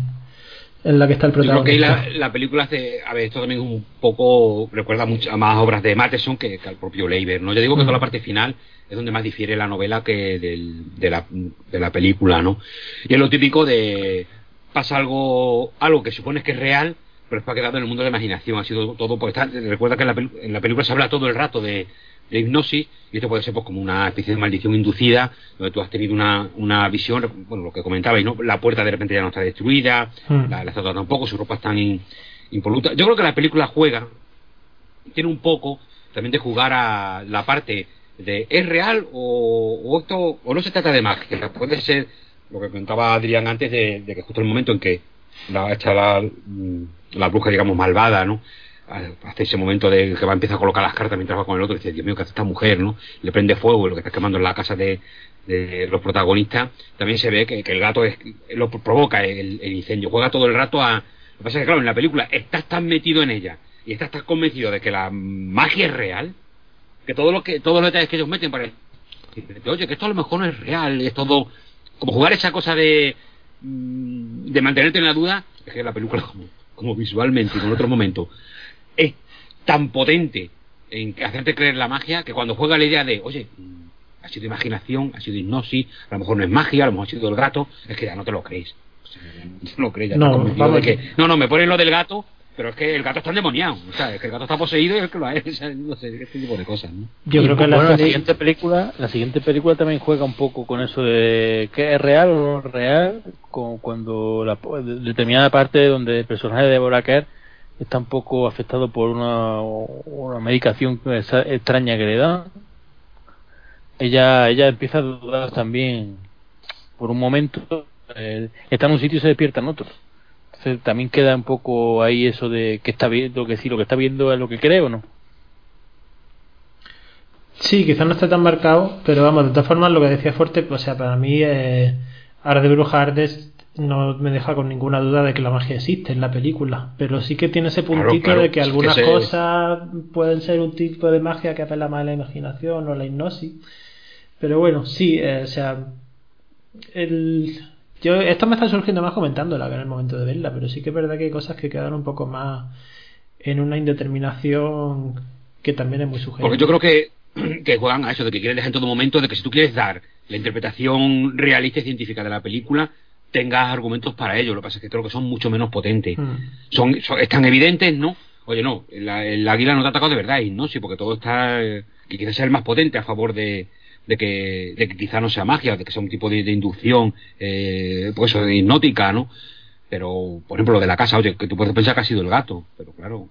en la que está el protagonista. Yo creo que la, película hace, a ver, esto también es un poco, recuerda mucho a más obras de Matheson que, al propio Leiber, ¿no? Yo digo que toda la parte final es donde más difiere la novela que de, la, de la película, ¿no? Y es lo típico de, pasa algo, algo que supones que es real, pero es ha quedado en el mundo de la imaginación, ha sido todo, porque recuerda que en la, en la película se habla todo el rato de, de hipnosis y esto puede ser pues como una especie de maldición inducida donde tú has tenido una, una visión bueno lo que comentabais no la puerta de repente ya no está destruida hmm. la, la estatua tampoco su ropa está impoluta. Yo creo que la película juega tiene un poco también de jugar a la parte de es real o, esto o no se trata de magia puede ser lo que comentaba Adrián antes de, que justo el momento en que la echa la, mm, la bruja digamos malvada no hace ese momento de que va a empezar a colocar las cartas mientras va con el otro y dice Dios mío que hace esta mujer no le prende fuego lo que está quemando en la casa de, los protagonistas también se ve que, el gato es, lo provoca el, incendio juega todo el rato a lo que pasa es que claro en la película estás tan metido en ella y estás tan convencido de que la magia es real que todo lo que todos los detalles que ellos meten para oye que esto a lo mejor no es real es todo como jugar esa cosa de mm, de mantenerte en la duda es que la película como, como visualmente y con otro momento tan potente en hacerte creer la magia que cuando juega la idea de, oye, mm, ha sido imaginación, ha sido hipnosis, a lo mejor no es magia, a lo mejor ha sido el gato, es que ya no te lo crees. no lo crees, ya no, no, no, me ponen lo del gato, pero es que el gato está endemoniado, o sea, es que el gato está poseído y es que lo es, no sé, este tipo de cosas, ¿no? Yo creo que la, siguiente película, la siguiente película también juega un poco con eso de que es real o no es real, con, cuando la determinada parte donde el personaje de Deborah un poco afectado por una, una medicación extraña que le dan. Ella, ella empieza a dudar también por un momento. Eh, está en un sitio y se despierta en otro. Entonces también queda un poco ahí eso de que está viendo, que sí, lo que está viendo es lo que cree o no. Sí, quizás no esté tan marcado, pero vamos, de todas formas lo que decía Fuerte, o sea, para mí eh, de Bruja Ardes no me deja con ninguna duda de que la magia existe en la película, pero sí que tiene ese puntito de que algunas cosas pueden ser un tipo de magia que apela más a la imaginación o la hipnosis. Pero bueno, sí, eh, o sea, el, yo esto me está surgiendo más comentándola en el momento de verla, pero sí que es verdad que hay cosas que quedan un poco más en una indeterminación que también es muy sujetiva. Porque yo creo que, que juegan a eso, de que quieren dejar en todo momento, de que si tú quieres dar la interpretación realista y científica de la película, tengas argumentos para ello. Lo que pasa es que creo que son mucho menos potentes. Hmm. Son, están evidentes, ¿no? Oye, no, el, águila no te ha atacado de verdad, ¿no? Sí, porque todo está. Eh, que quizás sea el más potente a favor de, de que, de que quizá no sea magia, de que sea un tipo de, inducción, eh, pues eso, de hipnótica, ¿no? Pero, por ejemplo, lo de la casa, oye, que tú puedes pensar que ha sido el gato, pero claro.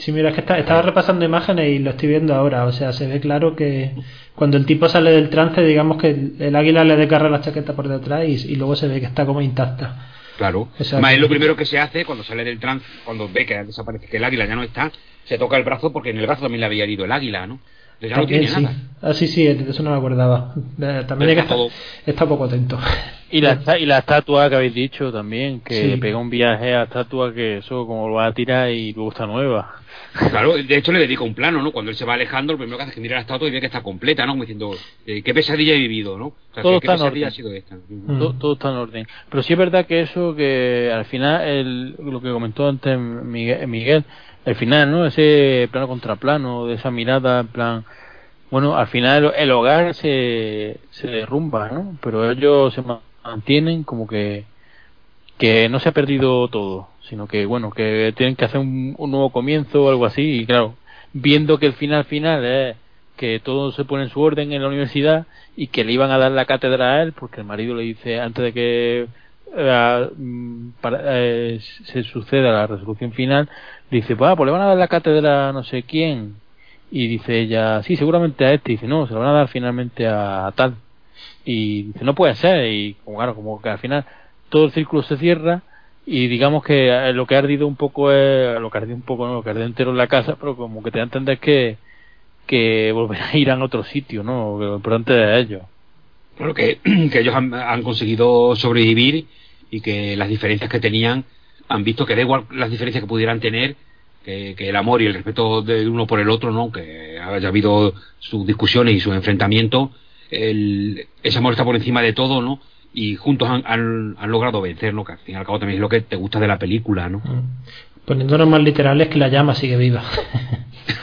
Sí, mira, es que estaba repasando imágenes y lo estoy viendo ahora. O sea, se ve claro que cuando el tipo sale del trance, digamos que el, águila le desgarra la chaqueta por detrás y, luego se ve que está como intacta. Claro. Además, es lo primero que se hace cuando sale del trance, cuando ve que desaparece, que el águila ya no está, se toca el brazo porque en el brazo también le había herido el águila, ¿no? Ya no tiene sí. nada. Ah, sí, sí, eso no me acordaba. También hay que estar, está poco atento. Y la, y la estatua que habéis dicho también, que le pega un viaje a estatua que eso como lo va a tirar y luego está nueva. Claro, de hecho le dedica un plano, ¿no? Cuando él se va alejando, lo primero que hace es que mira la estatua y ve que está completa, ¿no? Como diciendo, eh, ¿qué pesadilla he vivido, ¿no? todo está en orden. Todo, está en orden. Pero sí es verdad que eso, que al final, el, lo que comentó antes Miguel, Miguel, el final, ¿no? Ese plano contra plano, de esa mirada, en plan, bueno, al final el hogar se, se derrumba, ¿no? Pero ellos se mantienen como que que no se ha perdido todo, sino que bueno, que tienen que hacer un, nuevo comienzo o algo así, y claro, viendo que el final final es que todo se pone en su orden en la universidad y que le iban a dar la cátedra a él, porque el marido le dice antes de que eh, mm, eh, se suceda la resolución final, dice, pues, pues le van a dar la cátedra a no sé quién, y dice ella, sí, seguramente a este, dice, no, se lo van a dar finalmente a, tal, y dice, no puede ser, y como, claro, como que al final todo el círculo se cierra y digamos que eh, lo que ha ardido un poco es lo que ha ardido un poco no lo que ardió entero en la casa pero como que te da a entender que que volverán a ir a otro sitio no lo importante es ellos. Claro que, que ellos han, conseguido sobrevivir y que las diferencias que tenían han visto que da igual las diferencias que pudieran tener que, el amor y el respeto de uno por el otro, ¿no? Que haya habido sus discusiones y sus enfrentamientos, el, ese amor está por encima de todo, ¿no? Y juntos han, han, logrado vencer, ¿no? Que al fin y al cabo también es lo que te gusta de la película, ¿no? Mm. Poniéndonos más literales que la llama sigue viva.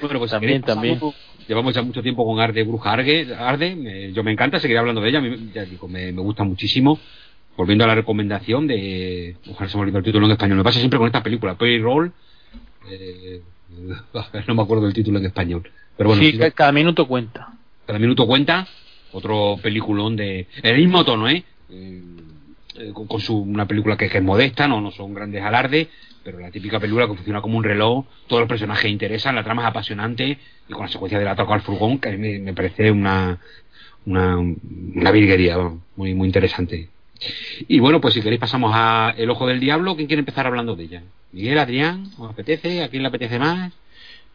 bueno, pues también, también. Llevamos ya mucho tiempo con Arde Bruja Arde, Arde yo me encanta, seguiré hablando de ella, ya digo, me, me gusta muchísimo volviendo a la recomendación de. Ojalá se me olvidó el título en español. Me pasa siempre con esta película, Payroll. Eh, no me acuerdo del título en español. Pero bueno, sí, cada minuto cuenta. Cada minuto cuenta. Otro peliculón de. El mismo tono, ¿eh? eh con, su, una película que, es modesta, no, no son grandes alardes, pero la típica película que funciona como un reloj, todos los personajes interesan, la trama es apasionante y con la secuencia del ataque al furgón, que a mí me, parece una, una, una virguería, muy, muy interesante. Y bueno, pues si queréis pasamos a El Ojo del Diablo. ¿Quién quiere empezar hablando de ella? ¿Miguel, Adrián? ¿Os apetece? ¿A quién le apetece más?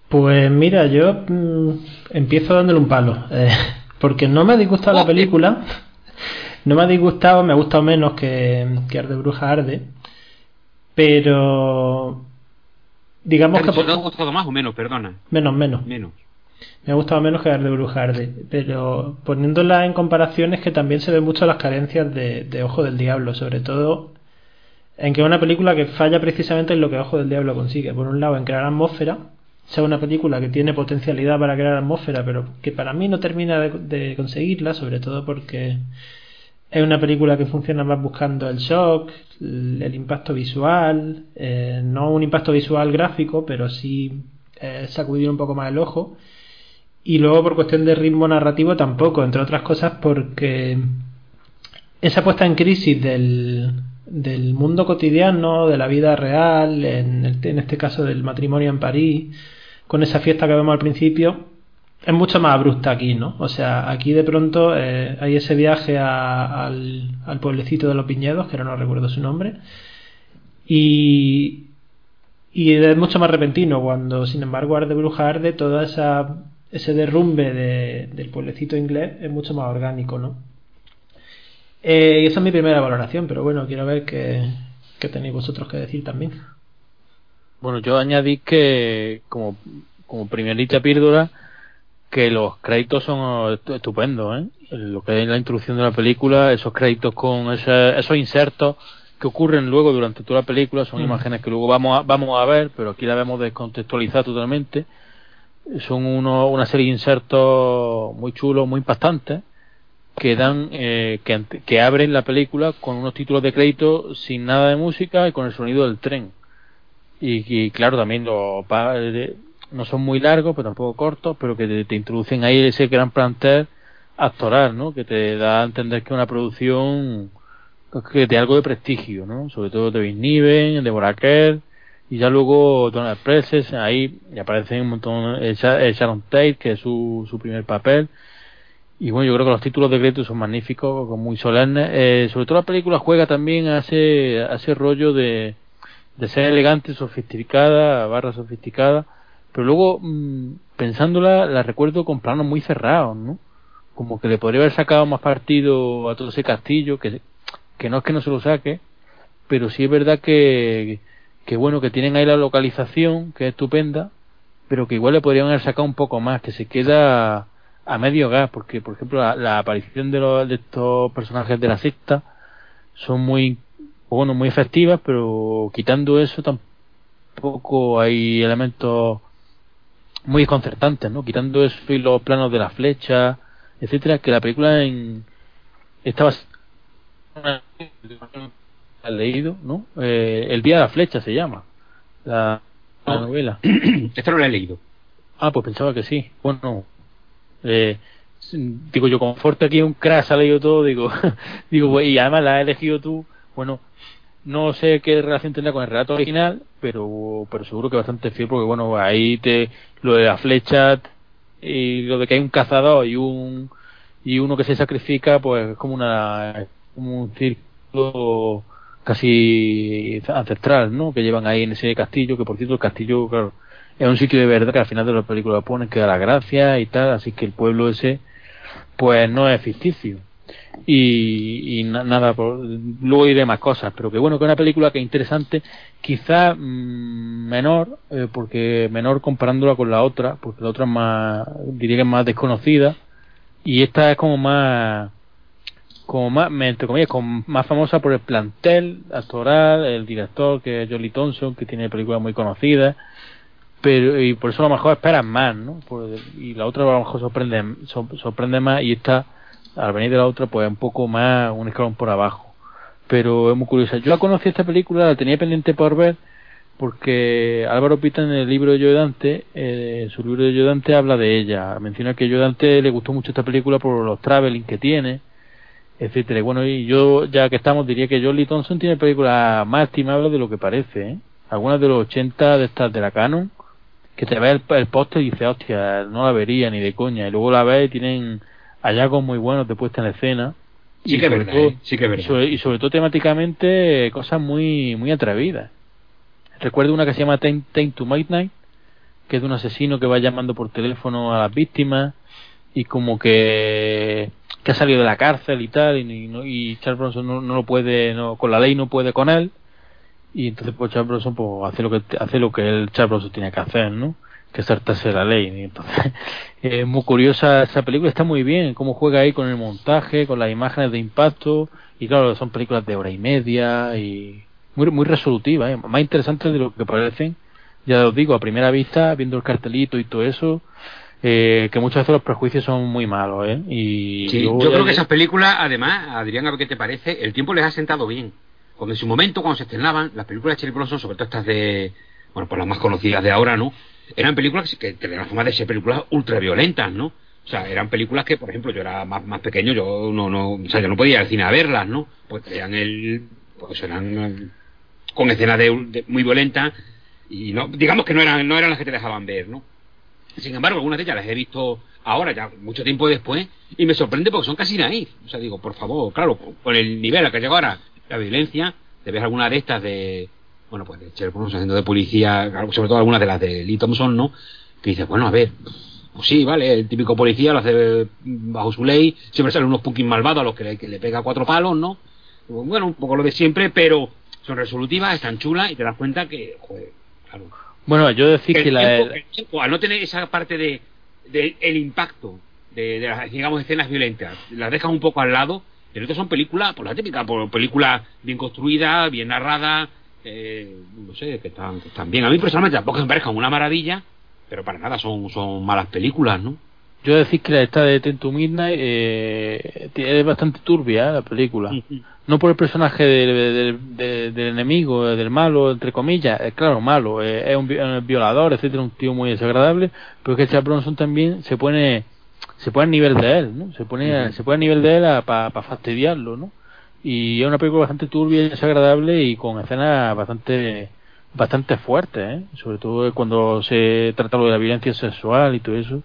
Pues mira, yo mm, empiezo dándole un palo. Eh, porque no me ha disgustado la película. No me ha disgustado, me ha gustado menos que, que Arde Bruja Arde. Pero... Digamos que... ¿Te ha gustado más o menos? Perdona. Menos, menos. Menos. Me ha gustado menos que de Brujarde, pero poniéndola en comparaciones que también se ven mucho las carencias de, Ojo del Diablo, sobre todo en que es una película que falla precisamente en lo que Ojo del Diablo consigue. Por un lado, en crear atmósfera, sea una película que tiene potencialidad para crear atmósfera, pero que para mí no termina de, conseguirla, sobre todo porque es una película que funciona más buscando el shock, el, impacto visual, eh, no un impacto visual gráfico, pero sí eh, sacudir un poco más el ojo y luego por cuestión de ritmo narrativo tampoco, entre otras cosas porque esa puesta en crisis del, del mundo cotidiano, de la vida real, en, en este caso del matrimonio en París, con esa fiesta que vemos al principio, es mucho más abrupta aquí, ¿no? O sea, aquí de pronto eh, hay ese viaje al, al, pueblecito de los viñedos, que ahora no recuerdo su nombre, y, y es mucho más repentino cuando, sin embargo, Arde Bruja Arde, toda esa ese derrumbe del pueblecito inglés es mucho más orgánico, ¿no? Eh, y esa es mi primera valoración, pero bueno, quiero ver qué, tenéis vosotros que decir también. Bueno, yo añadí que como, como primerita píldora que los créditos son estupendos, ¿eh? Lo que es la introducción de la película, esos créditos con esos insertos que ocurren luego durante toda la película, son mm. imágenes que luego vamos a, vamos a ver, pero aquí la vemos descontextualizada totalmente son uno, una serie de insertos muy chulos, muy impactantes, que dan, eh, que, que, abren la película con unos títulos de crédito sin nada de música y con el sonido del tren. Y, claro, también los no son muy largos, pero tampoco cortos, pero que te, introducen ahí ese gran plantel actoral, ¿no? Que te da a entender que es una producción que de algo de prestigio, ¿no? Sobre todo de Vince Niven, de Boraker y ya luego Donald Preses ahí aparecen un montón Sharon Tate que es su, su primer papel. Y bueno yo creo que los títulos de crédito son magníficos muy solemnes. Eh, sobre todo la película juega también a ese rollo de, de ser elegante sofisticada barra sofisticada. Pero luego mm, pensándola la recuerdo con planos muy cerrados no como que le podría haber sacado más partido a todo ese castillo que, que no es que no se lo saque pero sí es verdad que bueno, que tienen ahí la localización, que es estupenda, pero que igual le podrían haber sacado un poco más, que se queda a medio gas, porque por ejemplo la, aparición de, los, de estos personajes de la secta son muy, bueno, muy efectivas, pero quitando eso tampoco hay elementos muy desconcertantes, ¿no? Quitando eso y los planos de la flecha, etcétera, que la película en estaba leído, ¿no? Eh, el Día de la Flecha se llama, la, novela. Esta no la he leído. Ah, pues pensaba que sí. Bueno, eh, digo yo, conforte aquí un crash ha leído todo, digo, digo, pues, y además la has elegido tú, bueno, no sé qué relación tendrá con el relato original, pero, pero seguro que bastante fiel, porque bueno, ahí te, lo de la flecha y lo de que hay un cazador y un, y uno que se sacrifica, pues es como una, como un círculo casi ancestral, ¿no? Que llevan ahí en ese castillo, que por cierto el castillo, claro, es un sitio de verdad que al final de la película ponen que da la gracia y tal, así que el pueblo ese, pues no es ficticio. y, nada, por, luego iré más cosas, pero que bueno, que una película que es interesante, quizá mm, menor, eh, porque menor comparándola con la otra, porque la otra es más, diría que es más desconocida, y esta es como más, como más, entre comillas, como más famosa por el plantel actoral, el director que es Jolly Thompson, que tiene películas muy conocidas, pero y por eso a lo mejor esperan más, ¿no? y la otra a lo mejor sorprende, sorprende más y esta al venir de la otra pues un poco más un escalón por abajo. Pero es muy curiosa. Yo la conocí esta película la tenía pendiente por ver porque Álvaro Pita en el libro de Yo Dante eh, su libro de Yo Dante habla de ella. Menciona que Yo Dante le gustó mucho esta película por los traveling que tiene etcétera bueno y yo ya que estamos diría que Jolly Thompson tiene películas más estimables de lo que parece ¿eh? algunas de los 80 de estas de la Canon que te ve el, el póster y dices hostia no la vería ni de coña y luego la ves y tienen hallazgos muy buenos de puesta en escena. Sí que, es verdad, ¿eh? sí que verdad. Y sobre, todo temáticamente cosas muy muy atrevidas. Recuerdo una que se llama Time, to Midnight, que es de un asesino que va llamando por teléfono a las víctimas y como que, que ha salido de la cárcel y tal y, y Charles Bronson no, no, lo puede no, con la ley no puede con él y entonces pues Charles Bronson pues, hace lo que hace lo que el Charles Bronson tiene que hacer no que saltarse la ley. Entonces, es muy curiosa esa película, está muy bien, cómo juega ahí con el montaje, con las imágenes de impacto, y claro, son películas de hora y media y muy, muy resolutivas, ¿eh? más interesantes de lo que parecen. Ya os digo, a primera vista, viendo el cartelito y todo eso, eh, que muchas veces los prejuicios son muy malos. ¿eh? Y yo creo que esas películas, además, Adrián, a ver qué te parece, el tiempo les ha sentado bien. Cuando en su momento, cuando se estrenaban, las películas de Cherry Bronson, sobre todo estas de, bueno, pues las más conocidas de ahora, ¿no? eran películas que tenían la forma de ser películas ultraviolentas, ¿no? O sea, eran películas que, por ejemplo, yo era más, más pequeño, yo no, no, o sea, yo no podía ir al cine a verlas, ¿no? Pues eran el, pues eran con escenas de, muy violentas y no, digamos que no eran, no eran las que te dejaban ver, ¿no? Sin embargo, algunas de ellas las he visto ahora, ya mucho tiempo después, y me sorprende porque son casi naif. O sea, digo, por favor, claro, con el nivel al que llegado ahora la violencia, te ves alguna de estas de, bueno, pues de Sherlock haciendo de policía, sobre todo algunas de las de Lee Thompson, ¿no? Que dice, bueno, a ver, pues sí, vale, el típico policía lo hace bajo su ley, siempre salen unos punkins malvados a los que le, pega cuatro palos, ¿no? Bueno, un poco lo de siempre, pero son resolutivas, están chulas y te das cuenta que, joder, claro. Bueno, yo decir que, la... al no tener esa parte de, el impacto de, las, digamos, escenas violentas, las dejas un poco al lado, pero estas son películas, por la típica, por películas bien construidas, bien narradas, eh, no sé, que están, que están bien. A mí personalmente tampoco me parezcan una maravilla, pero para nada son, son malas películas, ¿no? Yo decir que esta de Ten to Midnight eh, es bastante turbia la película. No por el personaje del, enemigo, del malo, entre comillas, es claro, malo, es un, violador, etcétera, un tío muy desagradable, pero es que Charles Bronson también se pone se pone a nivel de él, ¿no? Se pone, se pone a nivel de él para fastidiarlo, ¿no? y es una película bastante turbia y desagradable y con escenas bastante bastante fuertes ¿eh? sobre todo cuando se trata lo de la violencia sexual y todo eso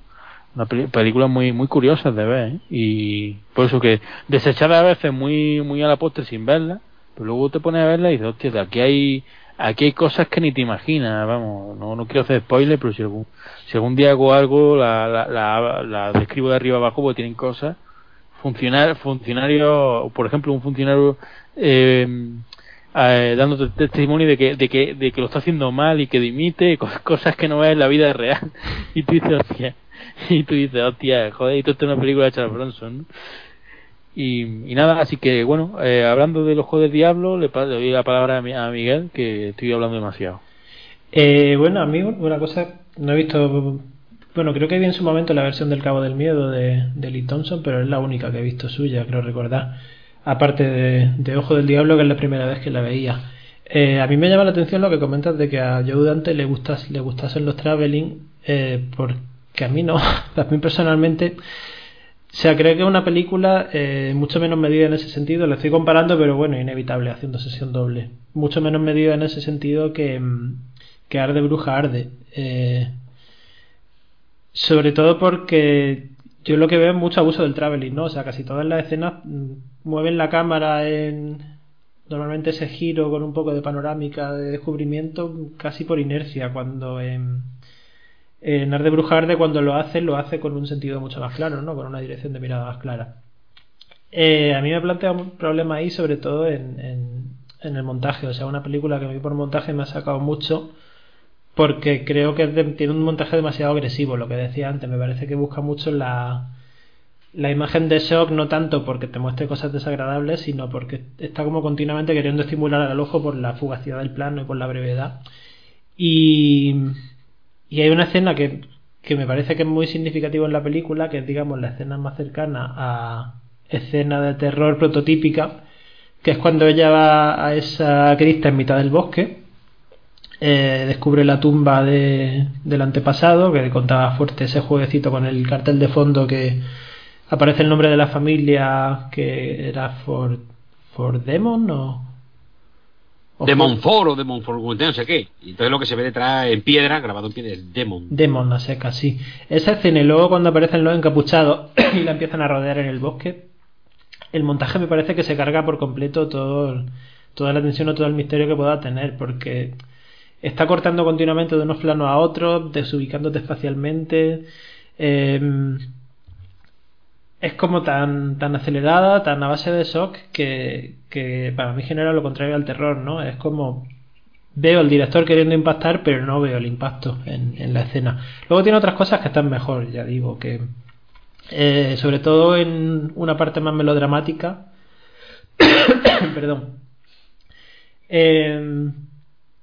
una película muy muy curiosa de ver ¿eh? y por eso que desechada a veces muy muy a la postre sin verla pero luego te pones a verla y dices hostia aquí hay aquí hay cosas que ni te imaginas vamos no, no quiero hacer spoiler pero si algún si algún día hago algo la, la, la, la describo de arriba abajo porque tienen cosas funcionar, funcionario, por ejemplo, un funcionario eh, eh, dando testimonio de que, de, que, de que lo está haciendo mal y que dimite, cosas que no ves en la vida real. Y tú dices, hostia, y tú dices, hostia, joder, y esto es una película de Charles Bronson. Y, y, nada, así que bueno, eh, hablando de los juegos del diablo, le, doy la palabra a, Miguel, que estoy hablando demasiado. Eh, bueno, amigo, una cosa, no he visto bueno, creo que vi en su momento la versión del Cabo del Miedo de, de Lee Thompson, pero es la única que he visto suya, creo recordar. Aparte de, Ojo del Diablo, que es la primera vez que la veía. Eh, a mí me llama la atención lo que comentas de que a Joe Dante le, gustas, le gustasen los traveling, eh, porque a mí no. a mí personalmente. O sea, creo que es una película eh, mucho menos medida en ese sentido. Le estoy comparando, pero bueno, inevitable, haciendo sesión doble. Mucho menos medida en ese sentido que, mm, que Arde Bruja Arde. Eh, sobre todo porque yo lo que veo es mucho abuso del traveling, ¿no? O sea, casi todas las escenas mm, mueven la cámara en normalmente ese giro con un poco de panorámica de descubrimiento casi por inercia cuando en, en Arde Brujarde cuando lo hace lo hace con un sentido mucho más claro, ¿no? Con una dirección de mirada más clara. Eh, a mí me plantea un problema ahí, sobre todo en, en, el montaje. O sea, una película que a mí por montaje me ha sacado mucho porque creo que tiene un montaje demasiado agresivo, lo que decía antes. Me parece que busca mucho la, la imagen de shock, no tanto porque te muestre cosas desagradables, sino porque está como continuamente queriendo estimular al ojo por la fugacidad del plano y por la brevedad. Y, y hay una escena que, que me parece que es muy significativa en la película, que es digamos la escena más cercana a escena de terror prototípica, que es cuando ella va a esa crista en mitad del bosque, eh, descubre la tumba de, del antepasado, que contaba fuerte ese jueguecito con el cartel de fondo que aparece el nombre de la familia que era For, For Demon. Demon For o Demon For no sé qué. Y entonces lo que se ve detrás en piedra, grabado en piedra, es Demon. Demon, a seca, sí. Esa escena y luego cuando aparecen los encapuchados y la empiezan a rodear en el bosque, el montaje me parece que se carga por completo todo, toda la tensión o todo el misterio que pueda tener, porque está cortando continuamente de unos planos a otros, desubicándote espacialmente. Em, es como tan, tan acelerada, tan a base de shock, que, que para mí genera lo contrario al terror, ¿no? Es como veo el director queriendo impactar, pero no veo el impacto en, en la escena. Luego tiene otras cosas que están mejor, ya digo, que eh, sobre todo en una parte más melodramática. Perdón. Eh,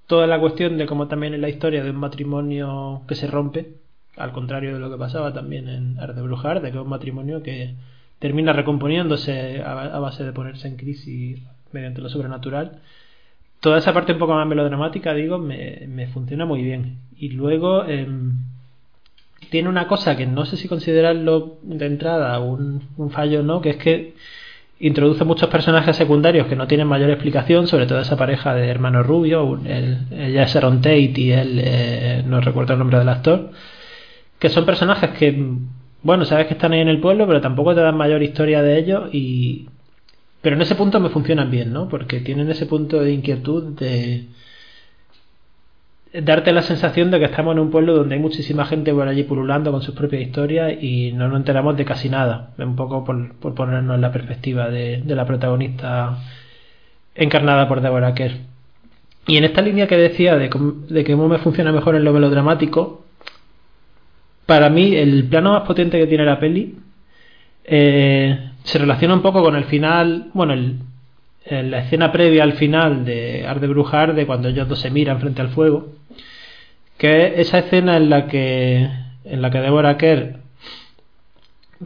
toda la cuestión de cómo también en la historia de un matrimonio que se rompe, al contrario de lo que pasaba también en Arte de Brujar, de que es un matrimonio que termina recomponiéndose a, base de ponerse en crisis mediante lo sobrenatural. Toda esa parte un poco más melodramática, digo, me, me funciona muy bien. Y luego, em, tiene una cosa que no sé si considerarlo de entrada un, fallo o no, que es que introduce muchos personajes secundarios que no tienen mayor explicación, sobre todo esa pareja de hermanos rubio, ella es Tate y él, eh, no recuerdo el nombre del actor, que son personajes que, bueno, sabes que están ahí en el pueblo, pero tampoco te dan mayor historia de ellos y... Pero en ese punto me funcionan bien, ¿no? Porque tienen ese punto de inquietud de darte la sensación de que estamos en un pueblo donde hay muchísima gente por allí pululando con sus propias historias y no nos enteramos de casi nada. Un poco por, ponernos en la perspectiva de, la protagonista encarnada por Deborah Kerr. Y en esta línea que decía de, de que cómo me funciona mejor en lo melodramático, para mí el plano más potente que tiene la peli eh, se relaciona un poco con el final, bueno, el, la escena previa al final de Arde Brujar, de cuando ellos dos se miran frente al fuego, que es esa escena en la que en la que Deborah Kerr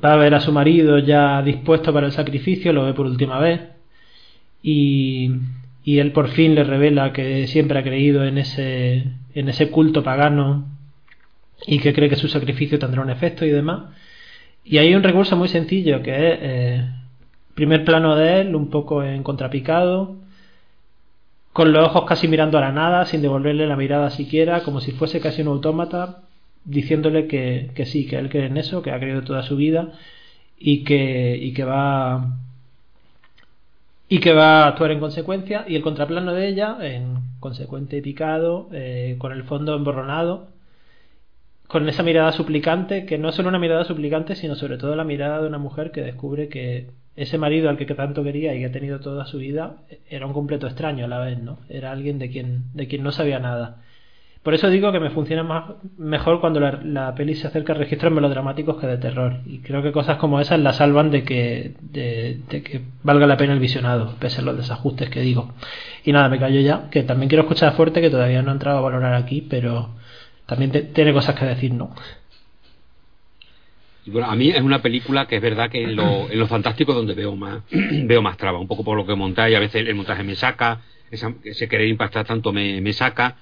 va a ver a su marido ya dispuesto para el sacrificio, lo ve por última vez y, y él por fin le revela que siempre ha creído en ese en ese culto pagano y que cree que su sacrificio tendrá un efecto y demás. Y hay un recurso muy sencillo que es eh, primer plano de él, un poco en contrapicado, con los ojos casi mirando a la nada, sin devolverle la mirada siquiera, como si fuese casi un autómata, diciéndole que, que sí, que él cree en eso, que ha creído toda su vida y que, y que va y que va a actuar en consecuencia y el contraplano de ella en consecuente picado eh, con el fondo emborronado con esa mirada suplicante que no es solo una mirada suplicante sino sobre todo la mirada de una mujer que descubre que ese marido al que tanto quería y que ha tenido toda su vida era un completo extraño a la vez, ¿no? Era alguien de quien, de quien no sabía nada. Por eso digo que me funciona más, mejor cuando la, peli se acerca a registros melodramáticos que de terror. Y creo que cosas como esas la salvan de que, de, que valga la pena el visionado, pese a los desajustes que digo. Y nada, me callo ya, que también quiero escuchar fuerte, que todavía no he entrado a valorar aquí, pero también tiene cosas que decir, ¿no? bueno, a mí es una película que es verdad que en lo, en lo fantástico donde veo más veo más traba, un poco por lo que montáis, a veces el montaje me saca, ese querer impactar tanto me, me saca,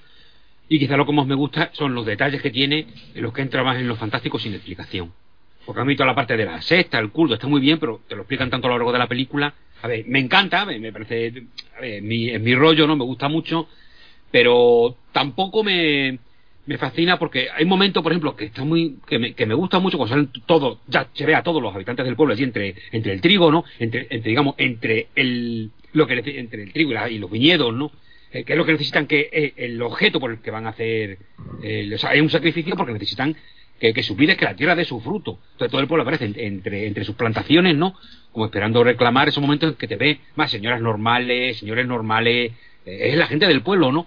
y quizá lo que más me gusta son los detalles que tiene en los que entra más en lo fantástico sin explicación. Porque a mí toda la parte de la sexta, el culto, está muy bien, pero te lo explican tanto a lo largo de la película. A ver, me encanta, me parece, a ver, mi, es mi rollo, ¿no? Me gusta mucho, pero tampoco me, me fascina porque hay momentos, por ejemplo, que está muy, que me, que me gusta mucho cuando salen todos, ya se ve a todos los habitantes del pueblo allí entre, entre el trigo, ¿no? Entre, entre digamos, entre el, lo que, entre el trigo y, los viñedos, ¿no? Eh, que es lo que necesitan que el objeto por el que van a hacer, o sea, hay un sacrificio porque necesitan que, que su vida es que la tierra dé su fruto. Entonces todo el pueblo aparece entre, entre sus plantaciones, ¿no? Como esperando reclamar esos momentos en que te ve más señoras normales, señores normales, eh, es la gente del pueblo, ¿no?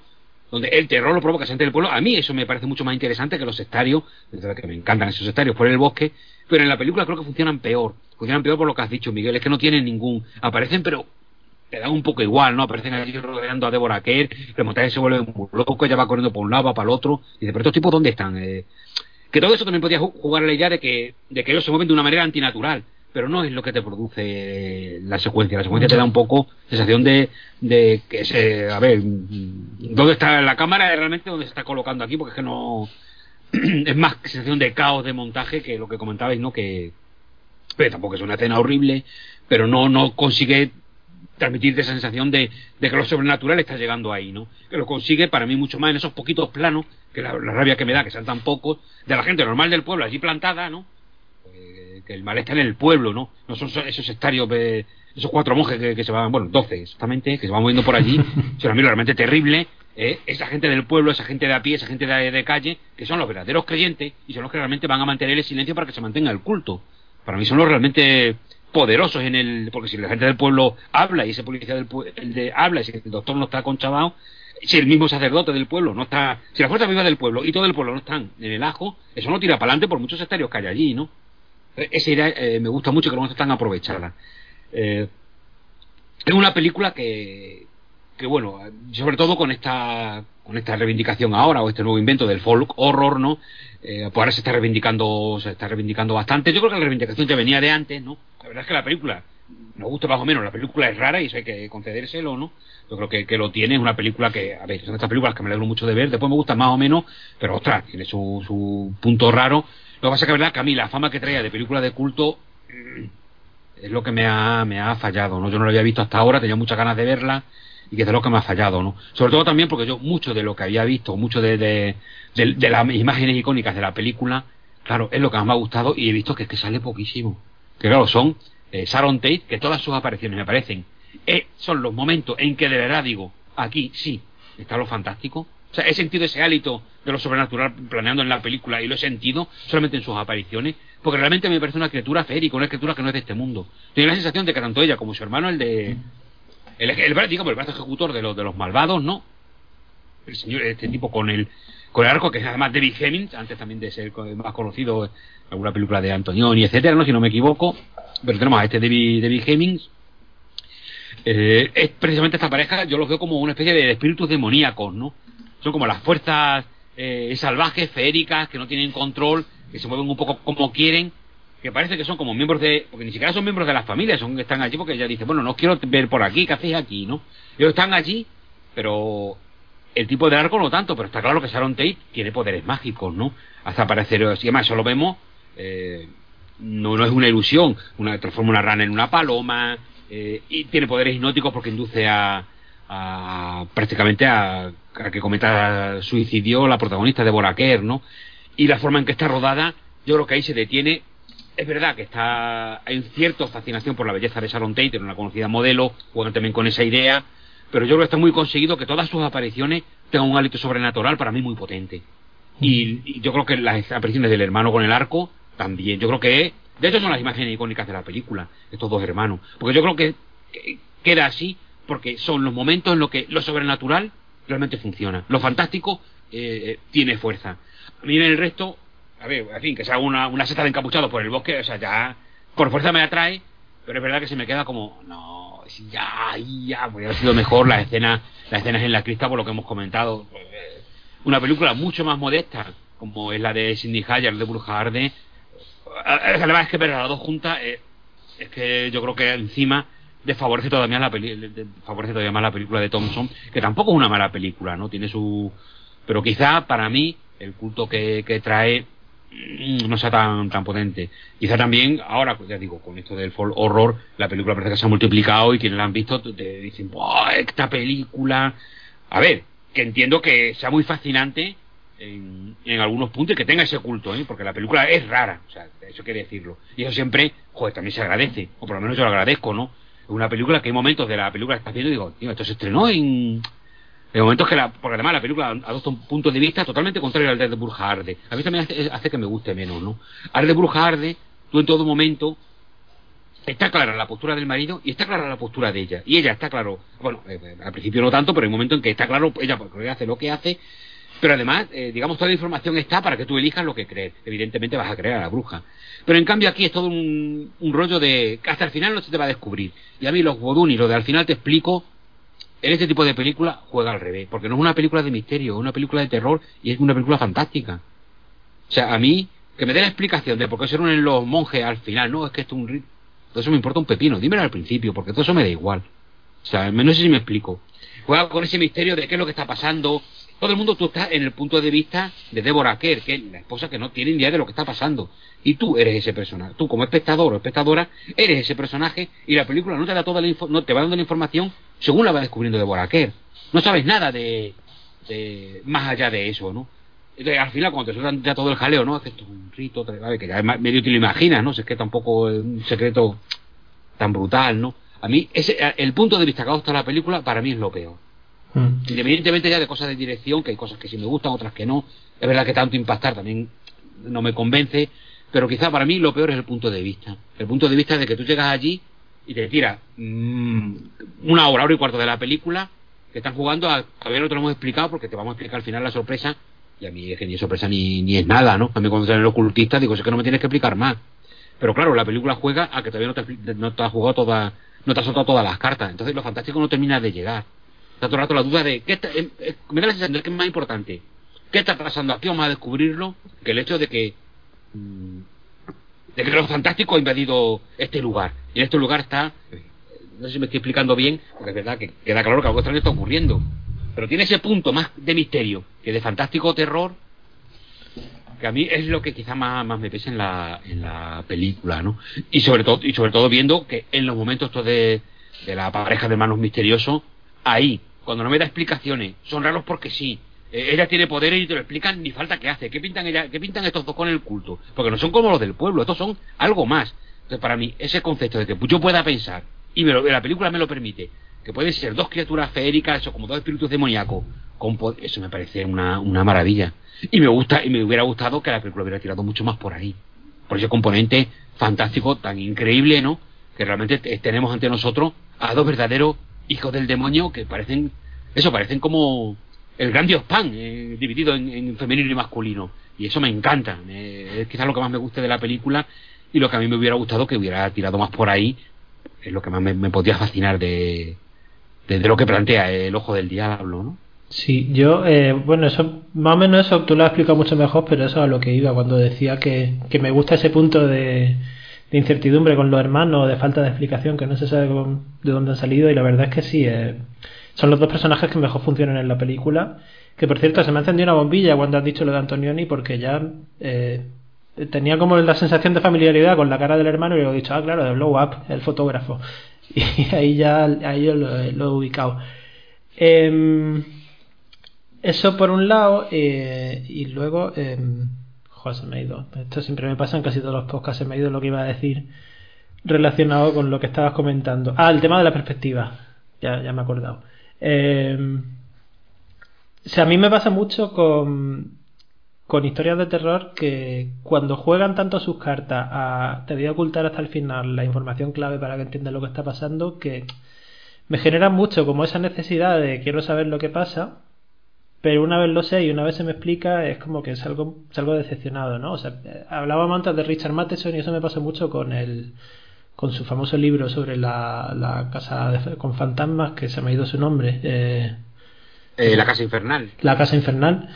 Donde el terror lo provoca gente del pueblo. A mí eso me parece mucho más interesante que los sectarios, que me encantan esos sectarios por el bosque, pero en la película creo que funcionan peor. Funcionan peor por lo que has dicho, Miguel, es que no tienen ningún... Aparecen, pero te dan un poco igual, ¿no? Aparecen allí rodeando a Deborah Kerr, el montaje se vuelve muy loco, ella va corriendo por un lado, va para el otro, y dice, pero estos tipos, ¿dónde están? Eh, que todo eso también podía jugar a la idea de que, de que ellos se mueven de una manera antinatural, pero no es lo que te produce la secuencia. La secuencia te da un poco sensación de, de que se, a ver, ¿dónde está la cámara? Realmente dónde se está colocando aquí, porque es que no, es más sensación de caos de montaje que lo que comentabais, ¿no? Que, pero tampoco es una escena horrible, pero no, no consigue transmitirte esa sensación de, de, que lo sobrenatural está llegando ahí, ¿no? Que lo consigue para mí mucho más en esos poquitos planos, que la, la rabia que me da, que sean tan pocos, de la gente normal del pueblo allí plantada, ¿no? Que el mal está en el pueblo, ¿no? No son esos estarios, de, esos cuatro monjes que, que, se van, bueno, doce exactamente, que se van moviendo por allí, es una realmente terrible, eh, esa gente del pueblo, esa gente de a pie, esa gente de, de, calle, que son los verdaderos creyentes y son los que realmente van a mantener el silencio para que se mantenga el culto. Para mí son los realmente poderosos en el porque si la gente del pueblo habla y ese policía del pueblo de, habla y si el doctor no está conchabado si el mismo sacerdote del pueblo no está si la fuerza viva del pueblo y todo el pueblo no están en el ajo eso no tira para adelante por muchos estarios que hay allí no esa idea eh, me gusta mucho que no están aprovechada. Eh, es una película que que bueno sobre todo con esta con esta reivindicación ahora o este nuevo invento del folk horror no eh, pues ahora se está reivindicando se está reivindicando bastante. Yo creo que la reivindicación ya venía de antes no la verdad es que la película nos gusta más o menos la película es rara y eso hay que concedérselo no yo creo que, que lo tiene es una película que a ver son estas películas que me alegro mucho de ver después me gusta más o menos pero ostras tiene su, su punto raro lo que pasa es que verdad que a mí la fama que traía de película de culto es lo que me ha, me ha fallado no yo no la había visto hasta ahora tenía muchas ganas de verla y que es lo que me ha fallado, ¿no? Sobre todo también porque yo mucho de lo que había visto, mucho de, de, de, las imágenes icónicas de la película, claro, es lo que más me ha gustado y he visto que que sale poquísimo. Que claro, son eh, Sharon Tate, que todas sus apariciones me parecen, eh, son los momentos en que de verdad digo, aquí sí, está lo fantástico. O sea, he sentido ese hálito de lo sobrenatural planeando en la película y lo he sentido solamente en sus apariciones, porque realmente me parece una criatura férica, una criatura que no es de este mundo. Tengo la sensación de que tanto ella como su hermano, el de el, el, digamos, el brazo ejecutor de los, de los malvados, ¿no? El señor, este tipo con el, con el arco, que es además David Hemmings, antes también de ser más conocido en alguna película de Antonioni, etcétera, ¿no? Si no me equivoco. Pero tenemos a este David, David Hemmings. Eh, es precisamente esta pareja, yo los veo como una especie de espíritus demoníacos, ¿no? Son como las fuerzas eh, salvajes, feéricas, que no tienen control, que se mueven un poco como quieren, que parece que son como miembros de porque ni siquiera son miembros de la familia son que están allí porque ella dice bueno no quiero ver por aquí qué hacéis aquí no ellos están allí pero el tipo de arco no tanto pero está claro que Sharon Tate tiene poderes mágicos no hasta parecer y además eso lo vemos eh, no, no es una ilusión transforma una rana en una paloma eh, y tiene poderes hipnóticos porque induce a, a prácticamente a, que cometa suicidio la protagonista de Boraker no y la forma en que está rodada yo creo que ahí se detiene. Es verdad que está hay cierta fascinación por la belleza de Sharon Tate, una conocida modelo, juegan también con esa idea, pero yo creo que está muy conseguido que todas sus apariciones tengan un hálito sobrenatural para mí muy potente. Y, y, yo creo que las apariciones del hermano con el arco también, yo creo que de hecho son las imágenes icónicas de la película, estos dos hermanos, porque yo creo que, que queda así porque son los momentos en los que lo sobrenatural realmente funciona, lo fantástico eh, tiene fuerza. A mí en el resto a ver, en fin, que sea una, una seta de encapuchados por el bosque, o sea, ya por fuerza me atrae, pero es verdad que se me queda como, no, ya, ya, podría haber sido mejor la escena, las escenas en la crista por lo que hemos comentado. Una película mucho más modesta, como es la de Cindy Hayer, de Bruja Arde. Además es que ver las dos juntas, eh, es que yo creo que encima desfavorece todavía la peli favorece todavía más la película de Thompson, que tampoco es una mala película, ¿no? Tiene su pero quizá para mí el culto que, que trae Mm, no sea tan, tan potente. Quizá también, ahora, ya digo, con esto del folk horror, la película parece que se ha multiplicado y quienes la han visto te dicen, esta película. A ver, que entiendo que sea muy fascinante en, en algunos puntos y que tenga ese culto, ¿eh? porque la película es rara, o sea, eso quiere decirlo. Y eso siempre, joder, también se agradece, o por lo menos yo lo agradezco, ¿no? Una película que hay momentos de la película que estás viendo y digo, tío, esto se estrenó en De momento es que, la, porque además la película adopta un punto de vista totalmente contrario al de Bruja Arde. A mí también hace, que me guste menos, ¿no? Al de Bruja Arde, tú en todo momento está clara la postura del marido y está clara la postura de ella. Y ella está claro, bueno, eh, al principio no tanto, pero hay un momento en que está claro ella porque hace lo que hace, pero además, eh, digamos, toda la información está para que tú elijas lo que creer. Evidentemente vas a creer a la bruja. Pero en cambio aquí es todo un, un rollo de que hasta el final no se te va a descubrir. Y a mí los Boduni, lo de al final te explico, en este tipo de película juega al revés, porque no es una película de misterio, es una película de terror y es una película fantástica. O sea, a mí, que me dé la explicación de por qué se unen los monjes al final, no, es que esto es un ritmo. Todo eso me importa un pepino, dímelo al principio, porque todo eso me da igual. O sea, no sé si me explico. Juega con ese misterio de qué es lo que está pasando. Todo el mundo tú estás en el punto de vista de Deborah Kerr, que es la esposa que no tiene idea de lo que está pasando. Y tú eres ese personaje. Tú como espectador o espectadora eres ese personaje y la película no te da toda la no te va dando la información según la va descubriendo Deborah Kerr. No sabes nada de, de más allá de eso, ¿no? Entonces, al final, cuando te sueltan ya todo el jaleo, ¿no? Un rito, que ya medio te lo imaginas, ¿no? Si es que tampoco es un secreto tan brutal, ¿no? A mí, ese, el punto de vista que adopta la película, para mí es lo peor. Mm. Independientemente ya de cosas de dirección, que hay cosas que sí me gustan, otras que no. Es verdad que tanto impactar también no me convence, pero quizá para mí lo peor es el punto de vista. El punto de vista de que tú llegas allí y te tiras mmm, una hora, hora y cuarto de la película, que están jugando a, todavía no te lo hemos explicado porque te vamos a explicar al final la sorpresa, y a mí es que ni sorpresa ni, ni es nada, ¿no? A mí cuando salen el ocultista digo, es que no me tienes que explicar más. Pero claro, la película juega a que todavía no te, no te has jugado toda, no te has soltado todas las cartas. Entonces lo fantástico no termina de llegar. Está todo el rato la duda de, ¿qué está, eh, eh, me da la sensación de que es más importante. ¿Qué está pasando aquí? Vamos a descubrirlo. Que el hecho de que, mmm, de que lo fantástico ha invadido este lugar. Y en este lugar está, no sé si me estoy explicando bien, porque es verdad que queda claro que algo extraño está ocurriendo. Pero tiene ese punto más de misterio que de fantástico terror que a mí es lo que quizá más, más me pesa en la, en la película, ¿no? Y sobre todo, y sobre todo viendo que en los momentos estos de, de la pareja de hermanos misteriosos, ahí, cuando no me da explicaciones, son raros porque sí. Eh, ella tiene poderes y te lo explican ni falta que hace. ¿Qué pintan ella, qué pintan estos dos con el culto? Porque no son como los del pueblo, estos son algo más. Entonces, para mí, ese concepto de que yo pueda pensar, y me lo, la película me lo permite, que pueden ser dos criaturas feéricas o como dos espíritus demoníacos, con eso me parece una, una maravilla. Y me gusta, y me hubiera gustado que la película hubiera tirado mucho más por ahí. Por ese componente fantástico, tan increíble, ¿no? Que realmente tenemos ante nosotros a dos verdaderos hijos del demonio que parecen, eso, parecen como el gran dios pan, eh, dividido en, en, femenino y masculino. Y eso me encanta. Eh, es quizás lo que más me guste de la película y lo que a mí me hubiera gustado que hubiera tirado más por ahí. Es lo que más me, podía fascinar de, de, de, lo que plantea el ojo del diablo, ¿no? Sí, yo, eh, bueno, eso, más o menos eso tú lo has explicado mucho mejor, pero eso es a lo que iba cuando decía que, que me gusta ese punto de, de, incertidumbre con los hermanos, de falta de explicación, que no se sabe de dónde han salido, y la verdad es que sí, eh, son los dos personajes que mejor funcionan en la película. Que por cierto, se me ha encendido una bombilla cuando has dicho lo de Antonioni, porque ya eh, tenía como la sensación de familiaridad con la cara del hermano y le he dicho, ah, claro, de Blow Up, el fotógrafo. Y ahí ya ahí lo, he ubicado. Eh, eso por un lado, eh, y luego, eh, joder, se me ha ido. Esto siempre me pasa en casi todos los podcasts, se me ha ido lo que iba a decir relacionado con lo que estabas comentando. Ah, el tema de la perspectiva. Ya, ya me he acordado. Eh, o sea, a mí me pasa mucho con, con historias de terror que cuando juegan tanto sus cartas a te voy a ocultar hasta el final la información clave para que entiendas lo que está pasando, que me generan mucho como esa necesidad de quiero saber lo que pasa pero una vez lo sé y una vez se me explica es como que salgo, salgo decepcionado, ¿no? O sea, hablábamos antes de Richard Matheson y eso me pasó mucho con el con su famoso libro sobre la, la casa de, con fantasmas que se me ha ido su nombre eh, eh, la casa infernal la casa infernal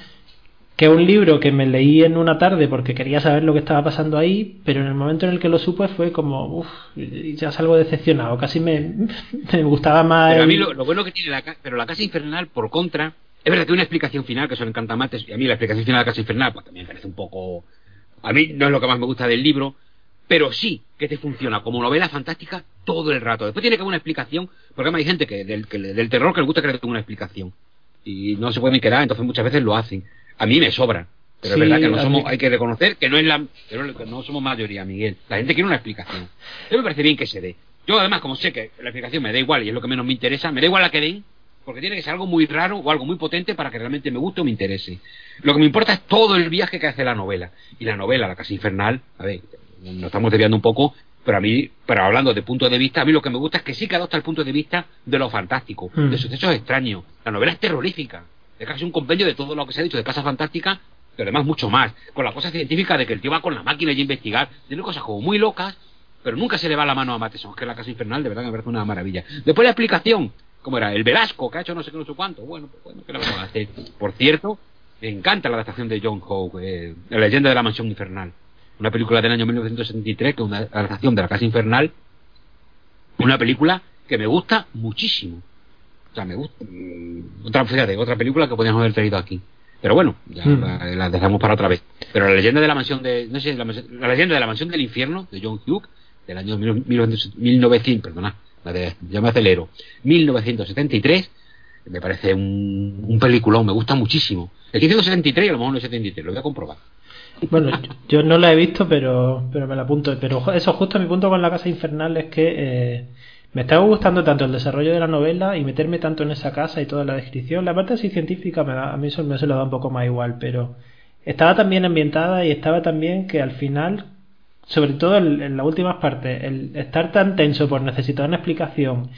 que es un libro que me leí en una tarde porque quería saber lo que estaba pasando ahí, pero en el momento en el que lo supe fue como, uff, ya salgo decepcionado, casi me, me gustaba más... Pero a mí lo, lo, bueno que tiene la, pero la casa infernal, por contra, es verdad que una explicación final, que son encantamates, y a mí la explicación final de casa infernal, pues también me parece un poco... A mí no es lo que más me gusta del libro, pero sí que te funciona como novela fantástica todo el rato. Después tiene que haber una explicación, porque además hay gente que del, que, del terror que le gusta que le tenga una explicación. Y no se pueden quedar, entonces muchas veces lo hacen. A mí me sobra. Pero sí, es verdad que no somos, hay que reconocer que no es la, que no, que no somos mayoría, Miguel. La gente quiere una explicación. Yo me parece bien que se dé. Yo además, como sé que la explicación me da igual y es lo que menos me interesa, me da igual la que den, porque tiene que ser algo muy raro o algo muy potente para que realmente me guste o me interese. Lo que me importa es todo el viaje que hace la novela. Y la novela, La Casa Infernal, a ver, nos estamos desviando un poco, pero a mí, pero hablando de punto de vista, a mí lo que me gusta es que sí que adopta el punto de vista de lo fantástico, Mm. de sucesos extraños. La novela es terrorífica, es casi un compendio de todo lo que se ha dicho de Casa Fantástica, pero además mucho más, con la cosa científica de que el tío va con la máquina y a investigar, tiene cosas como muy locas, pero nunca se le va la mano a Matheson, que es la Casa Infernal, de verdad que me parece una maravilla. Después la explicación, ¿cómo era? El Velasco, que ha hecho no sé qué, no sé cuánto, bueno, pues bueno, ¿qué le vamos a hacer? Por cierto, me encanta la adaptación de John Howe, eh, La leyenda de la mansión infernal una película del año 1973, que es una adaptación de La Casa Infernal, una película que me gusta muchísimo. O sea, me gusta. mm, Otra, fíjate, otra película que podríamos haber traído aquí. Pero bueno, ya Mm. la, la dejamos para otra vez. Pero la leyenda de la mansión de. No sé, la, la leyenda de la mansión del infierno, de John Hughes, del año 1900, 1900 perdona, ya me acelero, 1973, me parece un, un peliculón, me gusta muchísimo. El 573 y a lo mejor no es 73, lo voy a comprobar. Bueno, yo- no la he visto, pero, pero me la apunto. Pero eso, justo mi punto con la casa infernal es que eh, me estaba gustando tanto el desarrollo de la novela y meterme tanto en esa casa y toda la descripción. La parte así científica me da- a mí eso me se lo da un poco más igual, pero estaba tan bien ambientada y estaba tan bien que al final, sobre todo en, en las últimas partes, el estar tan tenso por necesitar una explicación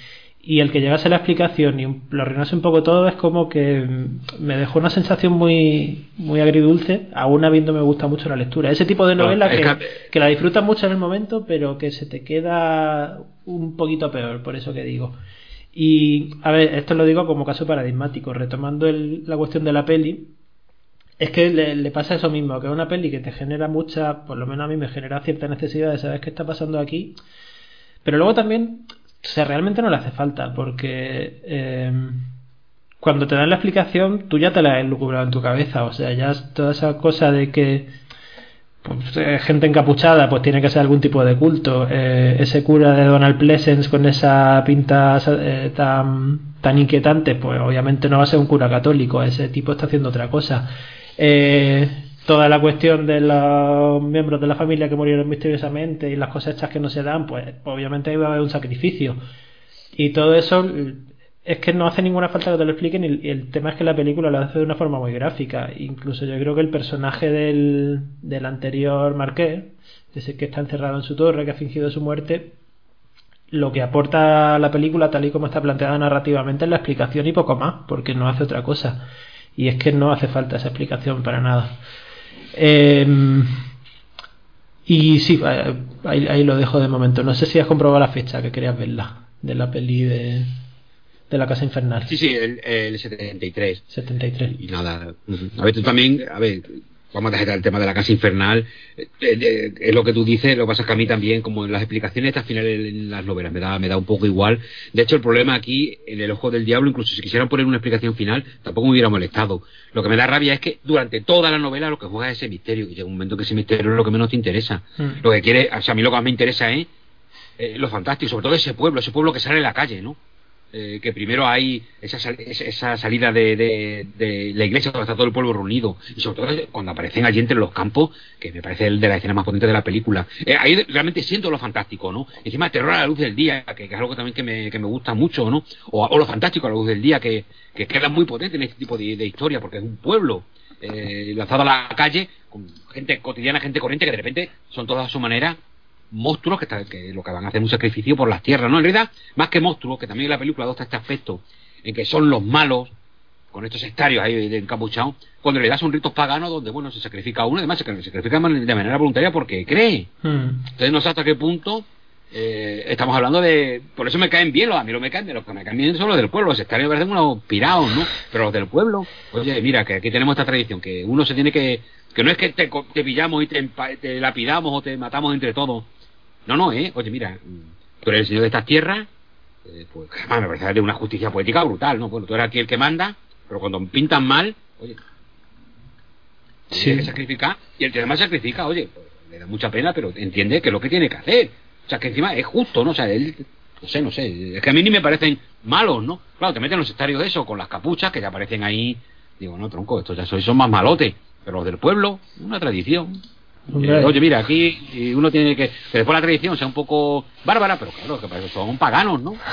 y el que llegase la explicación y lo arruinase un poco todo es como que mm, me dejó una sensación muy muy agridulce aún habiéndome gustado mucho la lectura. Ese tipo de novela que- que la disfrutas mucho en el momento pero que se te queda un poquito peor por eso que digo. Y a ver esto lo digo como caso paradigmático retomando el- la cuestión de la peli es que le, pasa eso mismo, que es una peli que te genera mucha, por lo menos a mí me genera cierta necesidad de saber qué está pasando aquí, pero luego también, o sea, realmente no le hace falta, porque eh, cuando te dan la explicación, tú ya te la has elucubrado en tu cabeza, o sea, ya toda esa cosa de que pues, eh, gente encapuchada, pues tiene que ser algún tipo de culto, eh, ese cura de Donald Pleasence con esa pinta eh, tan, tan inquietante, pues obviamente no va a ser un cura católico, ese tipo está haciendo otra cosa. Eh, toda la cuestión de los miembros de la familia que murieron misteriosamente y las cosechas que no se dan, pues obviamente iba a haber un sacrificio. Y todo eso mm, es que no hace ninguna falta que te lo expliquen y y el tema es que la película lo hace de una forma muy gráfica. Incluso yo creo que el personaje del, del anterior marqués, ese que está encerrado en su torre, que ha fingido su muerte, lo que aporta la película tal y como está planteada narrativamente es la explicación y poco más, porque no hace otra cosa. Y es que no hace falta esa explicación para nada. Em, y sí, eh, ahí, ahí lo dejo de momento. No sé si has comprobado la fecha que querías verla de la peli de, de la Casa Infernal. Sí, sí, el, el 73. 73. Y nada, a ver, tú también, a ver, vamos a dejar el tema de la casa infernal. Eh, eh, es lo que tú dices, lo que pasa es que a mí también, como en las explicaciones estas finales en las novelas, me da, me da un poco igual. De hecho, el problema aquí, en El Ojo del Diablo, incluso si quisieran poner una explicación final, tampoco me hubiera molestado. Lo que me da rabia es que durante toda la novela lo que juega es ese misterio, y llega un momento que ese misterio es lo que menos te interesa. Mm. Lo que quiere, o sea, a mí lo que más me interesa es eh, lo fantástico, sobre todo ese pueblo, ese pueblo que sale en la calle, ¿no? Eh, que primero hay esa, esa- salida de, de- la iglesia donde está todo el pueblo reunido y sobre todo cuando aparecen allí entre los campos que me parece el de las escenas más potentes de la película Eh, ahí realmente siento lo fantástico ¿no? encima terror a la luz del día que, que es algo también que me, que me gusta mucho ¿no? o, o lo fantástico a la luz del día que, que queda muy potente en este tipo de, de historia porque es un pueblo eh, lanzado a la calle con gente cotidiana, gente corriente que de repente son todas a su manera monstruos que, está- que lo que van a hacer un sacrificio por las tierras, ¿no? En realidad, más que monstruos, que también en la película adopta este aspecto en que son los malos, con estos sectarios ahí de encapuchados, cuando le das un ritos paganos donde, bueno, se sacrifica a uno, además se sacrifica de manera voluntaria porque cree. Mm. Entonces no sé hasta qué punto eh, estamos hablando de... Por eso me caen bien los, a mí no me caen bien, los que me caen bien son los del pueblo, los sectarios parecen unos pirados, ¿no? Pero los del pueblo, oye, mira, que aquí tenemos esta tradición, que uno se tiene que... Que no es que te, te pillamos y te, te lapidamos o te matamos entre todos. No, no, ¿eh? Oye, mira, mm, tú eres el señor de estas tierras, eh, pues además me parece de una justicia poética brutal, ¿no? Bueno, tú eres aquí el que manda, pero cuando pintan mal, oye, Sí. tiene que sacrificar, y el que además sacrifica, oye, pues, le da mucha pena, pero entiende que es lo que tiene que hacer. O sea, que encima es justo, ¿no? O sea, él, no sé, no sé, es que a mí ni me parecen malos, ¿no? Claro, te meten los estarios eso, con las capuchas, que ya aparecen ahí, digo, no, tronco, estos ya sois, son más malotes, pero los del pueblo, una tradición. Eh, oye, mira, aquí y uno tiene que. Que después la tradición sea un poco bárbara, pero claro, que para eso son paganos, ¿no?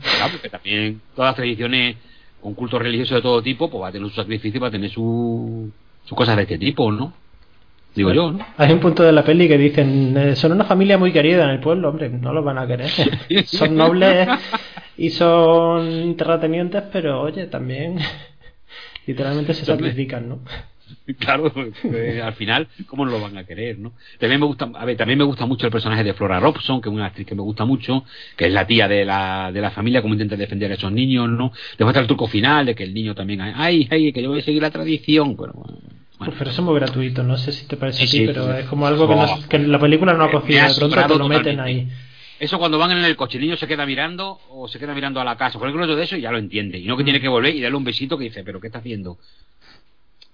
Claro, porque también todas las tradiciones un culto religioso de todo tipo, pues va a tener su sacrificio, va a tener su, sus cosas de este tipo, ¿no? Digo yo, ¿no? Hay un punto de la peli que dicen, eh, son una familia muy querida en el pueblo, hombre, no los van a querer. son nobles y son terratenientes, pero oye, también literalmente se sacrifican, ¿no? Claro, pues, al final, ¿cómo no lo van a querer, no? También me gusta, a ver, también me gusta mucho el personaje de Flora Robson, que es una actriz que me gusta mucho, que es la tía de la, de la familia, cómo intenta defender a esos niños, ¿no? Después está el truco final de que el niño también, ay, ay, que yo voy a seguir la tradición, bueno, bueno. Pero eso es muy gratuito, no sé si te parece a ti, pero es como algo que, no, que, la película no ha cogido, de pronto te lo meten ahí. Eso cuando van en el coche, el niño se queda mirando o se queda mirando a la casa, por ejemplo, de eso y ya lo entiende. Y no que tiene que volver y darle un besito que dice, pero ¿qué está haciendo?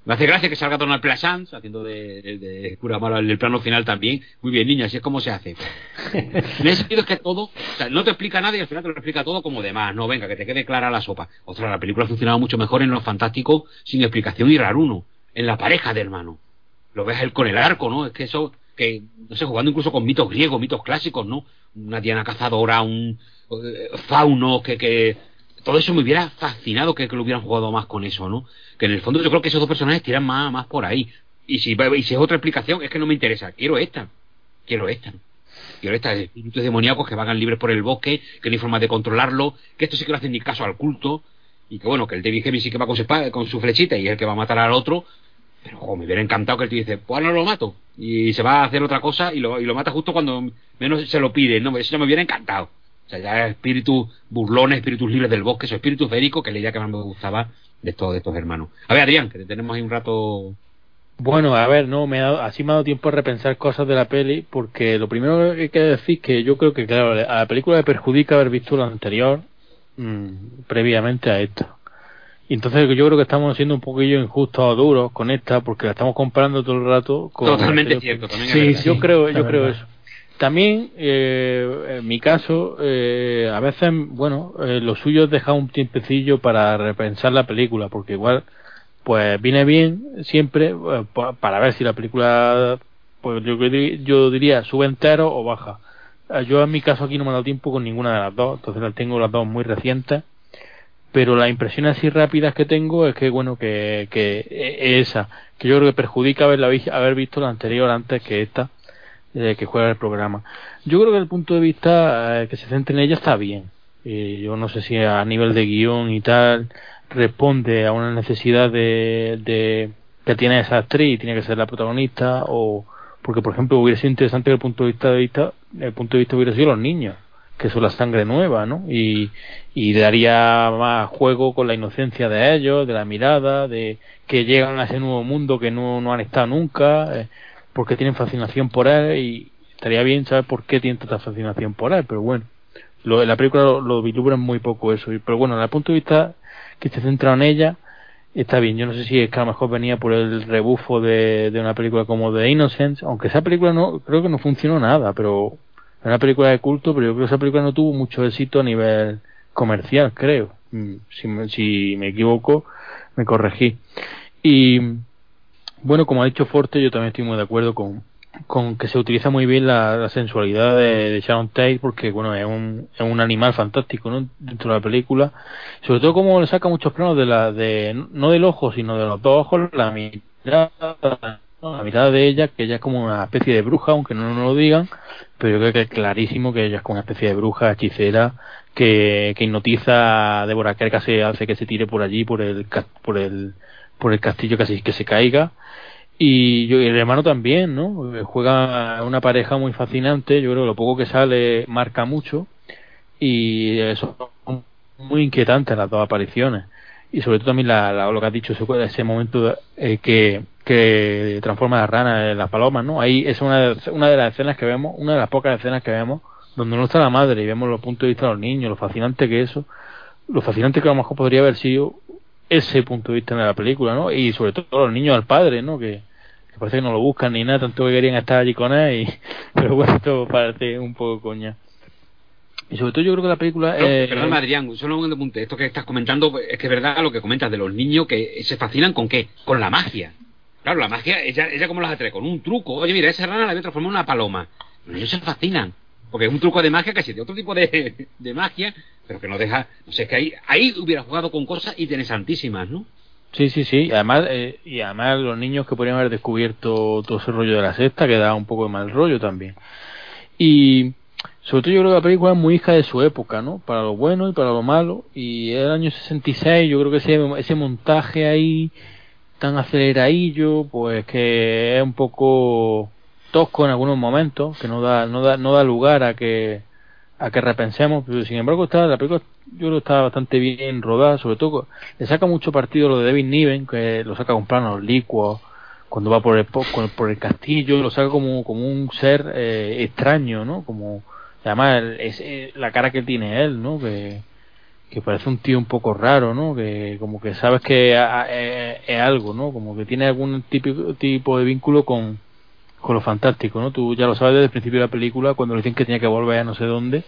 Me hace gracia que salga Donald Pleasance haciendo de, de, de cura malo en el plano final también. Muy bien, niña, así es como se hace. en ese sentido es que todo, o sea, no te explica nada y al final te lo explica todo como demás. No, venga, que te quede clara la sopa. Otra, la película ha funcionado mucho mejor en lo fantástico, sin explicación y raruno. En la pareja de hermano. Lo ves él con el arco, ¿no? Es que eso, que, no sé, jugando incluso con mitos griegos, mitos clásicos, ¿no? Una Diana cazadora, un eh, fauno que, que todo eso me hubiera fascinado que, lo hubieran jugado más con eso, ¿no? Que en el fondo yo creo que esos dos personajes tiran más, más por ahí. Y si, y si es otra explicación, es que no me interesa. Quiero esta. Quiero esta. Quiero esta. Espíritus demoníacos que vagan libres por el bosque, que no hay forma de controlarlo, que esto sí que no hacen ni caso al culto. Y que bueno, que el David Hemming sí que va con su, con su flechita y es el que va a matar al otro. Pero jo, me hubiera encantado que el tío dice, pues no lo mato. Y se va a hacer otra cosa y lo, lo mata justo cuando menos se lo pide. No, eso me hubiera encantado. O sea, ya espíritus burlones, espíritus libres del bosque, esos espíritus féricos, que es la idea que más me gustaba de estos, de estos hermanos. A ver, Adrián, que te tenemos ahí un rato. Bueno, a ver, no, me ha dado, así me ha dado tiempo a repensar cosas de la peli, porque lo primero que hay que decir que yo creo que, claro, a la película le perjudica haber visto lo anterior mmm, previamente a esta. Y entonces yo creo que estamos siendo un poquillo injustos o duros con esta, porque la estamos comparando todo el rato con. Totalmente cierto, también Sí, sí, yo creo, yo creo eso. También, eh, en mi caso, eh, a veces, bueno, eh, lo suyo es dejar un tiempecillo para repensar la película, porque igual, pues viene bien siempre eh, para ver si la película, pues yo, yo diría, sube entero o baja. Eh, yo en mi caso aquí no me he dado tiempo con ninguna de las dos, entonces las tengo las dos muy recientes, pero las impresiones así rápidas que tengo es que, bueno, que, que esa, que yo creo que perjudica haberla, haber visto la anterior antes que esta eh, que juega el programa. Yo creo que el punto de vista eh, que se centre en ella está bien. Eh, yo no sé si a nivel de guion y tal responde a una necesidad de, de que tiene esa actriz y tiene que ser la protagonista o porque por ejemplo hubiera sido interesante que el punto de vista, de vista el punto de vista hubiera sido los niños que son la sangre nueva ¿no? y, y daría más juego con la inocencia de ellos de la mirada de que llegan a ese nuevo mundo que no, no han estado nunca eh, porque tienen fascinación por él y estaría bien saber por qué tienen tanta fascinación por él, pero bueno, lo, la película lo, lo muy poco eso, pero bueno, desde el punto de vista que esté centrado en ella, está bien. Yo no sé si es que a lo mejor venía por el rebufo de, de una película como The Innocence, aunque esa película no creo que no funcionó nada, pero es una película de culto, pero yo creo que esa película no tuvo mucho éxito a nivel comercial, creo. Si me, si me equivoco, me corregí. Y bueno, como ha dicho Forte, yo también estoy muy de acuerdo con, con que se utiliza muy bien la, sensualidad de, Sharon Tate porque bueno es un, es un animal fantástico ¿no? dentro de la película sobre todo como le saca muchos planos de la de no del ojo sino de los dos ojos la mirada la mirada de ella que ella es como una especie de bruja aunque no lo digan pero yo creo que es clarísimo que ella es como una especie de bruja hechicera que, que hipnotiza a Deborah Kerr que hace que se tire por allí por el por el por el castillo casi que se caiga y, yo, y el hermano también, ¿no? Juega una pareja muy fascinante, yo creo que lo poco que sale marca mucho y eso es muy inquietante las dos apariciones y sobre todo también la, lo que has dicho ese, ese momento eh, que, que transforma a la rana en las palomas, ¿no? Ahí es una de, una de las escenas que vemos, una de las pocas escenas que vemos donde no está la madre y vemos los puntos de vista de los niños, lo fascinante que eso, lo fascinante que a lo mejor podría haber sido ese punto de vista de la película, ¿no? Y sobre todo los niños al padre, ¿no? Que, que parece que no lo buscan ni nada, tanto que querían estar allí con él, y, pero bueno, esto parece un poco coña. Y sobre todo yo creo que la película... No, eh, perdón, Adrián, solo un apunte. Esto que estás comentando es que es verdad lo que comentas de los niños que se fascinan con qué? Con la magia. Claro, la magia, ella, ella como las atrae, con un truco. Oye, mira, esa rana la voy a transformar en una paloma. Los niños se fascinan. Porque es un truco de magia que si de otro tipo de, de magia, pero que no deja, no sé, que ahí, ahí hubiera jugado con cosas interesantísimas, ¿no? Sí, sí, sí. Además, eh, y además los niños que podrían haber descubierto todo ese rollo de la sexta, que da un poco de mal rollo también. Y sobre todo yo creo que la película es muy hija de su época, ¿no? Para lo bueno y para lo malo. Y el año 66, yo creo que ese, ese montaje ahí tan aceleradillo, pues que es un poco tosco en algunos momentos, que no da, no da, no da lugar a que a que repensemos, pero sin embargo está la película yo creo está bastante bien rodada, sobre todo le saca mucho partido lo de David Niven, que lo saca con planos licuos, cuando va por el por el castillo, lo saca como, como un ser eh, extraño, ¿no? Como además es, eh, la cara que tiene él, ¿no? Que, que parece un tío un poco raro, ¿no? Que como que sabes que es, algo, ¿no? Como que tiene algún tipo, tipo de vínculo con, con lo fantástico, ¿no? Tú ya lo sabes desde el principio de la película, cuando le dicen que tenía que volver a no sé dónde,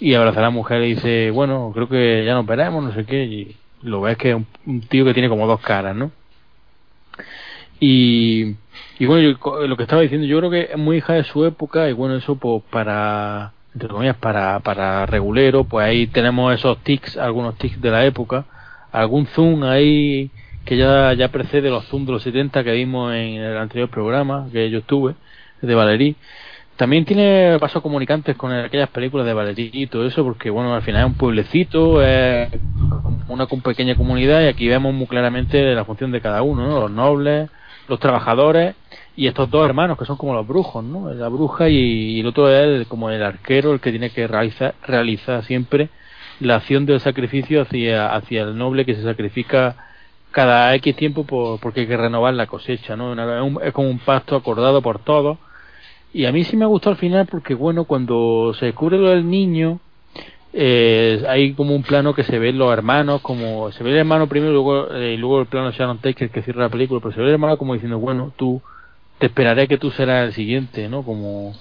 y abraza a la mujer y dice, bueno, creo que ya nos veremos, no sé qué, y lo ves que es un, tío que tiene como dos caras, ¿no? Y, y bueno, lo que estaba diciendo, yo creo que es muy hija de su época, y bueno, eso pues para entre comillas, para, para regulero, pues ahí tenemos esos tics, algunos tics de la época, algún zoom ahí que ya, ya precede los zoom de los 70 que vimos en el anterior programa que yo tuve, de Valerí. También tiene pasos comunicantes con aquellas películas de Valerí y todo eso, porque bueno, al final es un pueblecito, es una pequeña comunidad y aquí vemos muy claramente la función de cada uno, ¿no? los nobles, los trabajadores y estos dos hermanos que son como los brujos, ¿no? La bruja y, el otro es como el arquero, el que tiene que realizar, realizar siempre la acción del sacrificio hacia, hacia el noble que se sacrifica cada X tiempo por, porque hay que renovar la cosecha, ¿no? Es, como un pacto acordado por todos. Y a mí sí me gustó al final porque, bueno, cuando se descubre lo del niño, eh, hay como un plano que se ven los hermanos, como se ve el hermano primero luego, eh, y luego el plano de Sharon Taker que cierra la película, pero se ve el hermano como diciendo, bueno, tú te esperaré que tú serás el siguiente, ¿no? Como,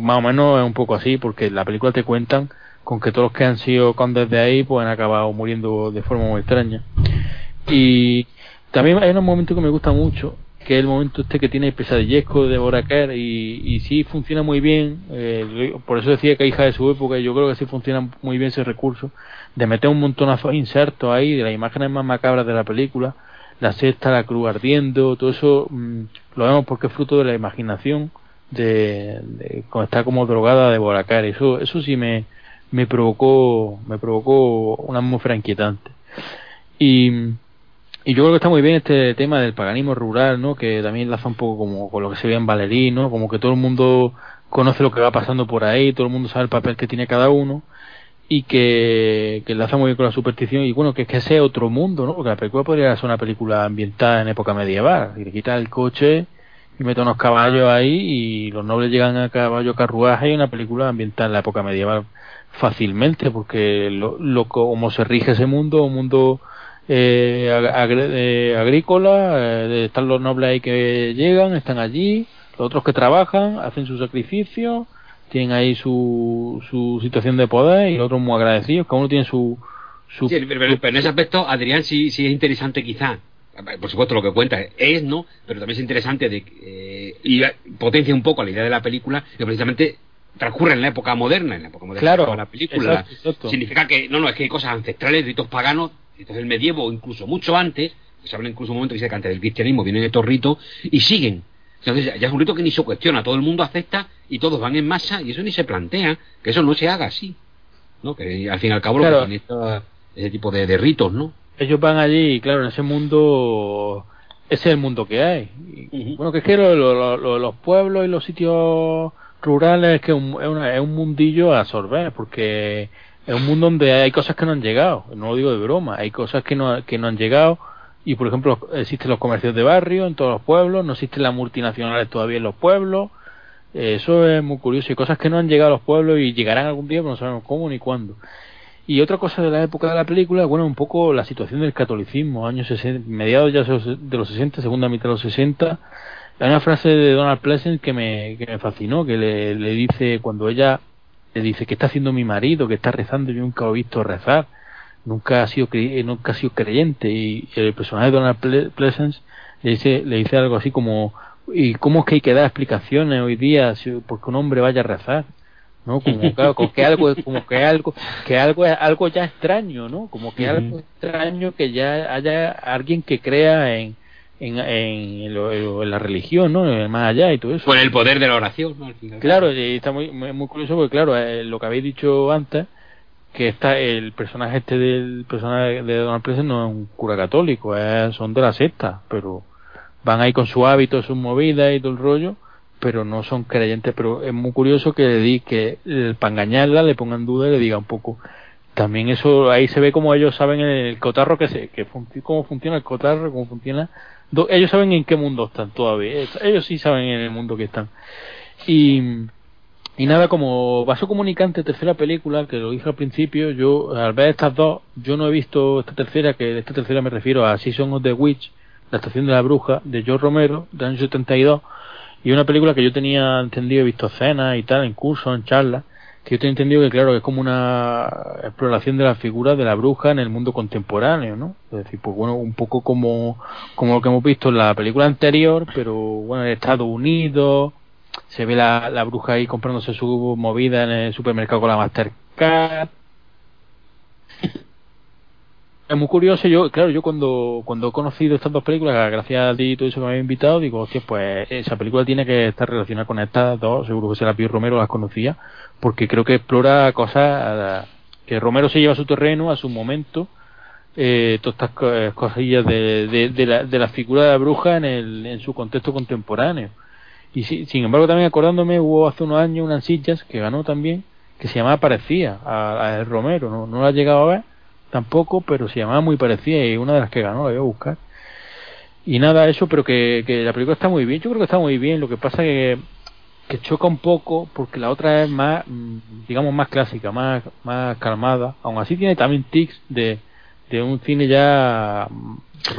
más o menos es un poco así, porque la película te cuentan con que todos los que han sido condes de ahí pues han acabado muriendo de forma muy extraña. Y también hay un momento que me gusta mucho, que es el momento este que tiene el pesadillesco de Boraker y, y sí funciona muy bien, eh, por eso decía que hija de su época, y yo creo que sí funciona muy bien ese recurso, de meter un montonazo de insertos ahí de las imágenes más macabras de la película, la sexta, la cruz ardiendo, todo eso mm, lo vemos porque es fruto de la imaginación de, de está como drogada de Boracar. Eso, eso sí me, me provocó, me provocó una atmósfera inquietante. Y, y yo creo que está muy bien este tema del paganismo rural, ¿no? Que también enlaza un poco como con lo que se ve en Valerí, ¿no? Como que todo el mundo conoce lo que va pasando por ahí, todo el mundo sabe el papel que tiene cada uno y que, que enlaza muy bien con la superstición y bueno, que es que ese otro mundo, ¿no? Porque la película podría ser una película ambientada en época medieval, y le quita el coche y mete unos caballos ahí y los nobles llegan a caballo carruaje y una película ambientada en la época medieval fácilmente porque lo, lo como se rige ese mundo, un mundo eh, eh agrícola, eh, están los nobles ahí que llegan, están allí, los otros que trabajan, hacen su sacrificio tienen ahí su, su situación de poder y los otros muy agradecidos, cada uno tiene su... su sí, pero, en ese aspecto, Adrián, sí, sí es interesante quizá, por supuesto lo que cuenta es, ¿no? Pero también es interesante de, eh, y potencia un poco la idea de la película, que precisamente transcurre en la época moderna, en la época moderna claro, de la película. Significa que, no, no, es que hay cosas ancestrales, ritos paganos, ritos del medievo, incluso mucho antes, se habla incluso un momento que dice que antes del cristianismo vienen estos ritos, y siguen entonces ya es un rito que ni se cuestiona, todo el mundo acepta y todos van en masa y eso ni se plantea, que eso no se haga así. ¿no? Que al fin y al cabo lo que ese tipo de, ritos, ¿no? Ellos van allí y claro, en ese mundo, ese es el mundo que hay. Bueno, que es que los pueblos y los sitios rurales es que es, un, es, un mundillo a absorber, porque es un mundo donde hay cosas que no han llegado, no lo digo de broma, hay cosas que no, que no han llegado. Y por ejemplo existen los comercios de barrio en todos los pueblos, no existen las multinacionales todavía en los pueblos, eso es muy curioso. Y cosas que no han llegado a los pueblos y llegarán algún día pero no sabemos cómo ni cuándo. Y otra cosa de la época de la película, bueno, un poco la situación del catolicismo, años 60, mediados ya de los 60, segunda mitad de los 60, hay una frase de Donald Pleasant que me, que me fascinó, que le dice cuando ella le dice que está haciendo mi marido, que está rezando, yo nunca he visto rezar. Nunca ha sido nunca ha sido creyente y el personaje de Donald Pleasence le dice le dice algo así como y cómo es que hay que dar explicaciones hoy día si, porque un hombre vaya a rezar ¿no? Como, claro, como que algo, como que algo, que algo es algo ya extraño, ¿no? Como que algo extraño que ya haya alguien que crea en, en, en, la religión, ¿no? Más allá y todo eso. Con el poder de la oración, ¿no? claro, y está muy, muy curioso porque, claro, eh, lo que habéis dicho antes, que está el personaje este del personaje de Donald Pleasant no es un cura católico, son de la secta, pero van ahí con su hábito, sus movidas y todo el rollo, pero no son creyentes. Pero es muy curioso que le di que para engañarla le pongan duda y le diga un poco. También eso ahí se ve como ellos saben el cotarro que se, que cómo funciona el cotarro, cómo funciona. Ellos saben en qué mundo están todavía. Ellos sí saben en el mundo que están. Y y nada, como vaso comunicante, tercera película, que lo dije al principio, yo al ver estas dos, yo no he visto esta tercera, que de esta tercera me refiero a Season of the Witch, la estación de la bruja, de George Romero, de año 72, y una película que yo tenía entendido, he visto escenas y tal, en cursos, en charlas, que yo tenía entendido que claro, es como una exploración de la figura de la bruja en el mundo contemporáneo, ¿no? Es decir, pues bueno, un poco como, como lo que hemos visto en la película anterior, pero bueno, en Estados Unidos, se ve la, la bruja ahí comprándose su movida en el supermercado con la Mastercard. es muy curioso, yo, claro, yo cuando, cuando he conocido estas dos películas, gracias a ti y todo eso que me habéis invitado, digo, pues esa película tiene que estar relacionada con estas dos, seguro que será Pío Romero las conocía, porque creo que explora cosas que Romero se lleva a su terreno, a su momento, eh, todas estas cosillas de, de, la, figura de la bruja en, el, en su contexto contemporáneo. Y sin embargo, también acordándome, hubo hace unos años unas sillas que ganó también, que se llamaba Parecía, a, El Romero, no, no la he llegado a ver tampoco, pero se llamaba muy parecida y una de las que ganó la voy a buscar. Y nada, eso, pero que, que la película está muy bien, yo creo que está muy bien, lo que pasa que, que choca un poco porque la otra es más, mm, digamos, más clásica, más, más calmada, aún así tiene también tics de, de un cine ya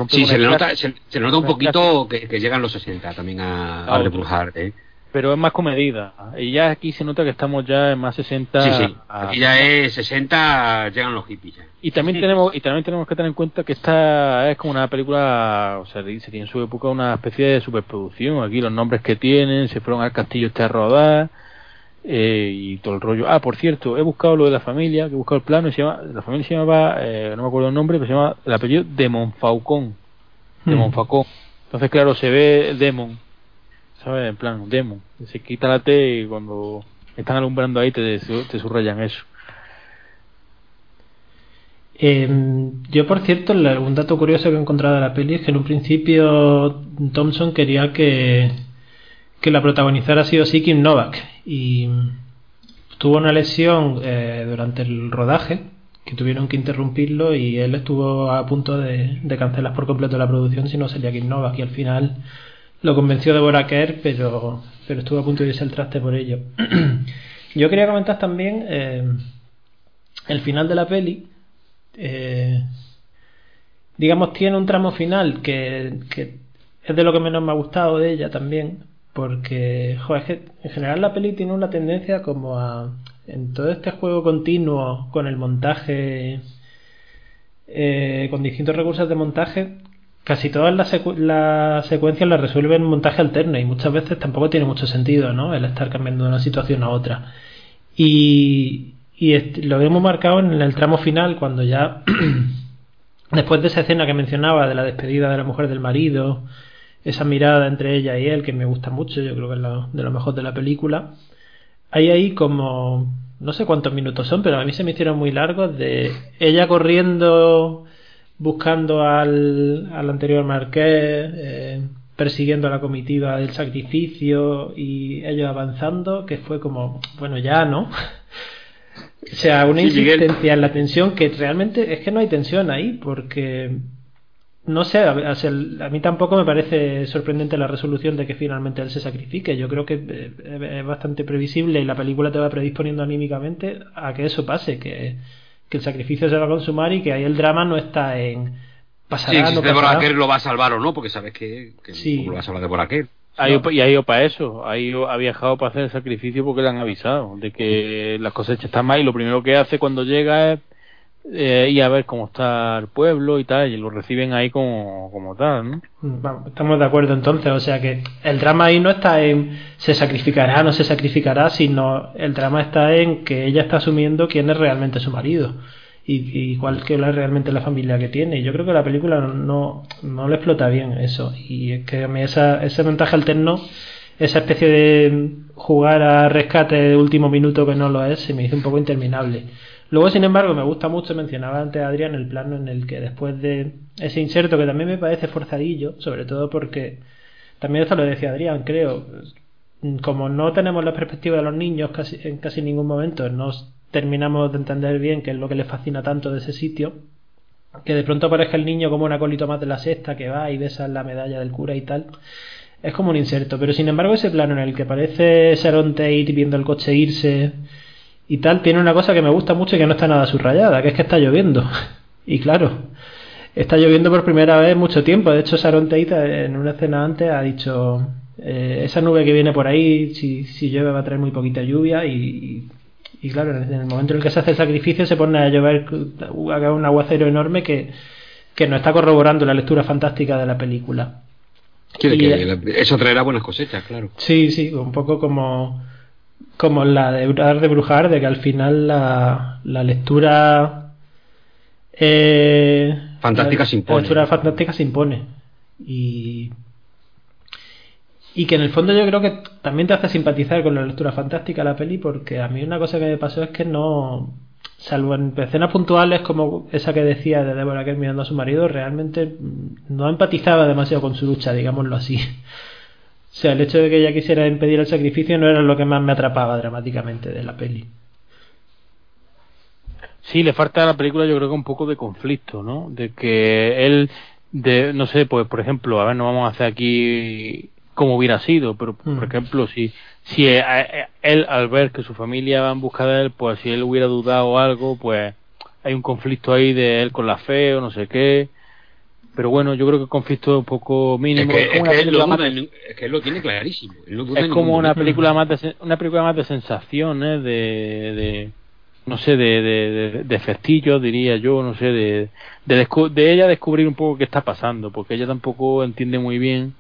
Sí, se le, nota, se, nota un poquito que, llegan los 60 también a, a repujar. ¿eh? Pero es más comedida. Y ya aquí se nota que estamos ya en más 60. Sí, sí. Aquí ya es 60, llegan los hippies. Y también tenemos y también tenemos que tener en cuenta que esta es como una película, o sea, se tiene en su época una especie de superproducción. Aquí los nombres que tienen, se fueron al castillo este a rodar eh, y todo el rollo. Ah, por cierto, he buscado lo de la familia, que he buscado el plano y se llama, la familia se llamaba, eh, no me acuerdo el nombre, pero se llama el apellido de Monfaucón, de hmm. Monfaucón. Entonces, claro, se ve Demon, En plan, Demon. Se quita la T y cuando están alumbrando ahí te, te subrayan eso. Em, yo, por cierto, un dato curioso que he encontrado de la peli es que en un principio Thompson quería que, que la protagonizara sido Sikin Novak y tuvo una lesión eh, durante el rodaje que tuvieron que interrumpirlo y él estuvo a punto de, cancelar por completo la producción si no sería Kim Novak y al final lo convenció de Kerr pero, pero estuvo a punto de irse el traste por ello yo quería comentar también eh, el final de la peli eh, digamos tiene un tramo final que, es de lo que menos me ha gustado de ella también porque, es que en general la peli tiene una tendencia como a. En todo este juego continuo con el montaje. Eh, con distintos recursos de montaje, casi todas las, secuencias las resuelven en montaje alterno y muchas veces tampoco tiene mucho sentido, ¿no? El estar cambiando de una situación a otra. Y, y lo vemos marcado en el tramo final, cuando ya. después de esa escena que mencionaba de la despedida de la mujer del marido esa mirada entre ella y él que me gusta mucho, yo creo que es lo, de lo mejor de la película. Hay ahí como, no sé cuántos minutos son, pero a mí se me hicieron muy largos de ella corriendo buscando al, al anterior marqués, eh, persiguiendo a la comitiva del sacrificio y ellos avanzando, que fue como, bueno, ya, ¿no? o sea, una insistencia en la tensión que realmente es que no hay tensión ahí, porque no sé, a, mí tampoco me parece sorprendente la resolución de que finalmente él se sacrifique. Yo creo que eh, es bastante previsible y la película te va predisponiendo anímicamente a que eso pase, que, el sacrificio se va a consumar y que ahí el drama no está en pasar sí, si por aquel lo va a salvar o no, porque sabes que, lo va a salvar de por aquel. y ha ido para eso, ha, ha viajado para hacer el sacrificio porque le han avisado de que las cosechas están mal y lo primero que hace cuando llega es eh, y a ver cómo está el pueblo y tal, y lo reciben ahí como, como tal, ¿no? Vamos, estamos de acuerdo entonces, o sea que el drama ahí no está en se sacrificará, no se sacrificará, sino el drama está en que ella está asumiendo quién es realmente su marido y, cuál es realmente la familia que tiene. Y yo creo que la película no, no le explota bien eso. Y es que a mí esa, ese montaje alterno, esa especie de jugar a rescate de último minuto que no lo es, se me hizo un poco interminable. Luego, sin embargo, me gusta mucho, mencionaba antes Adrián, el plano en el que después de ese inserto, que también me parece forzadillo, sobre todo porque, también esto lo decía Adrián, creo, como no tenemos la perspectiva de los niños casi, en casi ningún momento, no terminamos de entender bien qué es lo que les fascina tanto de ese sitio, que de pronto aparezca el niño como un acólito más de la sexta que va y besa la medalla del cura y tal, es como un inserto, pero sin embargo ese plano en el que aparece Sharon Tate viendo el coche irse y tal, tiene una cosa que me gusta mucho y que no está nada subrayada, que es que está lloviendo. Y claro, está lloviendo por primera vez mucho tiempo. De hecho, Sharon Tate en una escena antes ha dicho, eh, esa nube que viene por ahí, si, si llueve va a traer muy poquita lluvia y, y, claro, en el momento en el que se hace el sacrificio se pone a llover a un aguacero enorme que, que nos está corroborando la lectura fantástica de la película. que eso traerá buenas cosechas, claro. Sí, sí, un poco como como la de de Brujar, de que al final la, la lectura eh, fantástica se impone. La lectura fantástica se impone. Y, y que en el fondo yo creo que también te hace simpatizar con la lectura fantástica de la peli, porque a mí una cosa que me pasó es que no, salvo en escenas puntuales como esa que decía de Deborah Kerr mirando a su marido, realmente no empatizaba demasiado con su lucha, digámoslo así. O sea, el hecho de que ella quisiera impedir el sacrificio no era lo que más me atrapaba dramáticamente de la peli. Sí, le falta a la película yo creo que un poco de conflicto, ¿no? De que él, de, no sé, pues por ejemplo, a ver, no vamos a hacer aquí como hubiera sido, pero por mm. ejemplo, si, si eh, eh, él al ver que su familia va en busca de él, pues si él hubiera dudado algo, pues hay un conflicto ahí de él con la fe o no sé qué, pero bueno, yo creo que el conflicto es un poco mínimo. Es que, él, lo, tiene clarísimo. es como una película, más de, una película más de sensaciones, de, de no sé, de, de, de, festillos, diría yo, no sé, de, de, de ella descubrir un poco qué está pasando, porque ella tampoco entiende muy bien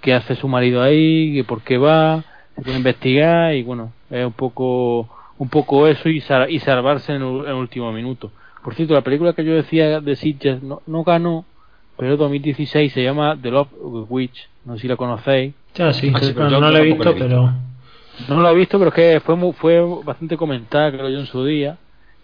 qué hace su marido ahí, por qué va, se puede investigar y bueno, es un poco un poco eso y, y salvarse en el, último minuto. Por cierto, la película que yo decía de Sitges no, no ganó pero 2016 se llama The Love Witch, no sé si la conocéis. Ya, sí, ah, no, la he visto, pero... No la he visto, pero es que fue fue bastante comentada, creo yo, en su día.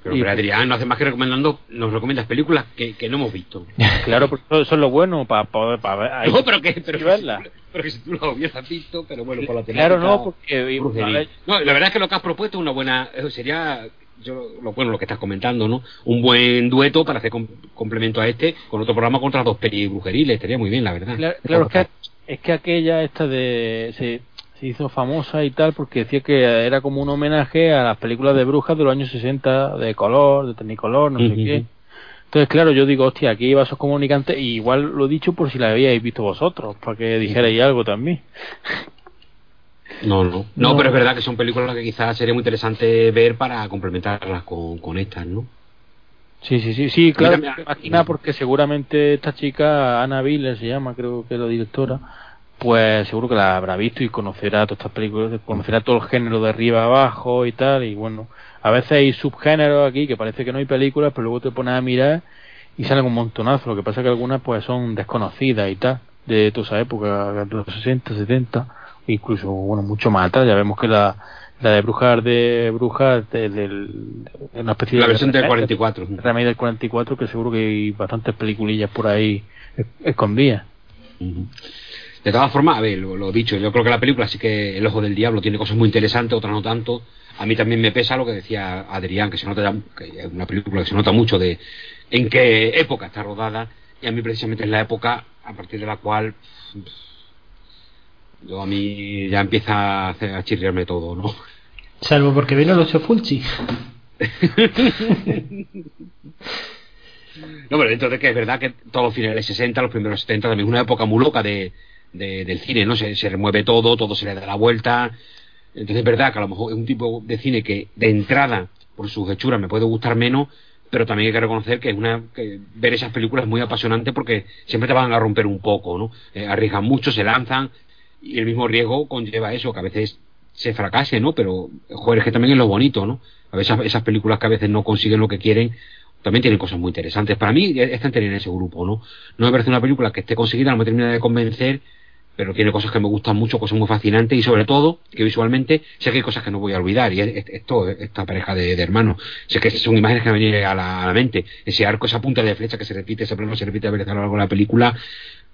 Pero, y, Adrián no hace más que recomendando, nos recomiendas películas que, que no hemos visto. claro, porque eso, es lo bueno para poder para ver. No, pero que, pero, verla. pero que si tú lo hubieras visto, pero bueno, por la temática. Claro, no, porque. No, la verdad es que lo que has propuesto es una buena. Sería yo lo bueno lo que estás comentando no un buen dueto para hacer complemento a este con otro programa contra dos pelis brujeriles estaría muy bien la verdad. Claro, es, que, es que aquella esta de se, se, hizo famosa y tal porque decía que era como un homenaje a las películas de brujas de los años 60 de color de tecnicolor no sé qué. entonces claro yo digo hostia aquí hay vasos comunicantes y igual lo he dicho por si la habíais visto vosotros para que dijerais algo también no, no, no, pero es verdad que son películas que quizás sería muy interesante ver para complementarlas con, con estas, ¿no? Sí, sí, sí, sí, claro. Imagina porque seguramente esta chica, Ana Viller se llama, creo que es la directora, pues seguro que la habrá visto y conocerá todas estas películas, conocerá todo el género de arriba abajo y tal, y bueno, a veces hay subgéneros aquí que parece que no hay películas, pero luego te pones a mirar y salen un montonazo, lo que pasa es que algunas pues son desconocidas y tal, de toda esa época, de los 60, 70 incluso bueno mucho más atrás ya vemos que la, la de Brujas de Brujas de, de, una especie la versión del 44 remake del 44 que seguro que hay bastantes peliculillas por ahí escondidas. De todas formas a ver lo, he dicho yo creo que la película sí que El Ojo del Diablo tiene cosas muy interesantes otras no tanto. A mí también me pesa lo que decía Adrián que se nota que es una película que se nota mucho de en qué época está rodada y a mí precisamente es la época a partir de la cual yo a mí ya empieza a, hacer, a chirriarme todo, ¿no? Salvo porque vino Lucio Fulci. no, pero dentro de que es verdad que todos los finales 60, los primeros 70 también es una época muy loca de, del cine, ¿no? Se, se, remueve todo, todo se le da la vuelta. Entonces es verdad que a lo mejor es un tipo de cine que de entrada, por sus hechuras, me puede gustar menos, pero también hay que reconocer que es una que ver esas películas es muy apasionante porque siempre te van a romper un poco, ¿no? Eh, arriesgan mucho, se lanzan y el mismo riesgo conlleva eso, que a veces se fracase, ¿no? Pero, joder, es que también es lo bonito, ¿no? A veces esas películas que a veces no consiguen lo que quieren, también tienen cosas muy interesantes. Para mí están teniendo ese grupo, ¿no? No me parece una película que esté conseguida, no me termina de convencer, pero tiene cosas que me gustan mucho, cosas muy fascinantes y sobre todo que visualmente sé que hay cosas que no voy a olvidar y esto, esta pareja de, hermanos, sé que son imágenes que me vienen a la, a la, mente, ese arco, esa punta de flecha que se repite, ese plano se repite a veces a lo largo de la película,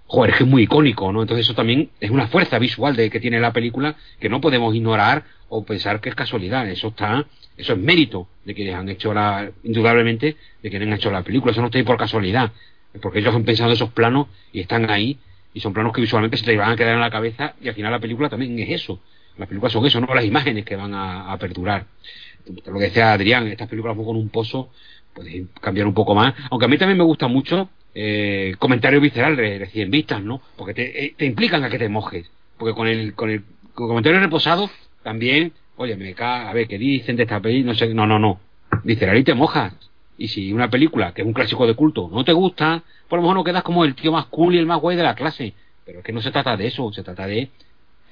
joder, es que es muy icónico, ¿no? Entonces eso también es una fuerza visual de que tiene la película que no podemos ignorar o pensar que es casualidad, eso está, eso es mérito de quienes han hecho la, indudablemente, de quienes han hecho la película, eso no está ahí por casualidad, porque ellos han pensado esos planos y están ahí y son planos que visualmente se te van a quedar en la cabeza y al final la película también es eso. Las películas son eso, no las imágenes que van a, aperturar. Lo que decía Adrián, estas películas con un pozo pueden cambiar un poco más. Aunque a mí también me gusta mucho eh, comentario visceral recién vistas, ¿no? Porque te, eh, te, implican a que te mojes. Porque con el, con el, comentario reposado también, oye, me cae, a ver, ¿qué dicen de esta película? No sé, no, no, no. Visceral y te mojas. Y si una película, que es un clásico de culto, no te gusta, por lo mejor no quedas como el tío más cool y el más guay de la clase. Pero es que no se trata de eso, se trata de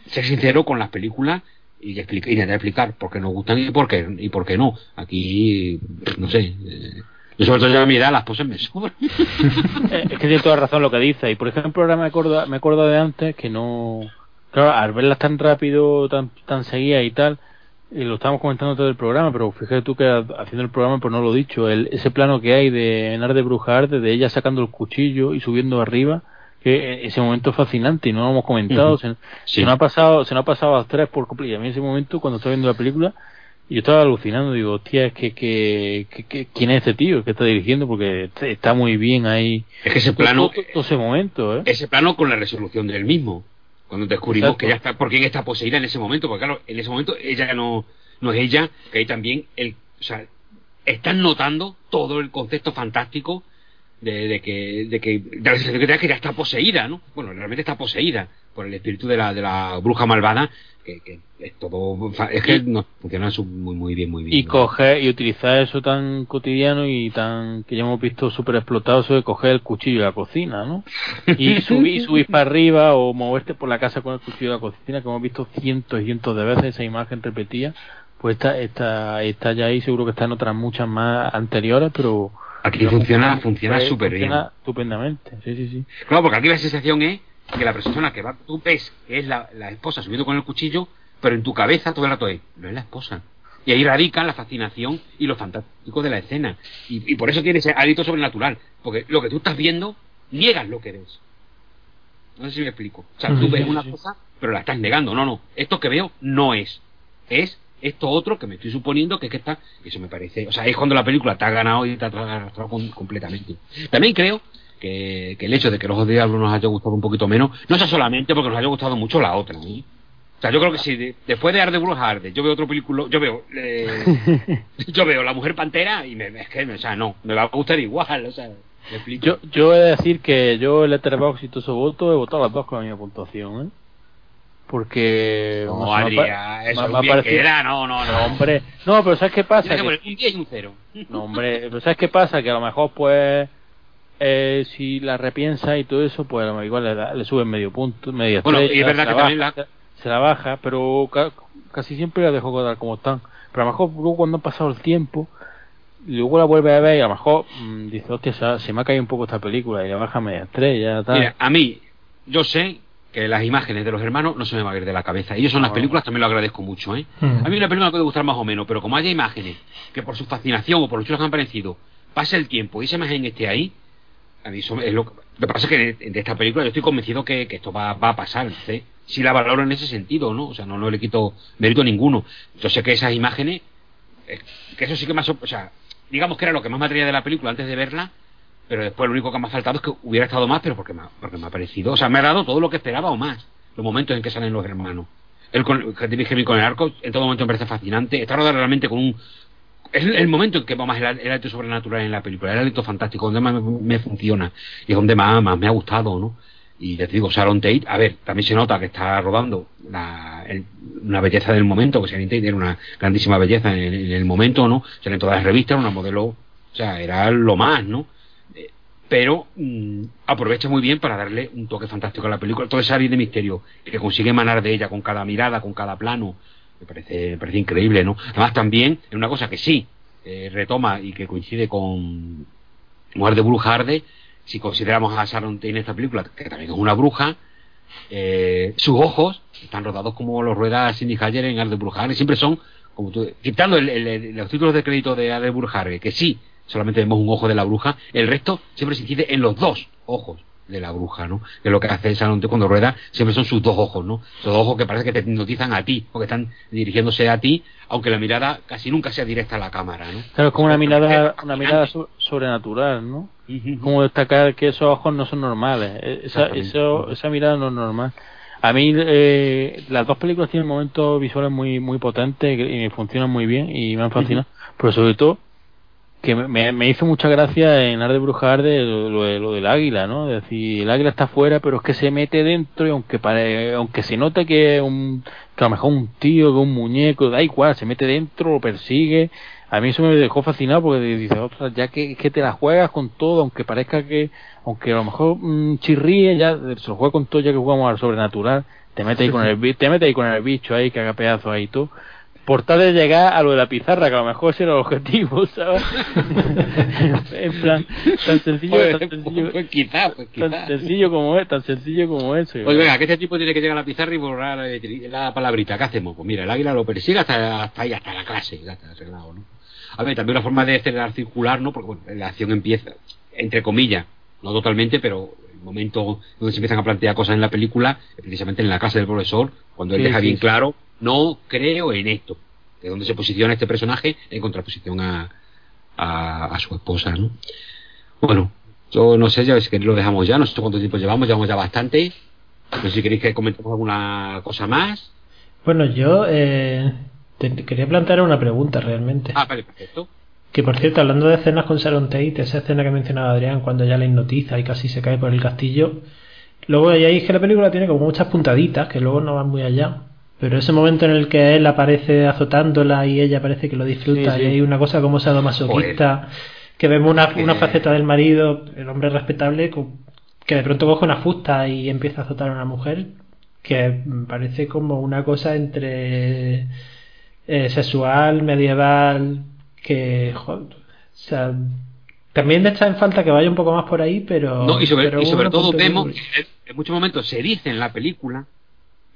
ser sincero con las películas y, explicar, intentar explicar por qué nos gustan y por qué, y por qué no. Aquí, no sé. Eh, yo sobre todo ya mi edad las poses me sobran. Eh, es que tiene toda razón lo que dice. Y por ejemplo, ahora me acuerdo, me acuerdo de antes que no. Claro, al verlas tan rápido, tan, tan seguidas y tal, y lo estábamos comentando todo el programa, pero fíjate tú que haciendo el programa pues no lo he dicho, el, ese plano que hay de Enar de Bruja de ella sacando el cuchillo y subiendo arriba, que ese momento es fascinante y no lo hemos comentado, se, nos ha pasado, se nos ha pasado a tres por completo, y a mí ese momento cuando estaba viendo la película, yo estaba alucinando, digo, hostia, es que, que, que, ¿quién es ese tío que está dirigiendo? Porque está muy bien ahí. Es que ese plano, ese momento, ¿eh? ese plano con la resolución del mismo cuando descubrimos que ella está, por quién está poseída en ese momento, porque claro, en ese momento ella no, no es ella, que hay también el, o sea, están notando todo el concepto fantástico de, de que, de que, de la sensación que que ya está poseída, ¿no? Bueno, realmente está poseída por el espíritu de la, de la bruja malvada que, es todo es que no, funciona muy muy bien muy bien y coger y utilizar eso tan cotidiano y tan que ya hemos visto súper explotado eso de coger el cuchillo de la cocina ¿no? y subir subir para arriba o moverte por la casa con el cuchillo de la cocina que hemos visto cientos y cientos de veces esa imagen repetida pues está está está ya ahí seguro que está en otras muchas más anteriores pero aquí funciona funciona súper bien estupendamente sí sí sí. Claro porque aquí la sensación es que la persona que va, tú ves que es la, la esposa subiendo con el cuchillo, pero en tu cabeza todo el rato es, no es la esposa. Y ahí radica la fascinación y lo fantástico de la escena. Y, por eso tiene ese hábito sobrenatural. Porque lo que tú estás viendo, niegas lo que ves. No sé si me explico. O sea, tú ves una cosa, pero la estás negando. No, no. Esto que veo no es. Es esto otro que me estoy suponiendo que es que está. Eso me parece. O sea, es cuando la película te ha ganado y te ha arrastrado completamente. También creo que, el hecho de que los ojos de diablo nos haya gustado un poquito menos no sea solamente porque nos haya gustado mucho la otra. O sea, yo creo que si después de Arde Bruja Arde, yo veo otro película, yo veo eh, yo veo La Mujer Pantera y me, es que, o sea, no, me va a gustar igual, o sea, me explico. Yo, yo he de decir que yo el Letterboxd y todo su voto he votado las dos con la misma puntuación, ¿eh? Porque no, Adrián, eso no, no, no, no, hombre, no, pero ¿sabes qué pasa? Que, un 10 y un 0. No, hombre, pero ¿sabes qué pasa? Que a lo mejor pues eh, si la repiensa y todo eso, pues igual le, le sube medio punto, media Bueno, y es verdad que también la... se la baja, pero casi siempre la dejo tal como están. Pero a lo mejor luego cuando ha pasado el tiempo, luego la vuelve a ver y a lo mejor mm, dice, hostia, se, me ha caído un poco esta película y la baja media estrella. Tal. Mira, a mí, yo sé que las imágenes de los hermanos no se me van a ir de la cabeza. Y eso en las películas también lo agradezco mucho. ¿eh? Hmm. A mí una película me puede gustar más o menos, pero como haya imágenes que por su fascinación o por los chulos que han parecido, pase el tiempo y esa imagen esté ahí, a mí es lo, que pasa es que de, esta película yo estoy convencido que, esto va, va, a pasar, si la valoro en ese sentido, ¿no? O sea, no, no le quito mérito ninguno. Yo sé que esas imágenes, eh, que eso sí que más, o sea, digamos que era lo que más me de la película antes de verla, pero después lo único que me ha faltado es que hubiera estado más, pero porque me, porque me ha parecido, o sea, me ha dado todo lo que esperaba o más, los momentos en que salen los hermanos. El con, que dirige con el arco, en todo momento me parece fascinante, está rodado realmente con un, es el momento en que más el, el sobrenatural en la película, el alto fantástico, donde más me, funciona y es donde más, más me ha gustado, ¿no? Y ya te digo, Sharon Tate, a ver, también se nota que está rodando una belleza del momento, que Sharon Tate era una grandísima belleza en, el momento, ¿no? Salen todas las revistas, una modelo O sea, era lo más, ¿no? Eh, pero mm, aprovecha muy bien para darle un toque fantástico a la película, toda esa área de misterio que consigue emanar de ella con cada mirada, con cada plano, me parece, me parece increíble, ¿no? Además también es una cosa que sí eh, retoma y que coincide con Mujer de Brujarde, si consideramos a Sharon Tate en esta película, que también es una bruja, eh, sus ojos están rodados como los ruedas Cindy Haller en Arde Brujarde, siempre son, como tú, quitando el- los títulos de crédito de Arde Brujarde, que sí, solamente vemos un ojo de la bruja, el resto siempre se incide en los dos ojos de la bruja, ¿no? Que lo que hace Sharon Tate cuando rueda, siempre son sus dos ojos, ¿no? Esos dos ojos que parece que te hipnotizan a ti, porque están dirigiéndose a ti, aunque la mirada casi nunca sea directa a la cámara, ¿no? Claro, es como una mirada, una mirada sobrenatural, ¿no? Como destacar que esos ojos no son normales. Eh, Esa, eso- esa mirada no es normal. A mí eh, las dos películas tienen momentos visuales muy muy potentes y me funcionan muy bien y me han fascinado. Pero sobre todo que me- me, hizo mucha gracia en Ar de Brujar de lo, lo de- lo del águila, ¿no? Es decir, el águila está afuera, pero es que se mete dentro y aunque pare, aunque se note que un que a lo mejor un tío, que un muñeco, da igual, se mete dentro, lo persigue. A mí eso me dejó fascinado porque dice, ostras, ya que, que te la juegas con todo, aunque parezca que, aunque a lo mejor mm, chirríe, ya se lo juega con todo, ya que jugamos al sobrenatural, te mete ahí con el te mete ahí con el bicho ahí, que haga pedazos ahí y todo. Por tal de llegar a lo de la pizarra, que a lo mejor ese era el objetivo, ¿sabes? en plan, tan sencillo, Pues, tan sencillo, pues quizá, pues tan quizá. sencillo como es, tan sencillo como eso. Oye, venga, que este tipo tiene que llegar a la pizarra y borrar eh, la palabrita. ¿Qué hacemos? Pues mira, el águila lo persigue hasta, hasta ahí, hasta la clase. Ya está arreglado, ¿no? A ver, también una forma de acelerar circular, ¿no? Porque bueno, la acción empieza, entre comillas, no totalmente, pero el momento donde se empiezan a plantear cosas en la película precisamente en la casa del profesor, cuando él Sí, deja sí, bien sí. claro, no creo en esto. De donde se posiciona este personaje en contraposición a, a, a su esposa, ¿no? Bueno, yo no sé, ya si queréis lo dejamos ya, no sé cuánto tiempo llevamos, llevamos ya bastante. No sé si queréis que comentemos alguna cosa más. Bueno, yo eh, te quería plantear una pregunta realmente. Ah, vale, perfecto. Que por cierto, hablando de escenas con Sharon Tate, esa escena que mencionaba Adrián cuando ya la hipnotiza y casi se cae por el castillo. Luego ahí es que la película tiene como muchas puntaditas que luego no van muy allá. Pero ese momento en el que él aparece azotándola y ella parece que lo disfruta Sí, sí. y hay una cosa como sadomasoquista, que vemos una, una faceta del marido, el hombre respetable, que de pronto coge una fusta y empieza a azotar a una mujer, que parece como una cosa entre eh, sexual, medieval, que joder, o sea, también le echa en falta que vaya un poco más por ahí, pero No, y sobre, y sobre todo vemos, en muchos momentos se dice en la película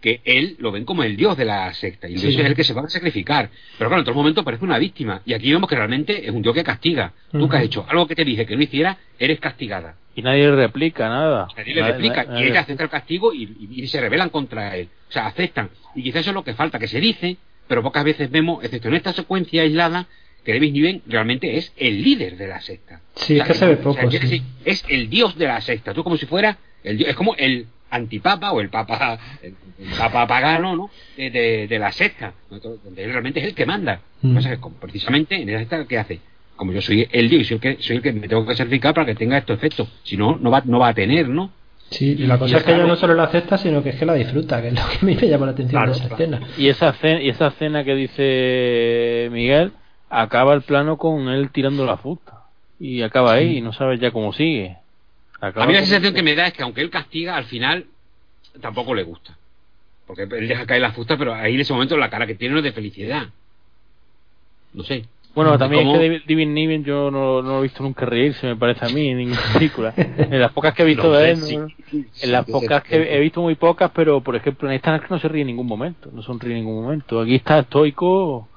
que él lo ven como el dios de la secta y Sí. es el que se va a sacrificar. Pero claro, en otros momentos parece una víctima y aquí vemos que realmente es un dios que castiga. Tú que has hecho algo que te dije que no hiciera, eres castigada. Y nadie le replica nada. Nadie le replica nadie- y ella acepta el castigo y, y- y se rebelan contra él. O sea, aceptan. Y quizás eso es lo que falta, que se dice, pero pocas veces vemos, excepto en esta secuencia aislada, que David Niven realmente es el líder de la secta. Sí, O sea, es que se ve o sea, poco, sí. es el dios de la secta. Tú como si fuera el dios, es como el antipapa o el papa el, el papa pagano ¿no? de, de- de la secta donde él realmente es el que manda Mm. Que que, como precisamente en esa secta ¿qué hace? como yo soy el dios y soy el que soy el que me tengo que sacrificar para que tenga estos efectos si no no va no va a tener ¿no? Sí, y la cosa Y es que ella no solo la acepta, sino que es que la disfruta, que es lo que a mí me llama la atención Claro, de esa claro. escena. Y esa cena, y esa escena que dice Miguel acaba el plano con él tirando la fusta. Y acaba ahí y no sabes ya cómo sigue. A mí la sensación que me da es que aunque él castiga al final tampoco le gusta porque él deja caer la fusta pero ahí en ese momento la cara que tiene no es de felicidad no sé Bueno, ¿Y también cómo? es que David, Niven yo no, no lo he visto nunca reírse, me parece a mí, en ninguna película. en las pocas que he visto No, de él, sí, no- sí, en las sí, pocas que he visto muy pocas, pero por ejemplo en esta es que no se ríe en ningún momento, no sonríe en ningún momento. Aquí está estoico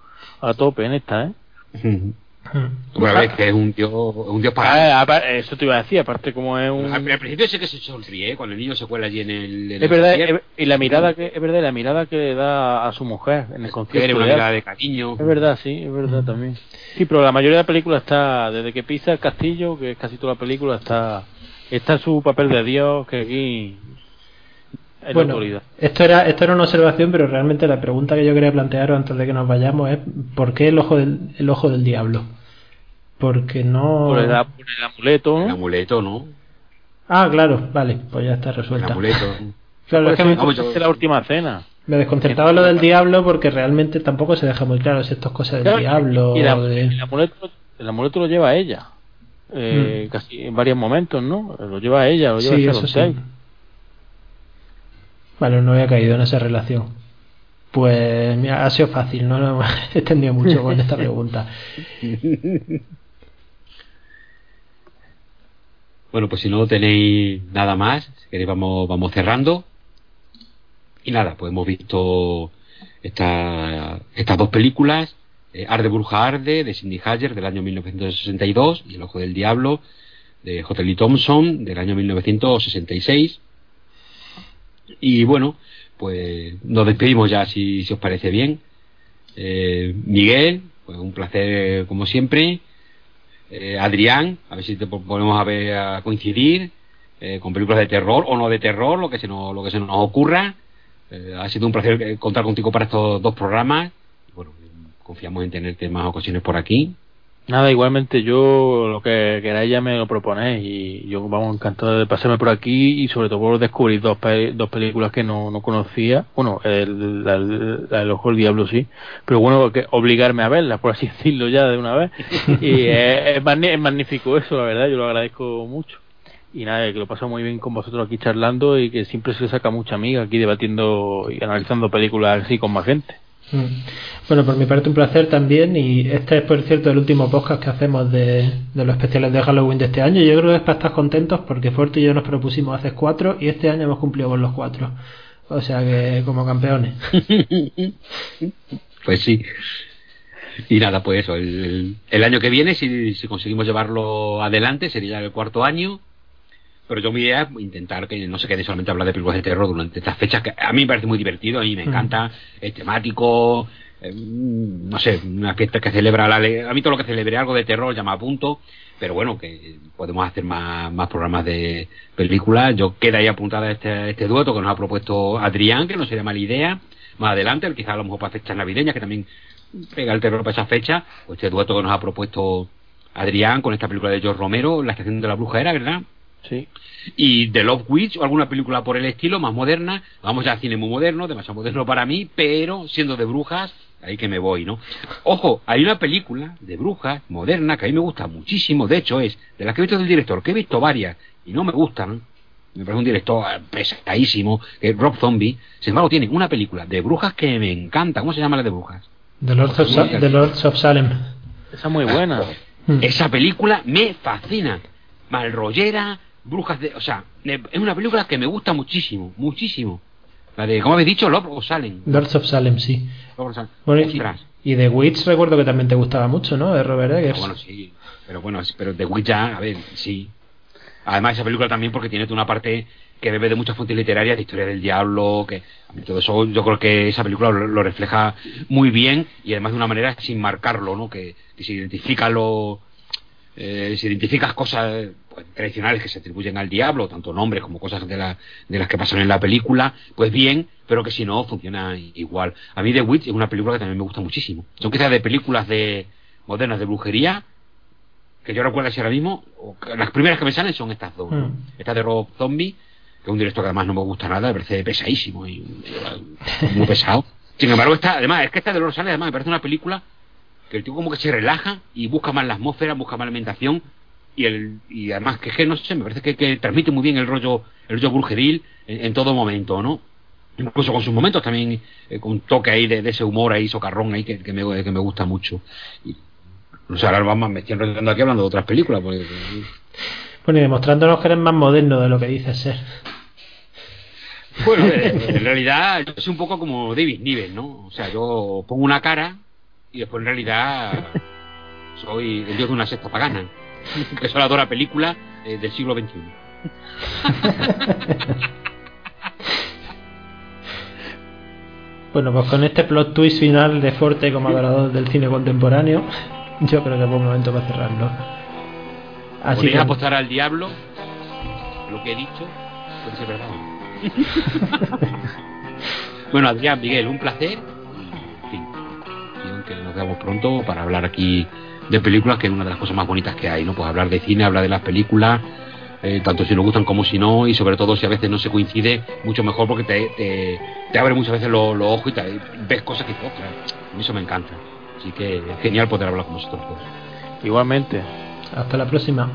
a tope en esta, ¿eh? Ujú. Mm. Bueno, a ver, que es un dios, un dios pagano. Ah, eso te iba a decir, aparte como es un... Al, al principio sé que se sonríe ¿eh? cuando el niño se cuela allí en el. en Es el verdad, es- y la mirada que es verdad, la mirada que le da a su mujer en el concierto. una de mirada de cariño. Es verdad, sí, es verdad también. Sí, pero la mayoría de la película está, desde que pisa el castillo, que es casi toda la película, está está su papel de Dios, que aquí es la Bueno, autoridad. esto era, esto era una observación, pero realmente la pregunta que yo quería plantearos antes de que nos vayamos es ¿por qué el ojo del, el ojo del diablo? Porque no... Por el, por el amuleto, El ¿no? amuleto, ¿no? Ah, claro, vale, pues ya está El resuelta. amuleto. Claro, es que me, Vamos, yo- la última cena. me desconcertaba lo del diablo porque realmente tampoco se deja muy claro si esto es cosa del Claro, diablo y la- o de- el, amuleto, el amuleto lo lleva ella. eh, casi en varios momentos, ¿no? Lo lleva ella, lo lleva Sí, eso sí. Vale, no había caído en esa relación. Pues mira, ha sido fácil, no no me he extendido mucho con esta pregunta. Bueno, pues si no tenéis nada más, si queréis vamos, vamos cerrando. Y nada, pues hemos visto esta- estas dos películas, eh, Arde Bruja Arde, de Cindy Hager, del año 1962, y El Ojo del Diablo, de J. Lee Thompson, del año 1966. Y bueno, pues nos despedimos ya, si, os parece bien. Eh, Miguel, pues un placer como siempre. Eh, Adrián, a ver si te po- ponemos a ver a coincidir eh, con películas de terror o no de terror, lo que se nos, lo que se nos ocurra. Eh, ha sido un placer eh, contar contigo para estos dos programas. Bueno, confiamos en tenerte más ocasiones por aquí. Nada, igualmente yo lo que queráis ya me lo proponéis y yo vamos encantado de pasarme por aquí y sobre todo por descubrir dos, pe- dos películas que no, no conocía. Bueno, el, la del Ojo del Diablo sí, pero bueno, que obligarme a verlas, por así decirlo ya de una vez. Y es, es es magnífico eso, la verdad, yo lo agradezco mucho. Y nada, que lo paso muy bien con vosotros aquí charlando y que siempre se saca mucha amiga aquí debatiendo y analizando películas así con más gente. Mm. Bueno, por mi parte un placer también y este es por cierto el último podcast que hacemos de, los especiales de Halloween de este año. Yo creo que es para estar contentos porque Fuerte y yo nos propusimos hacer cuatro y este año hemos cumplido con los cuatro. O sea que como campeones. Pues sí. Y nada, pues eso, el- el año que viene, si, si conseguimos llevarlo adelante, sería el cuarto año. Pero yo mi idea es intentar que no se quede solamente hablar de películas de terror durante estas fechas, que a mí me parece muy divertido, a mí me encanta, es temático, eh, no sé, una fiesta que celebra la A mí todo lo que celebre algo de terror llama a punto, pero bueno, que podemos hacer más, más programas de películas. Yo queda ahí apuntada este, este dueto que nos ha propuesto Adrián, que no sería mala idea. Más adelante, quizá a lo mejor para fechas navideñas, que también pega el terror para esa fecha, pues este dueto que nos ha propuesto Adrián con esta película de George Romero, La estación de la bruja era, ¿verdad? Sí. Y The Love Witch o alguna película por el estilo, más moderna. Vamos ya al cine muy moderno, demasiado moderno para mí, pero siendo de brujas, ahí que me voy, ¿no? Ojo, hay una película de brujas moderna que a mí me gusta muchísimo, de hecho es de las que he visto del director, que he visto varias y no me gustan. Me parece un director pesadísimo, que es Rob Zombie. Sin embargo, tiene una película de brujas que me encanta. ¿Cómo se llama la de brujas? The Lords of, Sa- The Lords of Salem. Esa es muy buena. Esa película me fascina. Malrollera, brujas de. O sea, es una película que me gusta muchísimo, muchísimo. La de, ¿cómo habéis dicho? Love o Salem. Lords of Salem, sí. Love o Salem. Bueno, y, y The Witch recuerdo que también te gustaba mucho, ¿no? De Robert Pero Eggers. bueno, sí. Pero bueno, pero The Witch ya, a ver, sí. Además, esa película también porque tiene una parte que bebe de muchas fuentes literarias, de historia del diablo, que todo eso yo creo que esa película lo, lo refleja muy bien y además de una manera sin marcarlo, ¿no? Que, que se identifica lo eh, si identificas cosas pues, tradicionales que se atribuyen al diablo, tanto nombres como cosas de, la- de las que pasan en la película, pues bien, pero que si no funciona igual. A mí The Witch es una película que también me gusta muchísimo. Son quizás de películas de modernas de brujería que yo recuerdo así ahora mismo, o que las primeras que me salen son estas dos. ¿no? Mm. Esta de Rob Zombie, que es un director que además no me gusta nada, me parece pesadísimo y y muy pesado. Sin embargo, esta, además, es que esta de Los Sales, además, me parece una película que el tío como que se relaja y busca más la atmósfera, busca más la ambientación y el y además que, es que no sé, me parece que, que transmite muy bien el rollo el rollo brujeril en, en todo momento, ¿no? Incluso con sus momentos también eh, con un toque ahí de, de ese humor ahí socarrón ahí que, que me, que me gusta mucho. Y, no sé, ahora vamos, me estoy enrollando aquí hablando de otras películas. Porque, Bueno, y demostrándonos que eres más moderno de lo que dices ser. Bueno, en realidad yo soy un poco como David Niven, ¿no? O sea, yo pongo una cara y después en realidad soy el dios de una secta pagana. Que solo adora películas eh, del siglo XXI. Bueno, pues con este plot twist final de Forte como adorador del cine contemporáneo, yo creo que es buen momento para cerrarlo. Así Podéis que, apostar al diablo lo que he dicho puede ser verdad. bueno, Adrián, Miguel, un placer. Veamos pronto para hablar aquí de películas, que es una de las cosas más bonitas que hay, ¿no? Pues hablar de cine, hablar de las películas, eh, tanto si nos gustan como si no, y sobre todo si a veces no se coincide, mucho mejor porque te, te, te abre muchas veces los los ojos y te, ves cosas que ostras, a mí eso me encanta. Así que es genial poder hablar con vosotros. Igualmente. Hasta la próxima.